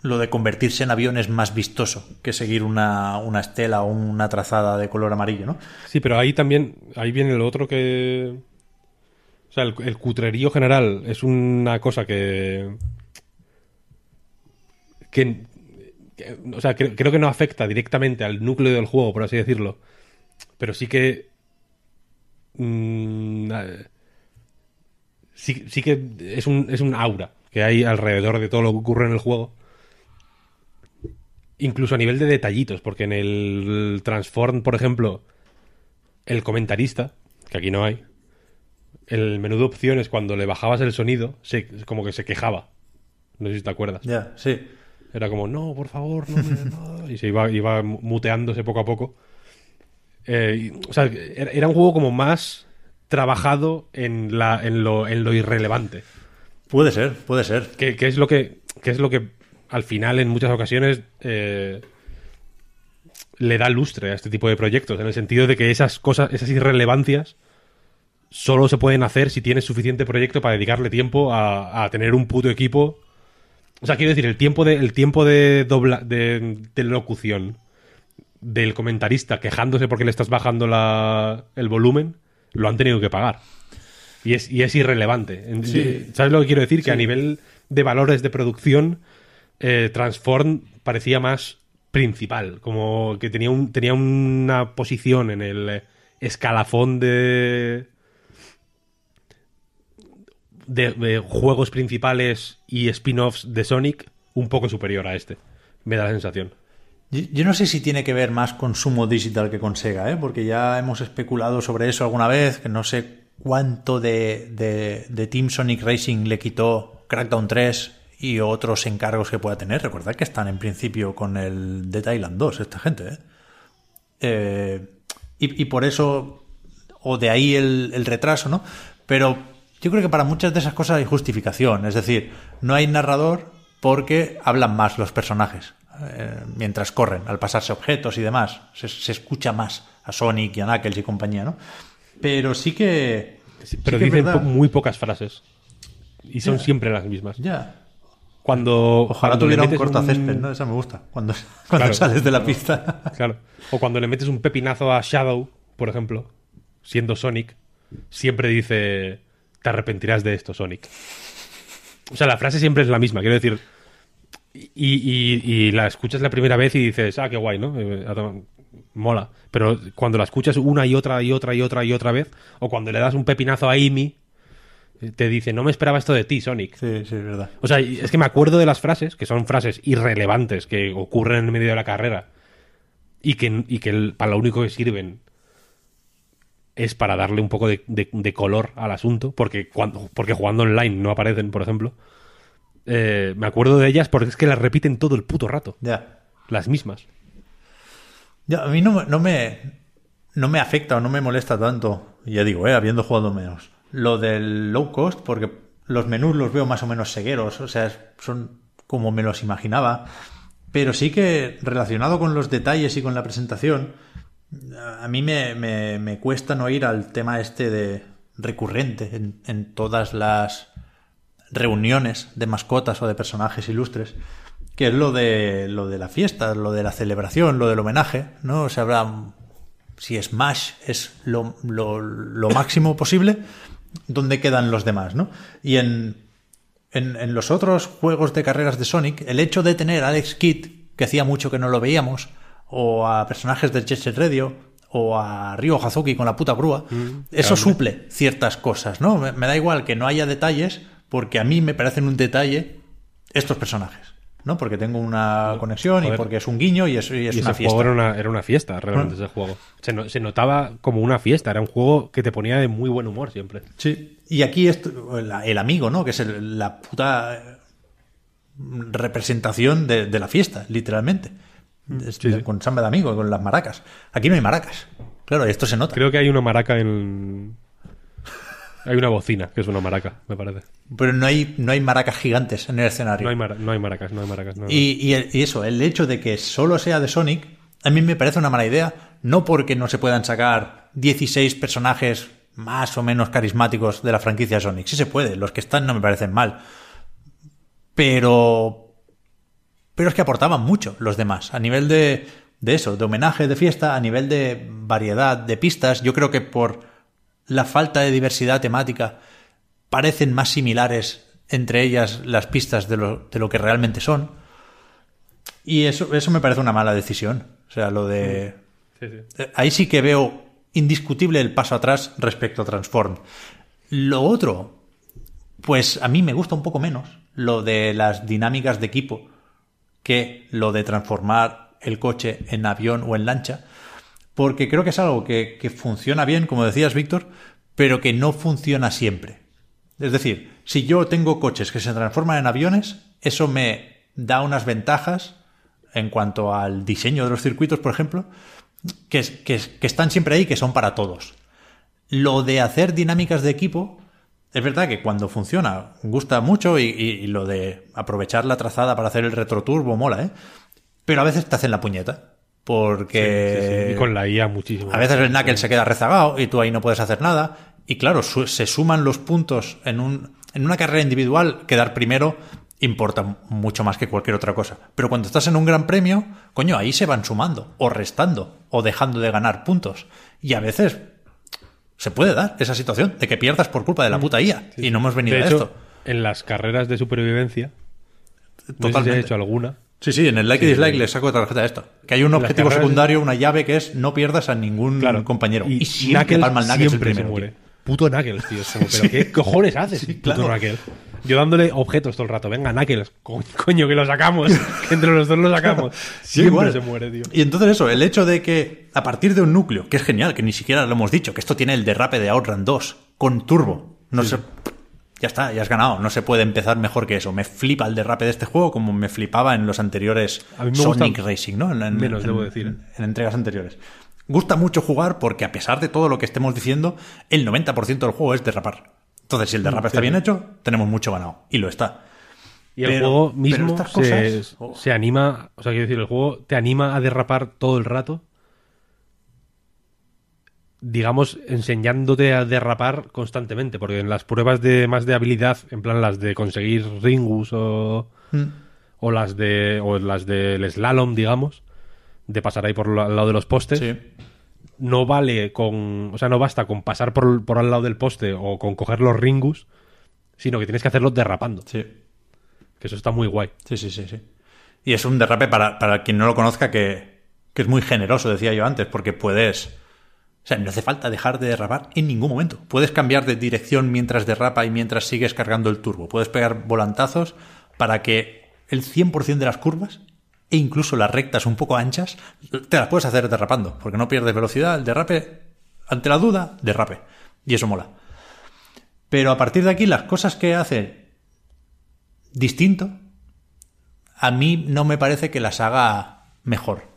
lo de convertirse en avión es más vistoso que seguir una, una estela o una trazada de color amarillo, ¿no? Sí, pero ahí también. Ahí viene lo otro que. O sea, el, cutrerío general es una cosa que. que. o sea, cre- creo que no afecta directamente al núcleo del juego, por así decirlo. Pero sí que. mm, eh, sí, sí que es un, es un aura que hay alrededor de todo lo que ocurre en el juego. Incluso a nivel de detallitos, porque en el Transform, por ejemplo, el comentarista, que aquí no hay, el menú de opciones, cuando le bajabas el sonido, se, como que se quejaba. No sé si te acuerdas. Ya, sí. Era como, no, por favor, no me... no", Y se iba, iba muteándose poco a poco. Eh, y, o sea, era, era un juego como más trabajado en, la, en, lo, en lo irrelevante. Puede ser, puede ser. Que, que es lo que, que es lo que al final en muchas ocasiones eh, le da lustre a este tipo de proyectos, en el sentido de que esas cosas, esas irrelevancias solo se pueden hacer si tienes suficiente proyecto para dedicarle tiempo a, a tener un puto equipo. O sea, quiero decir, el tiempo de, el tiempo de, dobla, de, de locución del comentarista quejándose porque le estás bajando la, el volumen, lo han tenido que pagar. Y es, y es irrelevante. Sí. ¿Sabes lo que quiero decir? Que a nivel de valores de producción, eh, Transform parecía más principal, como que tenía, un, tenía una posición en el escalafón de, de, juegos principales y spin-offs de Sonic un poco superior a este. Me da la sensación. Yo, yo no sé si tiene que ver más con Sumo Digital que con Sega, ¿eh? porque ya hemos especulado sobre eso alguna vez, que no sé cuánto de, de, de Team Sonic Racing le quitó Crackdown 3 y otros encargos que pueda tener. Recordad que están en principio con el Dead Island 2, esta gente. ¿eh? Eh, y, y por eso, o de ahí el, el retraso, ¿no? Pero yo creo que para muchas de esas cosas hay justificación. Es decir, no hay narrador porque hablan más los personajes eh, mientras corren, al pasarse objetos y demás. Se, se escucha más a Sonic y a Knuckles y compañía, ¿no? Pero sí que. sí Pero que dicen po- muy pocas frases. Y son siempre las mismas. Ya. Cuando. Ojalá cuando tuviera un cortacésped, ¿no? Esa me gusta. Cuando, cuando Claro. sales de la pista. Claro. O cuando le metes un pepinazo a Shadow, por ejemplo, siendo Sonic, siempre dice: Te arrepentirás de esto, Sonic. O sea, la frase siempre es la misma, quiero decir. Y, y- y la escuchas la primera vez y dices, ah, qué guay, ¿no? Eh, Mola. Pero cuando la escuchas una y otra y otra y otra y otra vez, o cuando le das un pepinazo a Amy, te dice, no me esperaba esto de ti, Sonic. Sí, sí, es verdad. O sea, es que me acuerdo de las frases, que son frases irrelevantes, que ocurren en medio de la carrera, y que, y que el- para lo único que sirven es para darle un poco de, de- de color al asunto, porque, cuando, porque jugando online no aparecen, por ejemplo. Eh, me acuerdo de ellas porque es que las repiten todo el puto rato, Ya. las mismas. Ya, a mí no, me- no me no me afecta o no me molesta tanto, ya digo, eh, habiendo jugado menos, lo del low cost, porque los menús los veo más o menos segueros, o sea, son como me los imaginaba, pero sí que relacionado con los detalles y con la presentación, a mí me, me, me cuesta no ir al tema este de recurrente en, en todas las reuniones de mascotas o de personajes ilustres, que es lo de lo de la fiesta, lo de la celebración, lo del homenaje, ¿no? Se habla si Smash es lo, lo, lo máximo posible, ¿dónde quedan los demás, no? Y en, en, en los otros juegos de carreras de Sonic, el hecho de tener a Alex Kidd, que hacía mucho que no lo veíamos, o a personajes de Jet Set Radio, o a Ryo Hazuki con la puta grúa, eso suple ciertas cosas, ¿no? Me, me da igual que no haya detalles, porque a mí me parecen un detalle estos personajes, ¿no? Porque tengo una conexión y porque es un guiño y es, y es y una ese fiesta. juego era una, era una fiesta, realmente, Ah. ese juego. Se, no- se notaba como una fiesta, era un juego que te ponía de muy buen humor siempre. Sí. Y aquí esto- el, amigo, ¿no? Que es el- la puta representación de, de la fiesta, literalmente. Es- Sí, sí. Con samba de amigo, con las maracas. Aquí no hay maracas. Claro, esto se nota. Creo que hay una maraca en... Hay una bocina, que es una maraca, me parece. Pero no hay, no hay maracas gigantes en el escenario. No hay, mara- no hay maracas, no hay maracas. no hay Y, y el- y eso, el hecho de que solo sea de Sonic, a mí me parece una mala idea. No porque no se puedan sacar 16 personajes más o menos carismáticos de la franquicia Sonic. Sí se puede, los que están no me parecen mal. Pero. Pero es que aportaban mucho los demás. A nivel de, de eso, de homenaje, de fiesta, a nivel de variedad, de pistas. Yo creo que por la falta de diversidad temática parecen más similares entre ellas las pistas de lo, de lo que realmente son. Y eso, eso me parece una mala decisión. O sea, lo de. Sí, sí. Eh, Ahí sí que veo indiscutible el paso atrás respecto a Transform. Lo otro, pues a mí me gusta un poco menos lo de las dinámicas de equipo que lo de transformar el coche en avión o en lancha, porque creo que es algo que, que funciona bien, como decías, Víctor, pero que no funciona siempre. Es decir, si yo tengo coches que se transforman en aviones, eso me da unas ventajas en cuanto al diseño de los circuitos, por ejemplo, que, que, es- que están siempre ahí, que son para todos. Lo de hacer dinámicas de equipo, es verdad que cuando funciona gusta mucho y lo de aprovechar la trazada para hacer el retroturbo mola, ¿eh? Pero a veces te hacen la puñeta. Porque Sí, sí, Y con la IA muchísimo. a veces el Knuckles se queda rezagado y tú ahí no puedes hacer nada. Y claro, su- se suman los puntos en, un, en una carrera individual. Quedar primero importa mucho más que cualquier otra cosa. Pero cuando estás en un gran premio, coño, ahí se van sumando, o restando, o dejando de ganar puntos. Y a veces se puede dar esa situación de que pierdas por culpa de la puta IA. y no hemos venido de a esto. en las carreras de supervivencia, no sé si Totalmente. has hecho alguna. Sí, sí, en el like y dislike le saco tarjeta de esto. Que hay un Las objetivo secundario, una llave que es no pierdas a ningún Claro. compañero. Y, Y, siempre Knuckles palma el el siempre se primero. muere. Puto Knuckles, tío. Es ¿pero qué cojones haces, puto. Knuckles? Yo dándole objetos todo el rato. Venga, Knuckles. Co- Coño, que lo sacamos. que entre los dos lo sacamos. Sí, Siempre igual. se muere, tío. Y entonces eso, el hecho de que a partir de un núcleo, que es genial, que ni siquiera lo hemos dicho, que esto tiene el derrape de Outrun 2 con turbo. No sé. Ya está, ya has ganado. No se puede empezar mejor que eso. Me flipa el derrape de este juego como me flipaba en los anteriores Sonic Racing, ¿no? En, en- menos, en- debo decir, ¿eh? en entregas anteriores. Gusta mucho jugar porque a pesar de todo lo que estemos diciendo, el 90% del juego es derrapar. Entonces, si el derrape sí, está bien sí. hecho, tenemos mucho ganado. Y lo está. Y el Pero- juego mismo se, cosas- oh. se anima, o sea, quiero decir, el juego te anima a derrapar todo el rato, digamos, enseñándote a derrapar constantemente, porque en las pruebas de más de habilidad, en plan las de conseguir ringus o, Mm. o las de o las del slalom, digamos, de pasar ahí por lo- al lado de los postes, Sí. no vale con, o sea, no basta con pasar por, por al lado del poste o con coger los ringus, sino que tienes que hacerlo derrapando, Sí. que eso está muy guay. Sí, sí, sí, sí. Y es un derrape para, para quien no lo conozca que, que es muy generoso, decía yo antes, porque puedes... O sea, no hace falta dejar de derrapar en ningún momento. Puedes cambiar de dirección mientras derrapa y mientras sigues cargando el turbo. Puedes pegar volantazos para que el 100% de las curvas e incluso las rectas un poco anchas te las puedes hacer derrapando, porque no pierdes velocidad. El derrape ante la duda, derrape. Y eso mola. Pero a partir de aquí, las cosas que hace distinto, a mí no me parece que las haga mejor.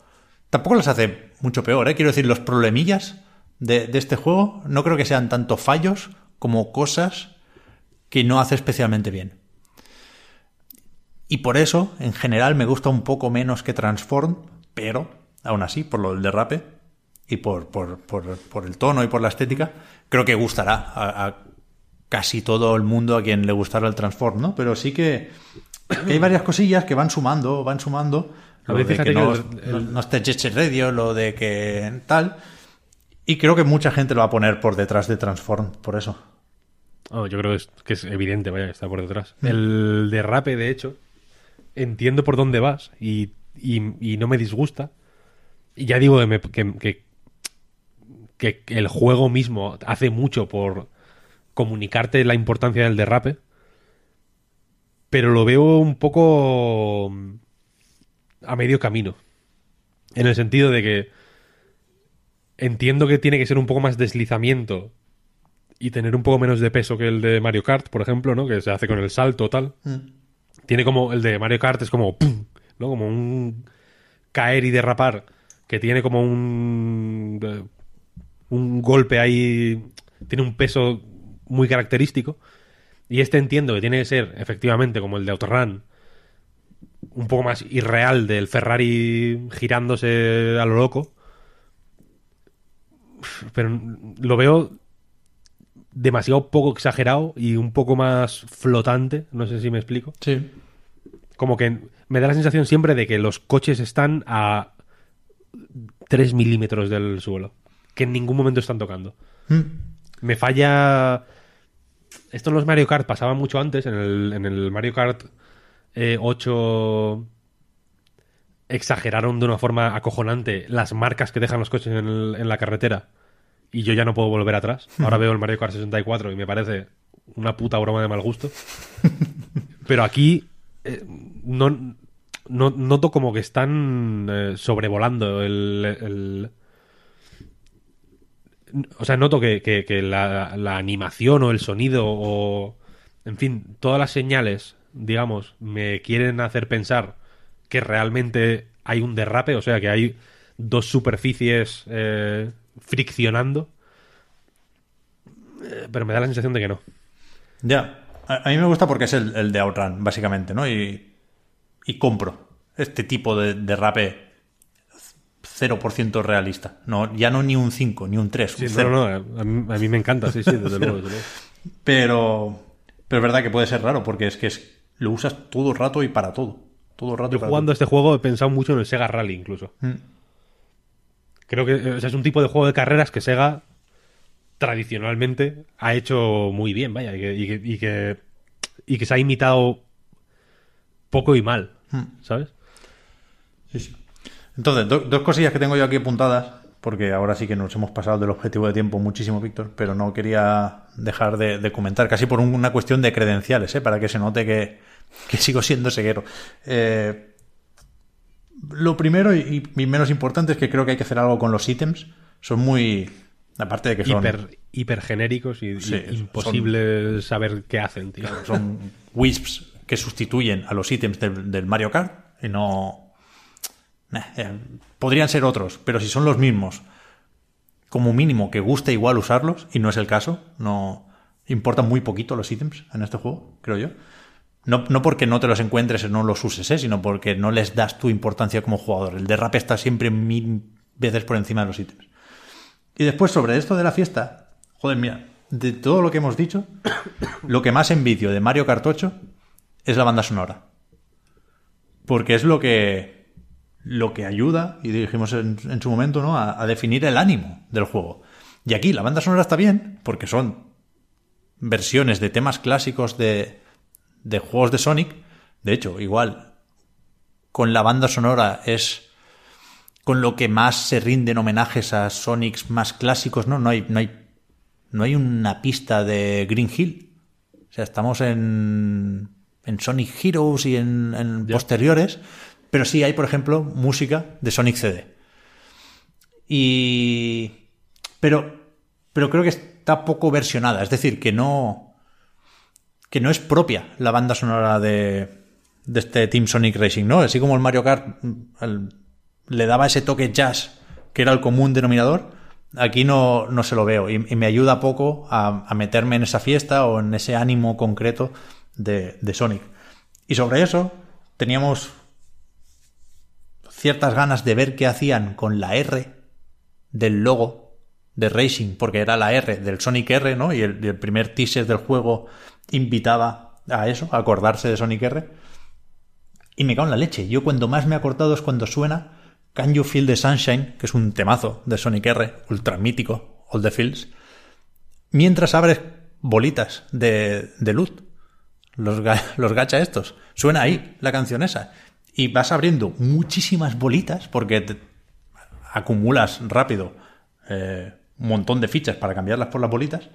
Tampoco las hace mucho peor, ¿eh? Quiero decir, los problemillas de, de este juego no creo que sean tanto fallos como cosas que no hace especialmente bien. Y por eso, en general, me gusta un poco menos que Transform, pero aún así, por lo del derrape y por, por, por, por el tono y por la estética, creo que gustará a, a casi todo el mundo a quien le gustará el Transform, ¿no? Pero sí que, que hay varias cosillas que van sumando, van sumando. A Lo ver, de que no, el- no- no esté Jet Set Radio, lo de que tal. Y creo que mucha gente lo va a poner por detrás de Transform, por eso. Oh, yo creo que es, que es evidente, vaya, que está por detrás. El derrape, de hecho, entiendo por dónde vas y, y- y no me disgusta. Y ya digo que, me- que- que- que el juego mismo hace mucho por comunicarte la importancia del derrape. Pero lo veo un poco mm, a medio camino. En el sentido de que entiendo que tiene que ser un poco más deslizamiento y tener un poco menos de peso que el de Mario Kart, por ejemplo, ¿no? Que se hace con el salto tal. Tiene como el de Mario Kart es como ¡pum! ¿no? Como un caer y derrapar que tiene como un eh, un golpe ahí tiene un peso muy característico y este entiendo que tiene que ser efectivamente como el de Autorun un poco más irreal del Ferrari girándose a lo loco pero lo veo demasiado poco exagerado y un poco más flotante, no sé si me explico. Sí. Como que me da la sensación siempre de que los coches están a 3 milímetros del suelo, que en ningún momento están tocando. Me falla... Esto en los Mario Kart pasaba mucho antes, en el, en el Mario Kart eh, 8 exageraron de una forma acojonante las marcas que dejan los coches en, el- en la carretera y yo ya no puedo volver atrás. Ahora veo el Mario Kart 64 y me parece una puta broma de mal gusto. Pero aquí eh, no, no noto como que están eh, sobrevolando el, el- O sea, noto que, que- que la, la animación o el sonido o... En fin, todas las señales, digamos, me quieren hacer pensar que realmente hay un derrape, o sea, que hay dos superficies eh, friccionando. Eh, Pero me da la sensación de que no. Ya. A, a mí me gusta porque es el, el de Outrun, básicamente, ¿no? Y, y compro este tipo de derrape 0% realista. No, ya no ni un 5, ni un 3, Sí, un no, 0. no, no, a mí, a mí me encanta, sí, sí, desde luego, desde luego. Pero, pero es verdad que puede ser raro porque es que es, lo usas todo el rato y para todo. Todo el rato Yo jugando a este juego he pensado mucho en el Sega Rally incluso. Mm. Creo que o sea, es un tipo de juego de carreras que Sega tradicionalmente ha hecho muy bien, vaya, y que, y que, y que, y que se ha imitado poco y mal, ¿sabes? Sí, sí. Entonces, do- dos cosillas que tengo yo aquí apuntadas, porque ahora sí que nos hemos pasado del objetivo de tiempo muchísimo, Víctor, pero no quería dejar de, de comentar, casi por un- una cuestión de credenciales, ¿eh? para que se note que, que sigo siendo ceguero. Eh, lo primero y, y menos importante es que creo que hay que hacer algo con los ítems. Son muy... Aparte de que son... Hiper, hiper genéricos y, y Sí, son- imposible saber qué hacen, tío. son wisps que sustituyen a los ítems del, del Mario Kart y no... Eh, podrían ser otros, pero si son los mismos, como mínimo que guste igual usarlos, y no es el caso, no importan muy poquito los ítems en este juego, creo yo. No, no porque no te los encuentres o no los uses, ¿eh? sino porque no les das tu importancia como jugador. El derrape está siempre mil veces por encima de los ítems. Y después, sobre esto de la fiesta, joder, mira, de todo lo que hemos dicho, lo que más envidio de Mario 8 es la banda sonora. Porque es lo que, lo que ayuda, y dijimos en, en su momento, ¿no? A, a definir el ánimo del juego. Y aquí la banda sonora está bien, porque son versiones de temas clásicos de, de juegos de Sonic. De hecho, igual, con la banda sonora es con lo que más se rinden homenajes a Sonics más clásicos, ¿no? No hay, no hay, no hay una pista de Green Hill. O sea, estamos en, en Sonic Heroes y en, en posteriores, pero sí hay, por ejemplo, música de Sonic CD. Y. Pero pero creo que está poco versionada. Es decir, que no. que no es propia la banda sonora de, de este Team Sonic Racing, ¿no? Así como el Mario Kart le daba ese toque jazz que era el común denominador, aquí no, no se lo veo y, y me ayuda poco a, a meterme en esa fiesta o en ese ánimo concreto de, de Sonic. Y sobre eso teníamos ciertas ganas de ver qué hacían con la R del logo de Racing, porque era la R del Sonic R, ¿no? Y el, primer teaser del juego invitaba a eso, a acordarse de Sonic R. Y me cago en la leche. Yo cuando más me he acordado es cuando suena Can You Feel the Sunshine, que es un temazo de Sonic R, ultra mítico, All the Fields, mientras abres bolitas de, de loot, los, los gacha estos. Suena ahí la canción esa. Y vas abriendo muchísimas bolitas porque te acumulas rápido eh, un montón de fichas para cambiarlas por las bolitas.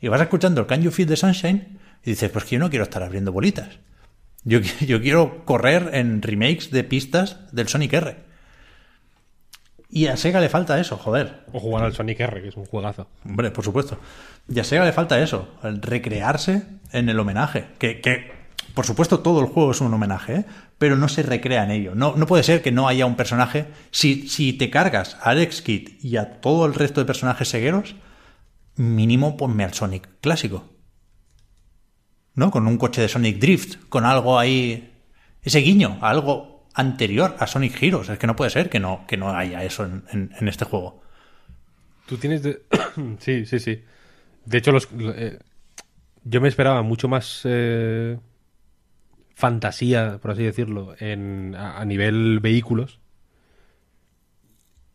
Y vas escuchando el Can You Feel the Sunshine y dices, pues que yo no quiero estar abriendo bolitas. Yo, yo quiero correr en remakes de pistas del Sonic R. Y a Sega le falta eso, joder. O jugar al Sonic R, que es un juegazo. Hombre, por supuesto. Y a Sega le falta eso, el recrearse en el homenaje. Que, que, por supuesto, todo el juego es un homenaje, ¿eh? pero no se recrea en ello. No, no puede ser que no haya un personaje. Si, si te cargas a Alex Kidd y a todo el resto de personajes segueros, mínimo ponme al Sonic clásico. ¿No? Con un coche de Sonic Drift, con algo ahí. Ese guiño, algo anterior a Sonic Heroes. Es que no puede ser que no, que no haya eso en este juego. Tú tienes... de- sí, sí, sí. De hecho, los, eh, yo me esperaba mucho más eh, fantasía, por así decirlo, en, a, a nivel vehículos.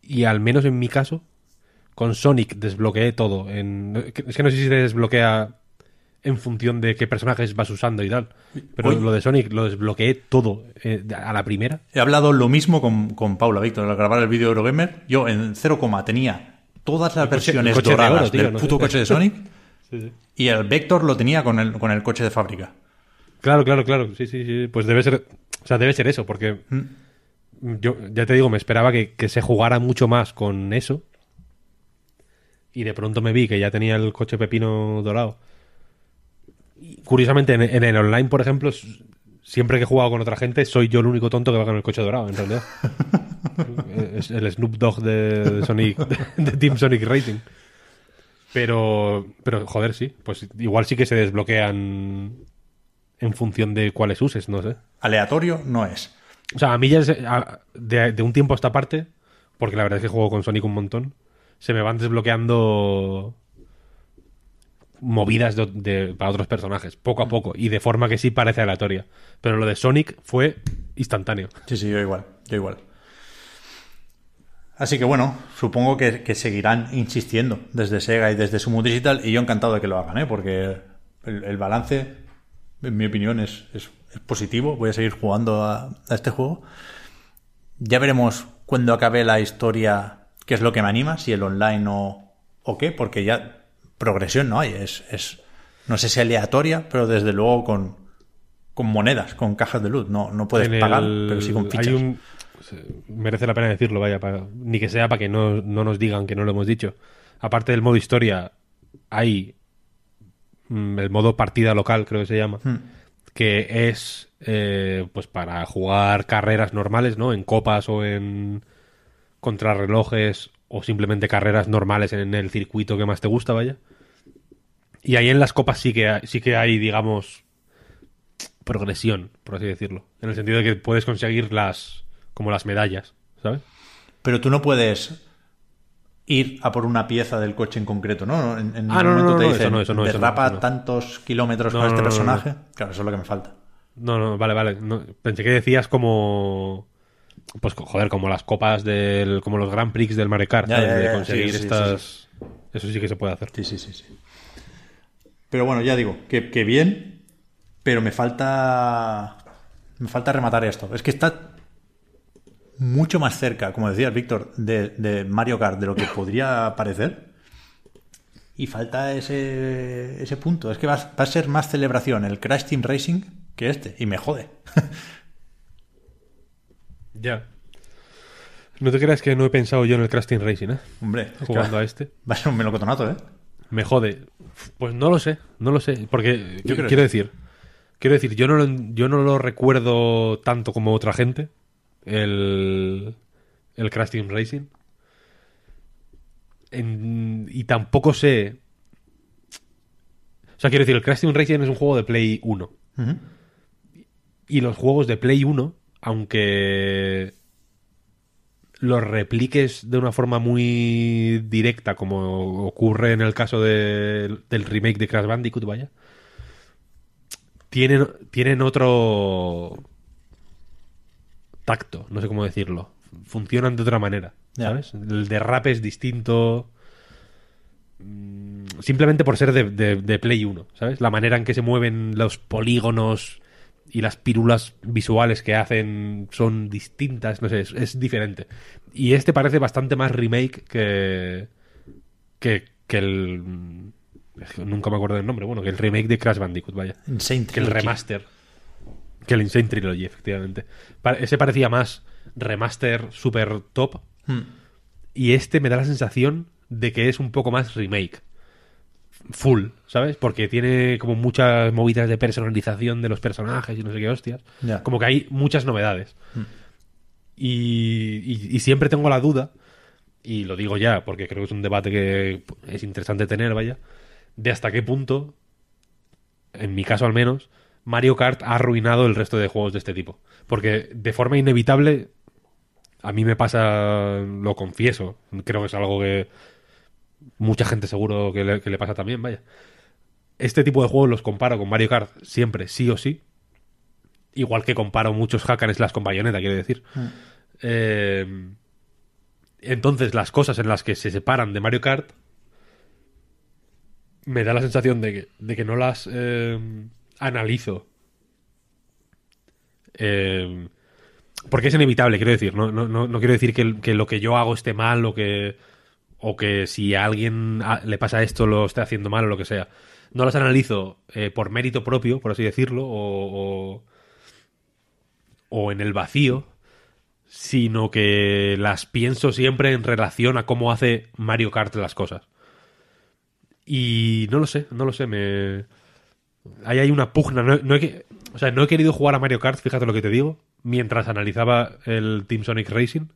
Y al menos en mi caso, con Sonic desbloqueé todo. En, es que no sé si se desbloquea en función de qué personajes vas usando y tal. Pero lo de Sonic lo desbloqueé todo eh, de- a la primera. He hablado lo mismo con, con Paula Víctor al grabar el vídeo de Eurogamer. Yo en 0, tenía todas las El versiones coche de doradas oro, tío, del no puto sé. coche de Sonic y el Vector lo tenía con el, con el coche de fábrica. Claro, claro, claro. Sí, sí, sí. Pues debe ser. O sea, debe ser eso, porque. Yo ya te digo, me esperaba que, que se jugara mucho más con eso. Y de pronto me vi que ya tenía el coche pepino dorado. Y, curiosamente, en, en el online, por ejemplo, siempre que he jugado con otra gente, soy yo el único tonto que va con el coche dorado, en realidad. es el Snoop Dogg de, de Sonic, de Team Sonic Racing. Pero, pero, joder, sí. Pues igual sí que se desbloquean en función de cuáles uses, no sé. Aleatorio no es. O sea, a mí ya a- de, de un tiempo a esta parte, porque la verdad es que juego con Sonic un montón, se me van desbloqueando movidas de- de- para otros personajes, poco a poco, y de forma que sí parece aleatoria. Pero lo de Sonic fue instantáneo. Sí, sí, yo igual, yo igual. Así que bueno, supongo que, que seguirán insistiendo desde Sega y desde Sumo Digital y yo encantado de que lo hagan, ¿eh? porque el, el balance, en mi opinión, es, es- es positivo. Voy a seguir jugando a, a este juego. Ya veremos cuando acabe la historia qué es lo que me anima, si el online o, o qué, porque ya progresión no hay. Es, es no sé si aleatoria, pero desde luego con, con monedas, con cajas de luz. No, no puedes el- pagar, pero sí con fichas. hay un- se- merece la pena decirlo, vaya, para- ni que sea para que no, no nos digan que no lo hemos dicho. Aparte del modo historia, hay el modo partida local, creo que se llama, Hmm. que es eh, pues para jugar carreras normales, ¿no? En copas o en contrarrelojes o simplemente carreras normales en el circuito que más te gusta, vaya. Y ahí en las copas sí que hay, sí que hay, digamos, progresión, por así decirlo. En el sentido de que puedes conseguir las como las medallas, ¿sabes? Pero tú no puedes ir a por una pieza del coche en concreto, ¿no? En, en Ah, un no, no, momento no, te dicen, eso no, eso no, eso no, derrapa eso no. tantos kilómetros con este personaje. Claro, eso es lo que me falta. No, no, vale, vale. Pensé que decías como pues joder, como las copas del como los Grand Prix del Mario Kart, Ya, ¿sabes? ya, de conseguir sí, sí, sí, estas eso sí que se puede hacer. Sí, sí, sí, sí. Pero bueno, ya digo, que, que bien, pero me falta. Me falta rematar esto. Es que está mucho más cerca, como decías, Víctor, de, de Mario Kart de lo que podría parecer. Y falta ese, ese punto. Es que va, va a ser más celebración el Crash Team Racing que este. Y me jode. Ya. No te creas que no he pensado yo en el Crash Team Racing, ¿eh? Hombre, es que Jugando va, a este. va a ser un melocotonazo, ¿eh? Me jode. Pues no lo sé, no lo sé. Porque Yo creo quiero decir, quiero decir, yo no, lo, yo no lo recuerdo tanto como otra gente. El, el Crash Team Racing. En- y tampoco sé. O sea, quiero decir, el Crash Team Racing es un juego de Play 1. Ujú. Y los juegos de Play 1, aunque los repliques de una forma muy directa, como ocurre en el caso de- del remake de Crash Bandicoot, vaya, tienen, tienen otro tacto, no sé cómo decirlo. Funcionan de otra manera. ¿sabes? El derrape es distinto. mm, Simplemente por ser de, de- de Play 1, ¿sabes? La manera en que se mueven los polígonos y las pílulas visuales que hacen son distintas, no sé, es, es diferente. Y este parece bastante más remake que. que, que el. que Nunca me acuerdo del nombre, bueno, que el remake de Crash Bandicoot, vaya. Insane Que el remaster. Que el Insane Trilogy, efectivamente. Ese parecía más remaster super top. Hmm. Y este me da la sensación de que es un poco más remake. Full, ¿sabes? Porque tiene como muchas movidas de personalización de los personajes y no sé qué hostias. Como que hay muchas novedades. Y, y- y siempre tengo la duda, y lo digo ya porque creo que es un debate que es interesante tener, vaya, de hasta qué punto, en mi caso al menos, Mario Kart ha arruinado el resto de juegos de este tipo. Porque de forma inevitable, a mí me pasa, lo confieso, creo que es algo que mucha gente seguro que le, que le pasa también, vaya. Este tipo de juegos los comparo con Mario Kart siempre, sí o sí. Igual que comparo muchos hack and slash con Bayonetta, quiero decir. Eh, entonces, las cosas en las que se separan de Mario Kart me da la sensación de que, de que no las eh, analizo. Eh, porque es inevitable, quiero decir. No, no, no, no quiero decir que, que lo que yo hago esté mal o que, o que si a alguien le pasa esto lo esté haciendo mal o lo que sea. No las analizo eh, por mérito propio, por así decirlo, o, o, o en el vacío, sino que las pienso siempre en relación a cómo hace Mario Kart las cosas. Y no lo sé, no lo sé, me... Ahí hay una pugna. No, no he, o sea, no he querido jugar a Mario Kart, fíjate lo que te digo, mientras analizaba el Team Sonic Racing.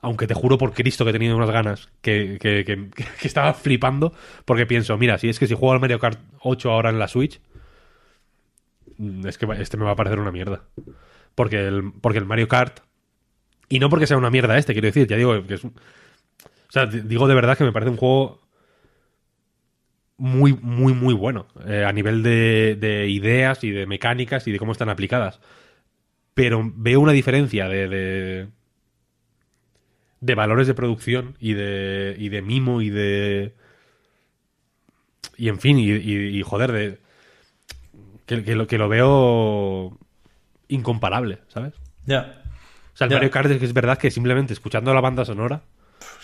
Aunque te juro por Cristo que tenido unas ganas que, que, que- que estaba flipando. Porque pienso, mira, si es que si juego al Mario Kart 8 ahora en la Switch, mm, es que este me va a parecer una mierda. Porque el, porque el Mario Kart. Y no porque sea una mierda este, quiero decir, ya digo que es. O sea, digo de verdad que me parece un juego muy, muy, muy bueno. eh, a nivel de, de ideas y de mecánicas y de cómo están aplicadas. Pero veo una diferencia de, de, de valores de producción y de, y de mimo y de. Y en fin, y, y- y, joder, de. Que, que lo, que lo veo incomparable, ¿sabes? Ya. O sea, el Ya. Mario Kart es que es verdad que simplemente escuchando la banda sonora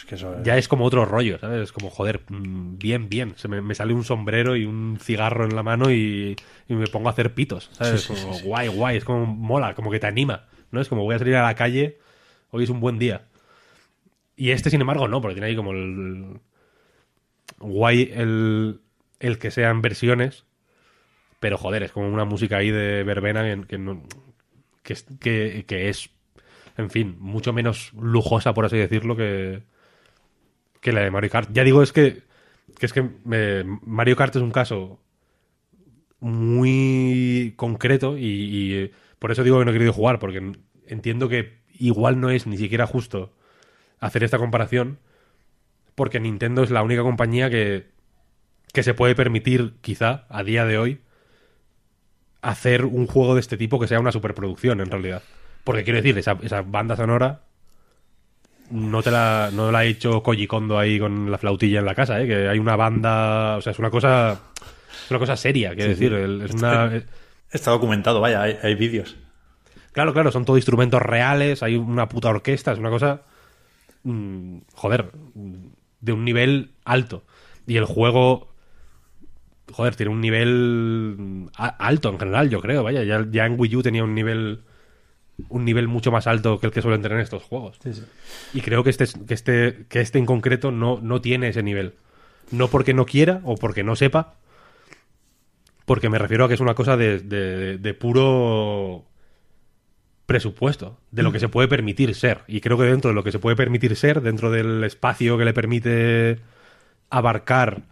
que eso es- ya es como otro rollo, ¿sabes? Es como, joder, mm, bien, bien. Se me, me sale un sombrero y un cigarro en la mano y, y me pongo a hacer pitos, ¿sabes? Sí, sí, como, sí, guay, guay. Es como mola, como que te anima, ¿no? Es como voy a salir a la calle, hoy es un buen día. Y este, sin embargo, no, porque tiene ahí como el... Guay el, el que sean versiones, pero joder, es como una música ahí de verbena que, que, no- que, que, que es, en fin, mucho menos lujosa, por así decirlo, que, que la de Mario Kart. Ya digo, es que, que es que Mario Kart es un caso muy concreto y, y, eh, por eso digo que no he querido jugar, porque entiendo que igual no es ni siquiera justo hacer esta comparación, porque Nintendo es la única compañía que, que se puede permitir, quizá, a día de hoy, hacer un juego de este tipo que sea una superproducción, en realidad. Porque quiero decir, esa, esa banda sonora no te la, no la ha hecho Koji Kondo ahí con la flautilla en la casa, ¿eh? que hay una banda, o sea, es una cosa, es una cosa seria, quiero decir, es una, Está documentado, vaya, hay, hay vídeos. claro, claro, son todo instrumentos reales, hay una puta orquesta, es una cosa, mm, joder, de un nivel alto. Y el juego, joder, tiene un nivel mm, alto en general, yo creo, vaya, ya, ya en Wii U tenía un nivel un nivel mucho más alto que el que suelen tener estos juegos. Y creo que este, que este, que este en concreto no, no tiene ese nivel. No porque no quiera o porque no sepa, porque me refiero a que es una cosa de, de- de puro presupuesto, de lo que se puede permitir ser. Y creo que dentro de lo que se puede permitir ser, dentro del espacio que le permite abarcar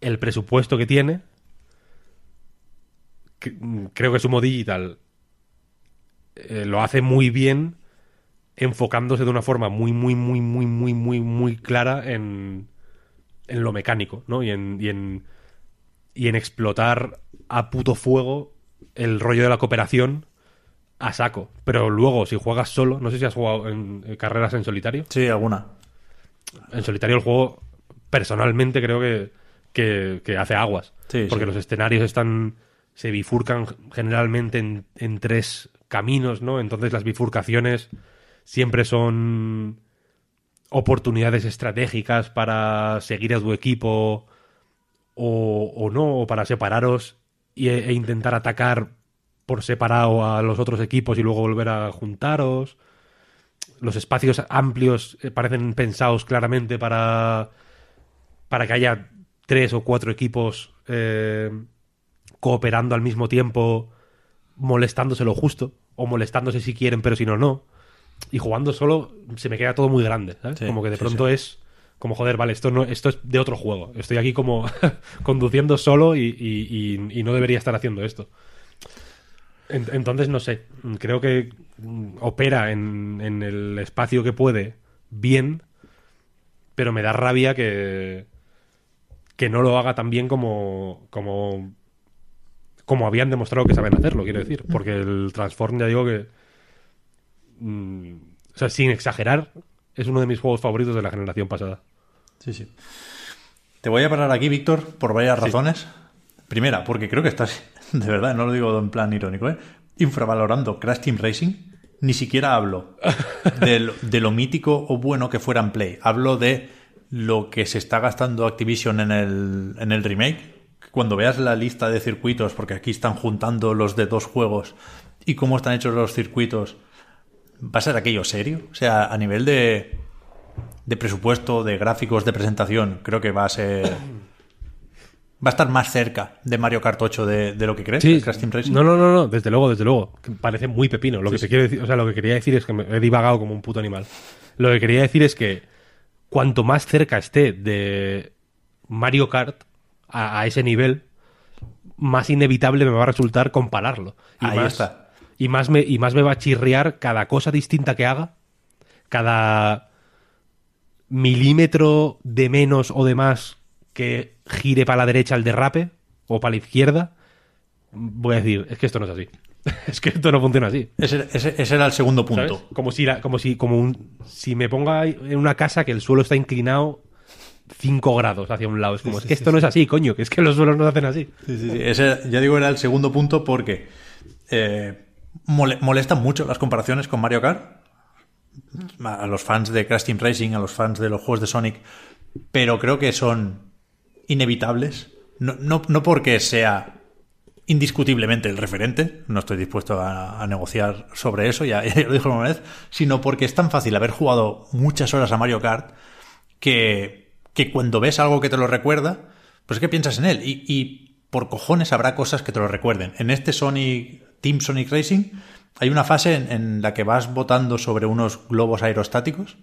el presupuesto que tiene, que- mm, creo que Sumo Digital eh, lo hace muy bien enfocándose de una forma muy, muy, muy, muy, muy, muy, muy clara en, en lo mecánico, ¿no? Y en, y en, y en explotar a puto fuego el rollo de la cooperación a saco. Pero luego, si juegas solo, no sé si has jugado en, en carreras en solitario. Sí, alguna. En solitario el juego, personalmente, creo que, que, que hace aguas. Sí, porque sí. los escenarios están. se bifurcan generalmente en, en tres caminos, ¿no? Entonces las bifurcaciones siempre son oportunidades estratégicas para seguir a tu equipo o, no, o para separaros y- e, intentar atacar por separado a los otros equipos y luego volver a juntaros. Los espacios amplios eh, parecen pensados claramente para, para que haya tres o cuatro equipos eh, cooperando al mismo tiempo, molestándose lo justo, o molestándose si quieren, pero si no, no. Y jugando solo se me queda todo muy grande, ¿sabes? Sí, como que de sí, pronto es como, joder, vale, esto, no, esto es de otro juego. Estoy aquí como conduciendo solo y, y- y- y no debería estar haciendo esto. En- Entonces, no sé, creo que mm, opera en, en el espacio que puede bien, pero me da rabia que, que no lo haga tan bien como, como, como habían demostrado que saben hacerlo, quiero decir. Porque el Transform, ya digo que, mm, o sea, sin exagerar, es uno de mis juegos favoritos de la generación pasada. Sí, sí. Te voy a parar aquí, Víctor, por varias razones. Primera, porque creo que estás, de verdad, no lo digo en plan irónico, ¿eh? infravalorando Crash Team Racing. Ni siquiera hablo de lo, de lo mítico o bueno que fuera en Play. Hablo de lo que se está gastando Activision en el, en el remake. Cuando veas la lista de circuitos, porque aquí están juntando los de dos juegos y cómo están hechos los circuitos, ¿va a ser aquello serio? O sea, a nivel de, de presupuesto, de gráficos, de presentación, creo que va a ser. Va a estar más cerca de Mario Kart 8 de, de lo que crees, Crash Team Racing. No, no, no, no, desde luego, desde luego. Parece muy pepino. Lo que te quiero decir, o sea, lo que quería decir es que me he divagado como un puto animal. Lo que quería decir es que cuanto más cerca esté de Mario Kart a, a ese nivel, más inevitable me va a resultar compararlo. Y Ahí más, está. Y más, me, y más me va a chirriar cada cosa distinta que haga, cada milímetro de menos o de más que gire para la derecha el derrape o para la izquierda, voy a decir, es que esto no es así. es que esto no funciona así. Ese, ese- ese era el segundo punto. ¿sabes? Como si, la- como si, como un, si me ponga en una casa que el suelo está inclinado 5 grados hacia un lado. Es como, es que esto no es así, coño, que es que los suelos no se hacen así. Sí, sí, sí. Ese, ya digo, era el segundo punto porque eh, mole- molestan mucho las comparaciones con Mario Kart. A los fans de Crash Team Racing, a los fans de los juegos de Sonic, pero creo que son inevitables. No, no, no porque sea indiscutiblemente el referente, no estoy dispuesto a, a negociar sobre eso, ya, ya lo dije una vez, sino porque es tan fácil haber jugado muchas horas a Mario Kart que, que cuando ves algo que te lo recuerda, pues es que piensas en él. Y, y por cojones habrá cosas que te lo recuerden. En este Sonic Team Sonic Racing hay una fase en, en la que vas botando sobre unos globos aerostáticos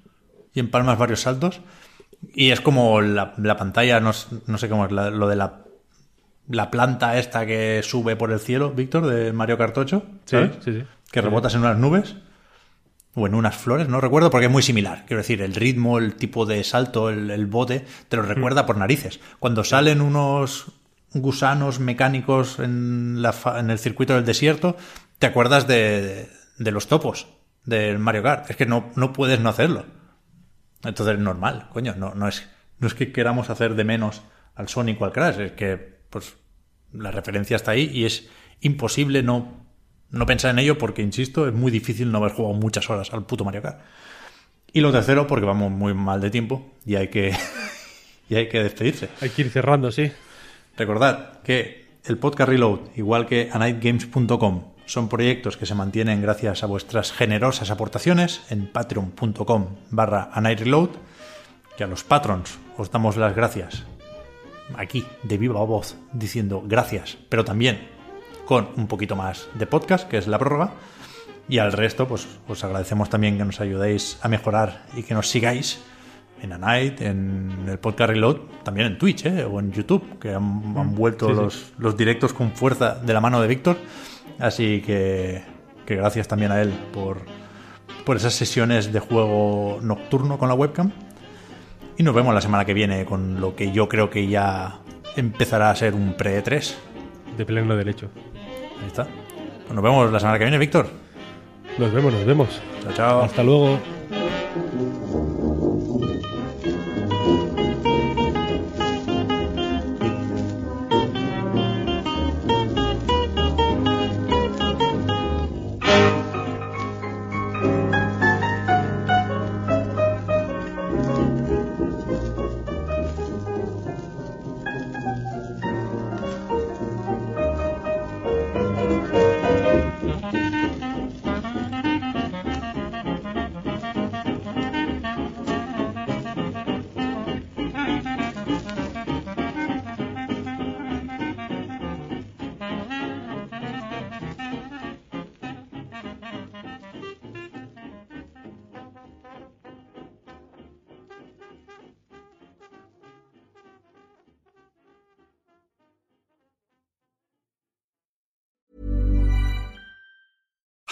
y empalmas varios saltos. Y es como la, la pantalla, no, sé cómo es, la- lo de la, la planta esta que sube por el cielo, Víctor, de Mario 8. ¿sabes? sí, sí. Que rebotas en unas nubes o en unas flores, no recuerdo porque es muy similar. Quiero decir, el ritmo, el tipo de salto, el, el bote, te lo recuerda por narices. Cuando salen unos gusanos mecánicos en, la fa- en el circuito del desierto, te acuerdas de, de los topos del Mario Kart. Es que no, no puedes no hacerlo. Entonces es normal, coño, no, no, es, no es que queramos hacer de menos al Sonic o al Crash, es que pues la referencia está ahí y es imposible no, no pensar en ello porque, insisto, es muy difícil no haber jugado muchas horas al puto Mario Kart. Y lo tercero, porque vamos muy mal de tiempo y hay que, y hay que despedirse. Hay que ir cerrando, sí. Recordad que el podcast Reload, igual que anightgames.com, son proyectos que se mantienen gracias a vuestras generosas aportaciones en patreon.com barra Reload que a los patrons os damos las gracias aquí de viva voz diciendo gracias, pero también con un poquito más de podcast, que es la prórroga. Y al resto, pues os agradecemos también que nos ayudéis a mejorar y que nos sigáis en A Night, en el podcast Reload, también en Twitch ¿eh? o en YouTube, que han, han vuelto sí, sí. los, los directos con fuerza de la mano de Víctor. Así que, que gracias también a él por, por esas sesiones de juego nocturno con la webcam. Y nos vemos la semana que viene con lo que yo creo que ya empezará a ser un pre-3. De pleno derecho. Ahí está. Pues nos vemos la semana que viene, Víctor. Nos vemos, nos vemos. Chao, chao. Hasta luego.